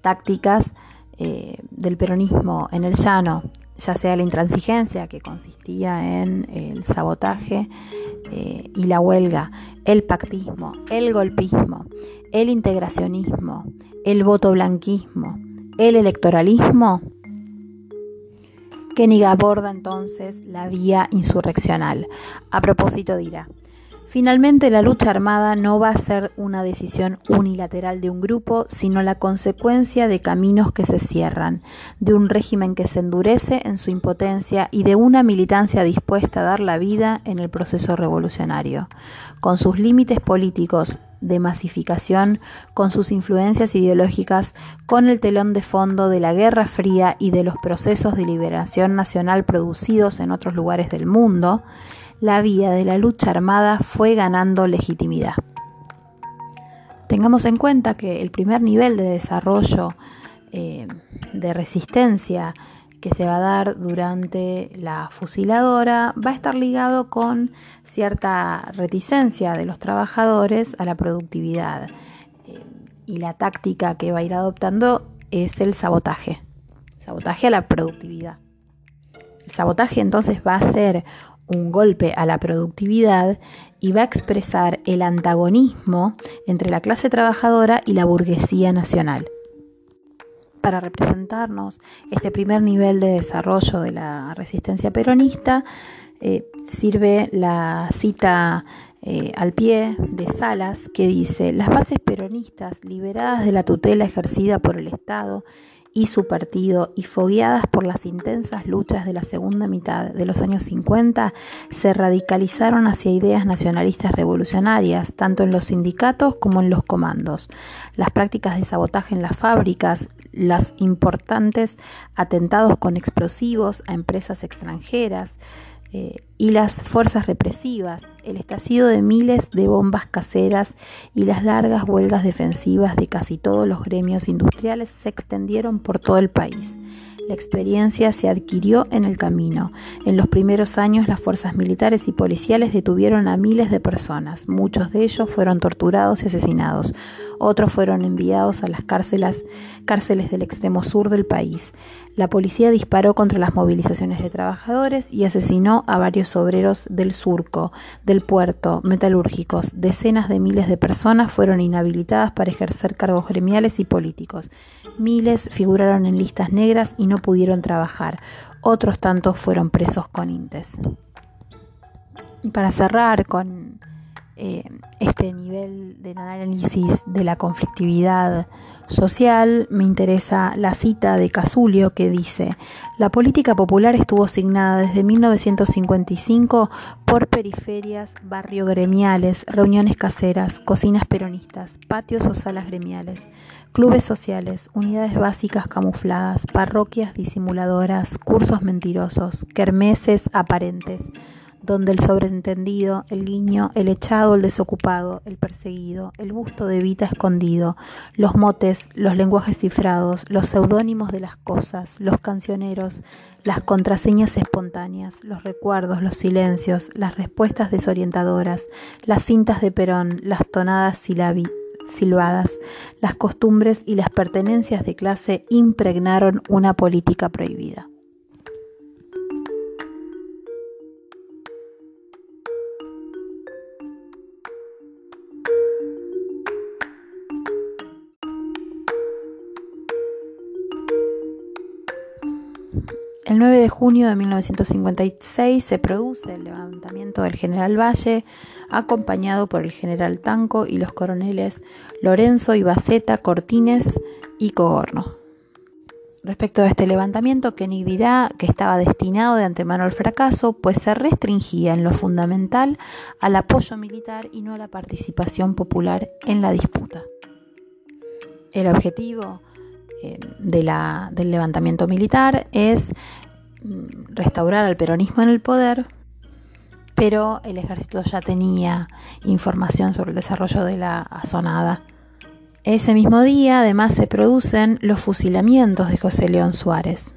tácticas eh, del peronismo en el llano, ya sea la intransigencia, que consistía en el sabotaje eh, y la huelga, el pactismo, el golpismo, el integracionismo, el voto blanquismo, el electoralismo, Koenig aborda entonces la vía insurreccional. A propósito dirá, Finalmente, la lucha armada no va a ser una decisión unilateral de un grupo, sino la consecuencia de caminos que se cierran, de un régimen que se endurece en su impotencia y de una militancia dispuesta a dar la vida en el proceso revolucionario. Con sus límites políticos de masificación, con sus influencias ideológicas, con el telón de fondo de la Guerra Fría y de los procesos de liberación nacional producidos en otros lugares del mundo, la vía de la lucha armada fue ganando legitimidad. Tengamos en cuenta que el primer nivel de desarrollo eh, de resistencia que se va a dar durante la fusiladora va a estar ligado con cierta reticencia de los trabajadores a la productividad. Eh, y la táctica que va a ir adoptando es el sabotaje. Sabotaje a la productividad. El sabotaje entonces va a ser un golpe a la productividad y va a expresar el antagonismo entre la clase trabajadora y la burguesía nacional. Para representarnos este primer nivel de desarrollo de la resistencia peronista, eh, sirve la cita eh, al pie de Salas que dice, las bases peronistas liberadas de la tutela ejercida por el Estado y su partido y fogueadas por las intensas luchas de la segunda mitad de los años 50, se radicalizaron hacia ideas nacionalistas revolucionarias, tanto en los sindicatos como en los comandos. Las prácticas de sabotaje en las fábricas, los importantes atentados con explosivos a empresas extranjeras, y las fuerzas represivas, el estallido de miles de bombas caseras y las largas huelgas defensivas de casi todos los gremios industriales se extendieron por todo el país. La experiencia se adquirió en el camino. En los primeros años las fuerzas militares y policiales detuvieron a miles de personas. Muchos de ellos fueron torturados y asesinados. Otros fueron enviados a las cárceles, cárceles del extremo sur del país. La policía disparó contra las movilizaciones de trabajadores y asesinó a varios obreros del surco, del puerto, metalúrgicos. Decenas de miles de personas fueron inhabilitadas para ejercer cargos gremiales y políticos. Miles figuraron en listas negras y no pudieron trabajar. Otros tantos fueron presos con intes. Y para cerrar con eh, este nivel de análisis de la conflictividad social, me interesa la cita de Casulio que dice, la política popular estuvo asignada desde 1955 por periferias, barrio gremiales, reuniones caseras, cocinas peronistas, patios o salas gremiales, clubes sociales, unidades básicas camufladas, parroquias disimuladoras, cursos mentirosos, kermeses aparentes, donde el sobreentendido, el guiño, el echado, el desocupado, el perseguido, el busto de Vita escondido, los motes, los lenguajes cifrados, los seudónimos de las cosas, los cancioneros, las contraseñas espontáneas, los recuerdos, los silencios, las respuestas desorientadoras, las cintas de Perón, las tonadas silbadas, las costumbres y las pertenencias de clase impregnaron una política prohibida. El 9 de junio de 1956 se produce el levantamiento del general Valle, acompañado por el general Tanco y los coroneles Lorenzo, Ibaceta, Cortines y Cogorno. Respecto a este levantamiento, Kenny dirá que estaba destinado de antemano al fracaso, pues se restringía en lo fundamental al apoyo militar y no a la participación popular en la disputa. El objetivo eh, del levantamiento militar es restaurar al peronismo en el poder, pero el ejército ya tenía información sobre el desarrollo de la azonada. Ese mismo día además se producen los fusilamientos de José León Suárez.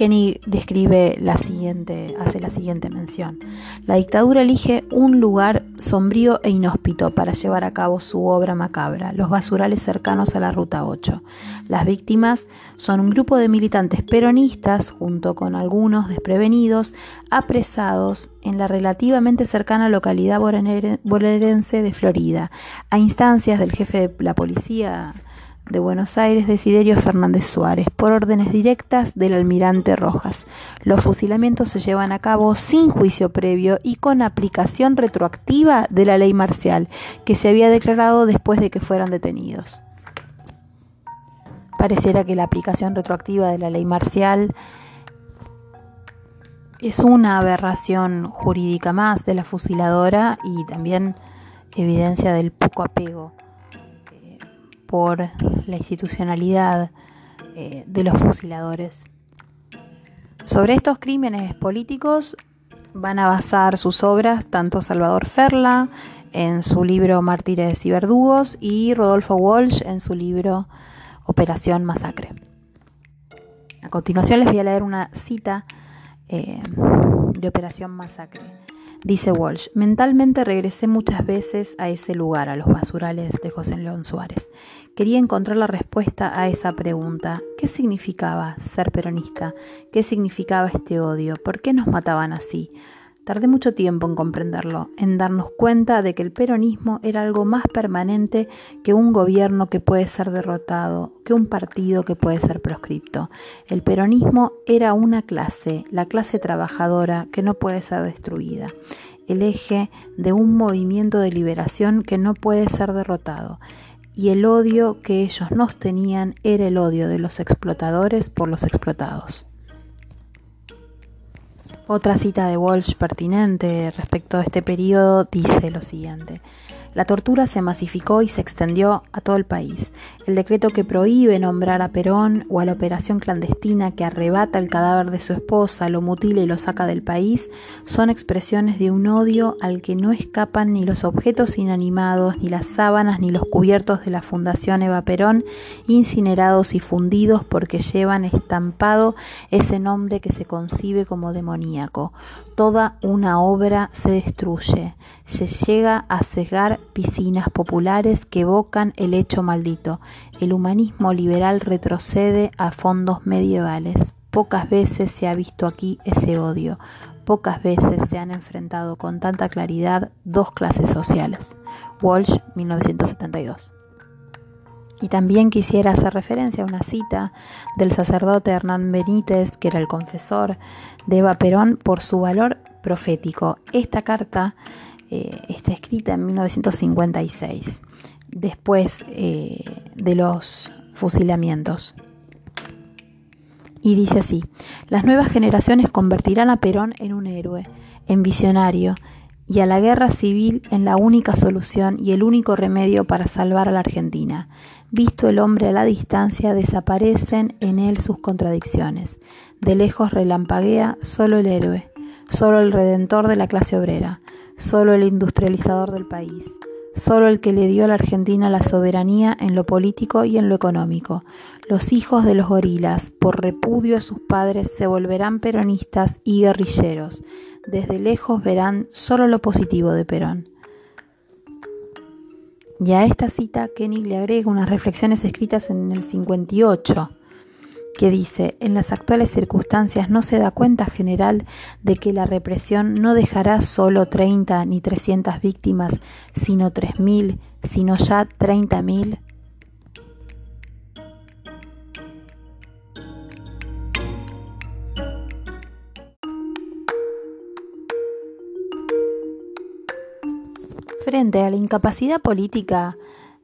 Kenny describe la siguiente, hace la siguiente mención. La dictadura elige un lugar sombrío e inhóspito para llevar a cabo su obra macabra, los basurales cercanos a la Ruta 8. Las víctimas son un grupo de militantes peronistas, junto con algunos desprevenidos, apresados en la relativamente cercana localidad bonaerense de Florida, a instancias del jefe de la policía de Buenos Aires, Desiderio Fernández Suárez, por órdenes directas del almirante Rojas. Los fusilamientos se llevan a cabo sin juicio previo y con aplicación retroactiva de la ley marcial, que se había declarado después de que fueran detenidos. Pareciera que la aplicación retroactiva de la ley marcial es una aberración jurídica más de la fusiladora y también evidencia del poco apego por la institucionalidad eh, de los fusiladores. Sobre estos crímenes políticos van a basar sus obras tanto Salvador Ferla en su libro Mártires y Verdugos y Rodolfo Walsh en su libro Operación Masacre. A continuación les voy a leer una cita eh, de Operación Masacre. Dice Walsh, mentalmente regresé muchas veces a ese lugar, a los basurales de José León Suárez. Quería encontrar la respuesta a esa pregunta. ¿Qué significaba ser peronista? ¿Qué significaba este odio? ¿Por qué nos mataban así? Tardé mucho tiempo en comprenderlo, en darnos cuenta de que el peronismo era algo más permanente que un gobierno que puede ser derrotado, que un partido que puede ser proscripto. El peronismo era una clase, la clase trabajadora que no puede ser destruida, el eje de un movimiento de liberación que no puede ser derrotado. Y el odio que ellos nos tenían era el odio de los explotadores por los explotados. Otra cita de Walsh pertinente respecto a este periodo dice lo siguiente. La tortura se masificó y se extendió a todo el país. El decreto que prohíbe nombrar a Perón o a la operación clandestina que arrebata el cadáver de su esposa, lo mutila y lo saca del país son expresiones de un odio al que no escapan ni los objetos inanimados, ni las sábanas, ni los cubiertos de la Fundación Eva Perón, incinerados y fundidos porque llevan estampado ese nombre que se concibe como Toda una obra se destruye, se llega a cegar piscinas populares que evocan el hecho maldito. El humanismo liberal retrocede a fondos medievales. Pocas veces se ha visto aquí ese odio. Pocas veces se han enfrentado con tanta claridad dos clases sociales. Walsh, 1972. Y también quisiera hacer referencia a una cita del sacerdote Hernán Benítez, que era el confesor de Eva Perón, por su valor profético. Esta carta eh, está escrita en 1956, después eh, de los fusilamientos. Y dice así, las nuevas generaciones convertirán a Perón en un héroe, en visionario, y a la guerra civil en la única solución y el único remedio para salvar a la Argentina. Visto el hombre a la distancia, desaparecen en él sus contradicciones. De lejos relampaguea solo el héroe, solo el redentor de la clase obrera solo el industrializador del país, solo el que le dio a la Argentina la soberanía en lo político y en lo económico. Los hijos de los gorilas, por repudio a sus padres, se volverán peronistas y guerrilleros. Desde lejos verán solo lo positivo de Perón. Y a esta cita Kenny le agrega unas reflexiones escritas en el 58 que dice, en las actuales circunstancias no se da cuenta general de que la represión no dejará solo 30 ni 300 víctimas, sino 3.000, sino ya 30.000. Frente a la incapacidad política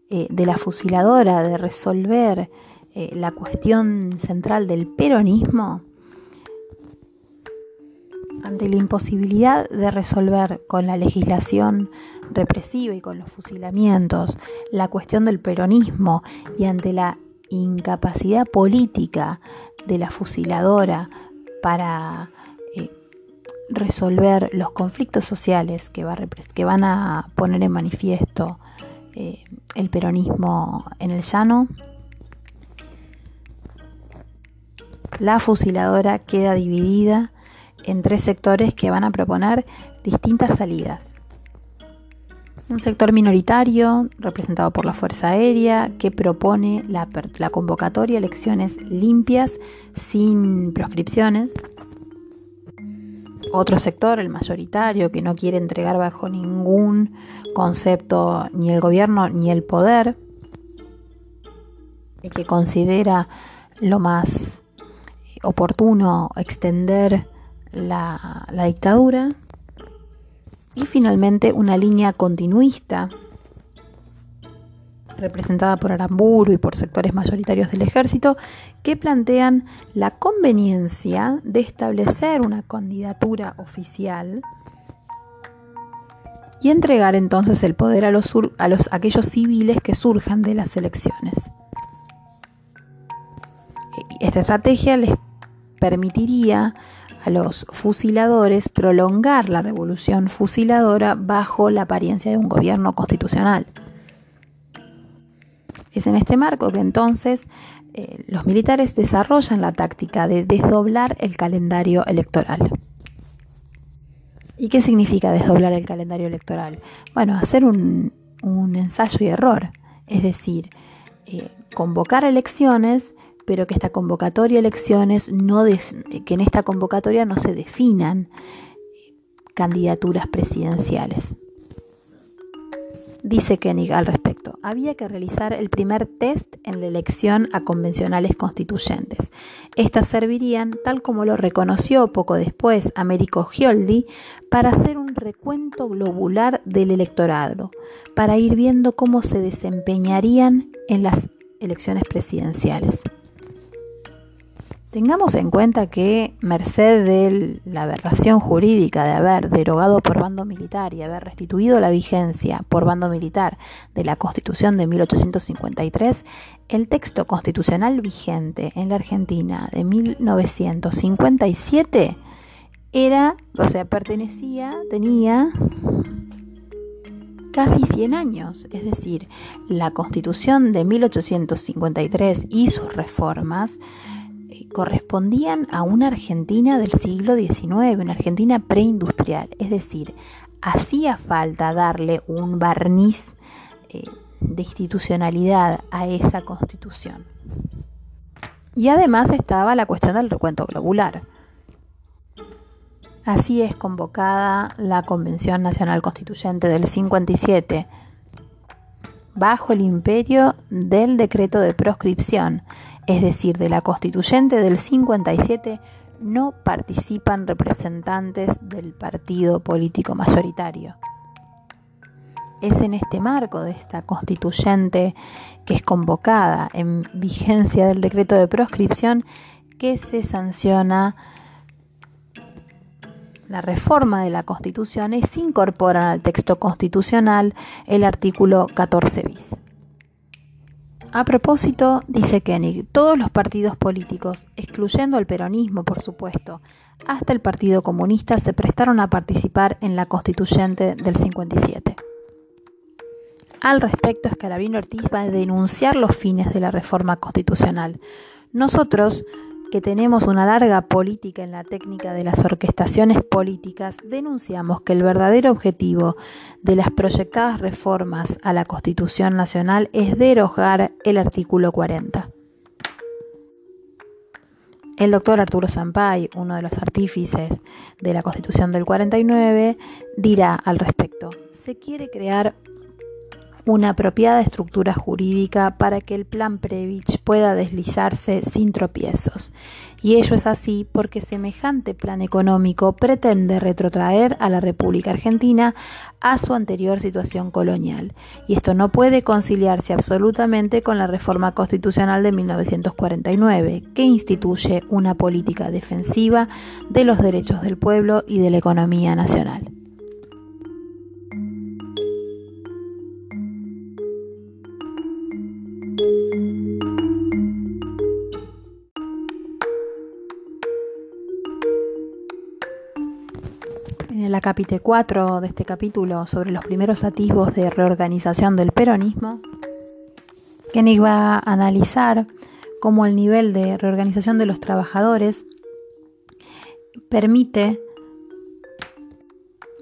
eh, de la fusiladora de resolver eh, la cuestión central del peronismo, ante la imposibilidad de resolver con la legislación represiva y con los fusilamientos la cuestión del peronismo y ante la incapacidad política de la fusiladora para eh, resolver los conflictos sociales que, van a poner en manifiesto eh, el peronismo en el llano, la fusiladora queda dividida en tres sectores que van a proponer distintas salidas. Un sector minoritario, representado por la Fuerza Aérea, que propone la, convocatoria a elecciones limpias sin proscripciones. Otro sector, el mayoritario, que no quiere entregar bajo ningún concepto ni el gobierno ni el poder, y que considera lo más oportuno extender la, dictadura y finalmente una línea continuista representada por Aramburu y por sectores mayoritarios del ejército, que plantean la conveniencia de establecer una candidatura oficial y entregar entonces el poder a los, a los aquellos civiles que surjan de las elecciones. Esta estrategia les permitiría a los fusiladores prolongar la revolución fusiladora bajo la apariencia de un gobierno constitucional. Es en este marco que entonces eh, los militares desarrollan la táctica de desdoblar el calendario electoral. ¿Y qué significa desdoblar el calendario electoral? Bueno, hacer un, ensayo y error, es decir, eh, convocar elecciones pero que esta convocatoria elecciones no que en esta convocatoria no se definan candidaturas presidenciales. Dice Koenig al respecto, había que realizar el primer test en la elección a convencionales constituyentes. Estas servirían, tal como lo reconoció poco después Américo Gioldi, para hacer un recuento globular del electorado, para ir viendo cómo se desempeñarían en las elecciones presidenciales. Tengamos en cuenta que, merced de la aberración jurídica de haber derogado por bando militar y haber restituido la vigencia por bando militar de la Constitución de 1853, el texto constitucional vigente en la Argentina de 1957 era, o sea, pertenecía, tenía casi 100 años, es decir, la Constitución de 1853 y sus reformas correspondían a una Argentina del siglo XIX, una Argentina preindustrial. Es decir, hacía falta darle un barniz eh, de institucionalidad a esa constitución. Y además estaba la cuestión del recuento globular. Así es convocada la Convención Nacional Constituyente del 57, bajo el imperio del decreto de proscripción, es decir, de la constituyente del 57, no participan representantes del partido político mayoritario. Es en este marco de esta constituyente que es convocada en vigencia del decreto de proscripción que se sanciona la reforma de la Constitución y se incorpora al texto constitucional el artículo 14 bis. A propósito, dice Koenig, todos los partidos políticos, excluyendo el peronismo, por supuesto, hasta el Partido Comunista, se prestaron a participar en la constituyente del 57. Al respecto, Escalabino Ortiz va a denunciar los fines de la reforma constitucional. Nosotros que tenemos una larga política en la técnica de las orquestaciones políticas, denunciamos que el verdadero objetivo de las proyectadas reformas a la Constitución Nacional es derogar el artículo 40. El doctor Arturo Sampay, uno de los artífices de la Constitución del 49, dirá al respecto, se quiere crear una apropiada estructura jurídica para que el plan Previch pueda deslizarse sin tropiezos. Y ello es así porque semejante plan económico pretende retrotraer a la República Argentina a su anterior situación colonial. Y esto no puede conciliarse absolutamente con la reforma constitucional de 1949, que instituye una política defensiva de los derechos del pueblo y de la economía nacional. La capítulo 4 de este capítulo sobre los primeros atisbos de reorganización del peronismo, Koenig va a analizar cómo el nivel de reorganización de los trabajadores permite,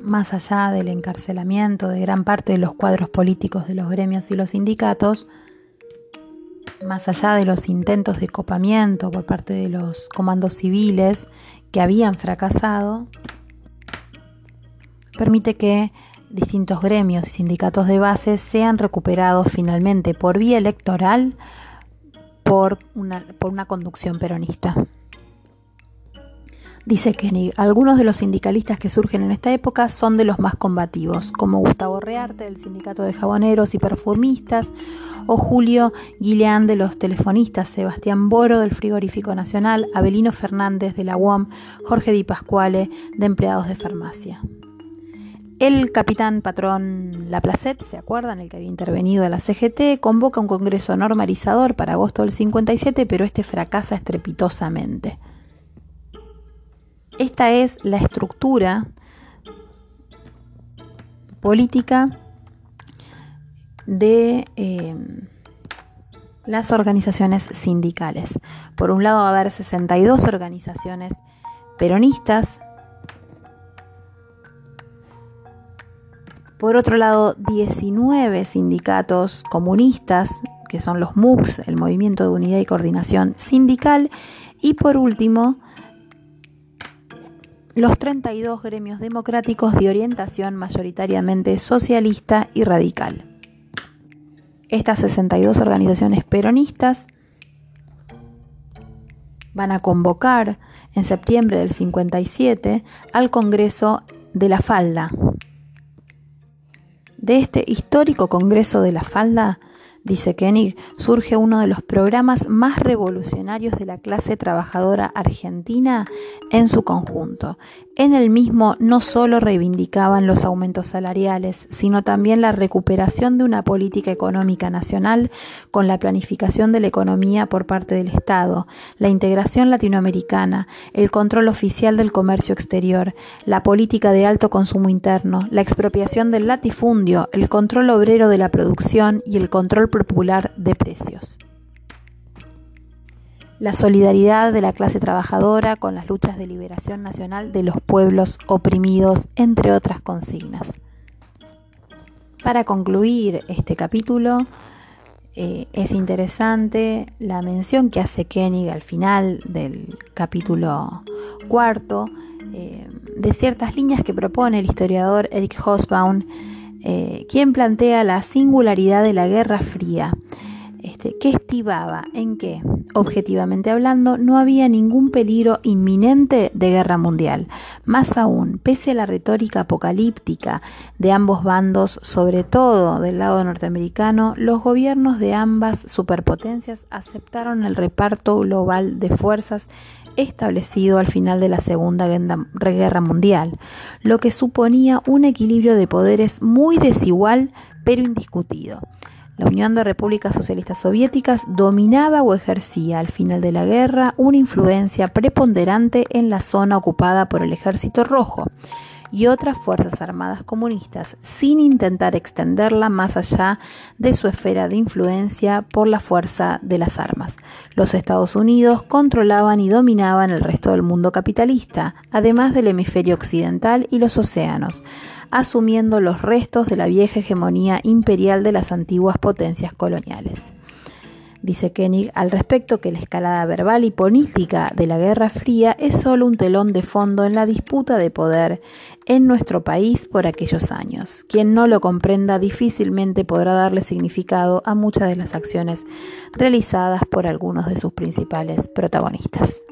más allá del encarcelamiento de gran parte de los cuadros políticos de los gremios y los sindicatos, más allá de los intentos de copamiento por parte de los comandos civiles que habían fracasado, permite que distintos gremios y sindicatos de base sean recuperados finalmente por vía electoral por una, por una conducción peronista. Dice Kenny, algunos de los sindicalistas que surgen en esta época son de los más combativos, como Gustavo Rearte del Sindicato de Jaboneros y Perfumistas, o Julio Guileán de los Telefonistas, Sebastián Boro del Frigorífico Nacional, Abelino Fernández de la UOM, Jorge Di Pascuale de Empleados de Farmacia. El capitán patrón Laplacet, ¿se acuerdan? El que había intervenido a la CGT, convoca un congreso normalizador para agosto del 57, pero este fracasa estrepitosamente. Esta es la estructura política de eh, las organizaciones sindicales. Por un lado va a haber 62 organizaciones peronistas, por otro lado 19 sindicatos comunistas, que son los MUCs, el Movimiento de Unidad y Coordinación Sindical, y por último los 32 gremios democráticos de orientación mayoritariamente socialista y radical. Estas 62 organizaciones peronistas van a convocar en septiembre del 57 al Congreso de la Falda. De este histórico Congreso de la Falda dice Koenig, surge uno de los programas más revolucionarios de la clase trabajadora argentina en su conjunto. En el mismo no solo reivindicaban los aumentos salariales, sino también la recuperación de una política económica nacional con la planificación de la economía por parte del Estado, la integración latinoamericana, el control oficial del comercio exterior, la política de alto consumo interno, la expropiación del latifundio, el control obrero de la producción y el control popular de precios. La solidaridad de la clase trabajadora con las luchas de liberación nacional de los pueblos oprimidos, entre otras consignas. Para concluir este capítulo, eh, es interesante la mención que hace Koenig al final del capítulo cuarto eh, de ciertas líneas que propone el historiador Eric Hobsbawm eh, quien plantea la singularidad de la Guerra Fría, este, que estivaba en que, objetivamente hablando, no había ningún peligro inminente de guerra mundial. Más aún, pese a la retórica apocalíptica de ambos bandos, sobre todo del lado norteamericano, los gobiernos de ambas superpotencias aceptaron el reparto global de fuerzas establecido al final de la Segunda Guerra Mundial, lo que suponía un equilibrio de poderes muy desigual pero indiscutido. La Unión de Repúblicas Socialistas Soviéticas dominaba o ejercía al final de la guerra una influencia preponderante en la zona ocupada por el Ejército Rojo y otras fuerzas armadas comunistas, sin intentar extenderla más allá de su esfera de influencia por la fuerza de las armas. Los Estados Unidos controlaban y dominaban el resto del mundo capitalista, además del hemisferio occidental y los océanos, asumiendo los restos de la vieja hegemonía imperial de las antiguas potencias coloniales. Dice Koenig al respecto que la escalada verbal y política de la Guerra Fría es solo un telón de fondo en la disputa de poder en nuestro país por aquellos años. Quien no lo comprenda difícilmente podrá darle significado a muchas de las acciones realizadas por algunos de sus principales protagonistas.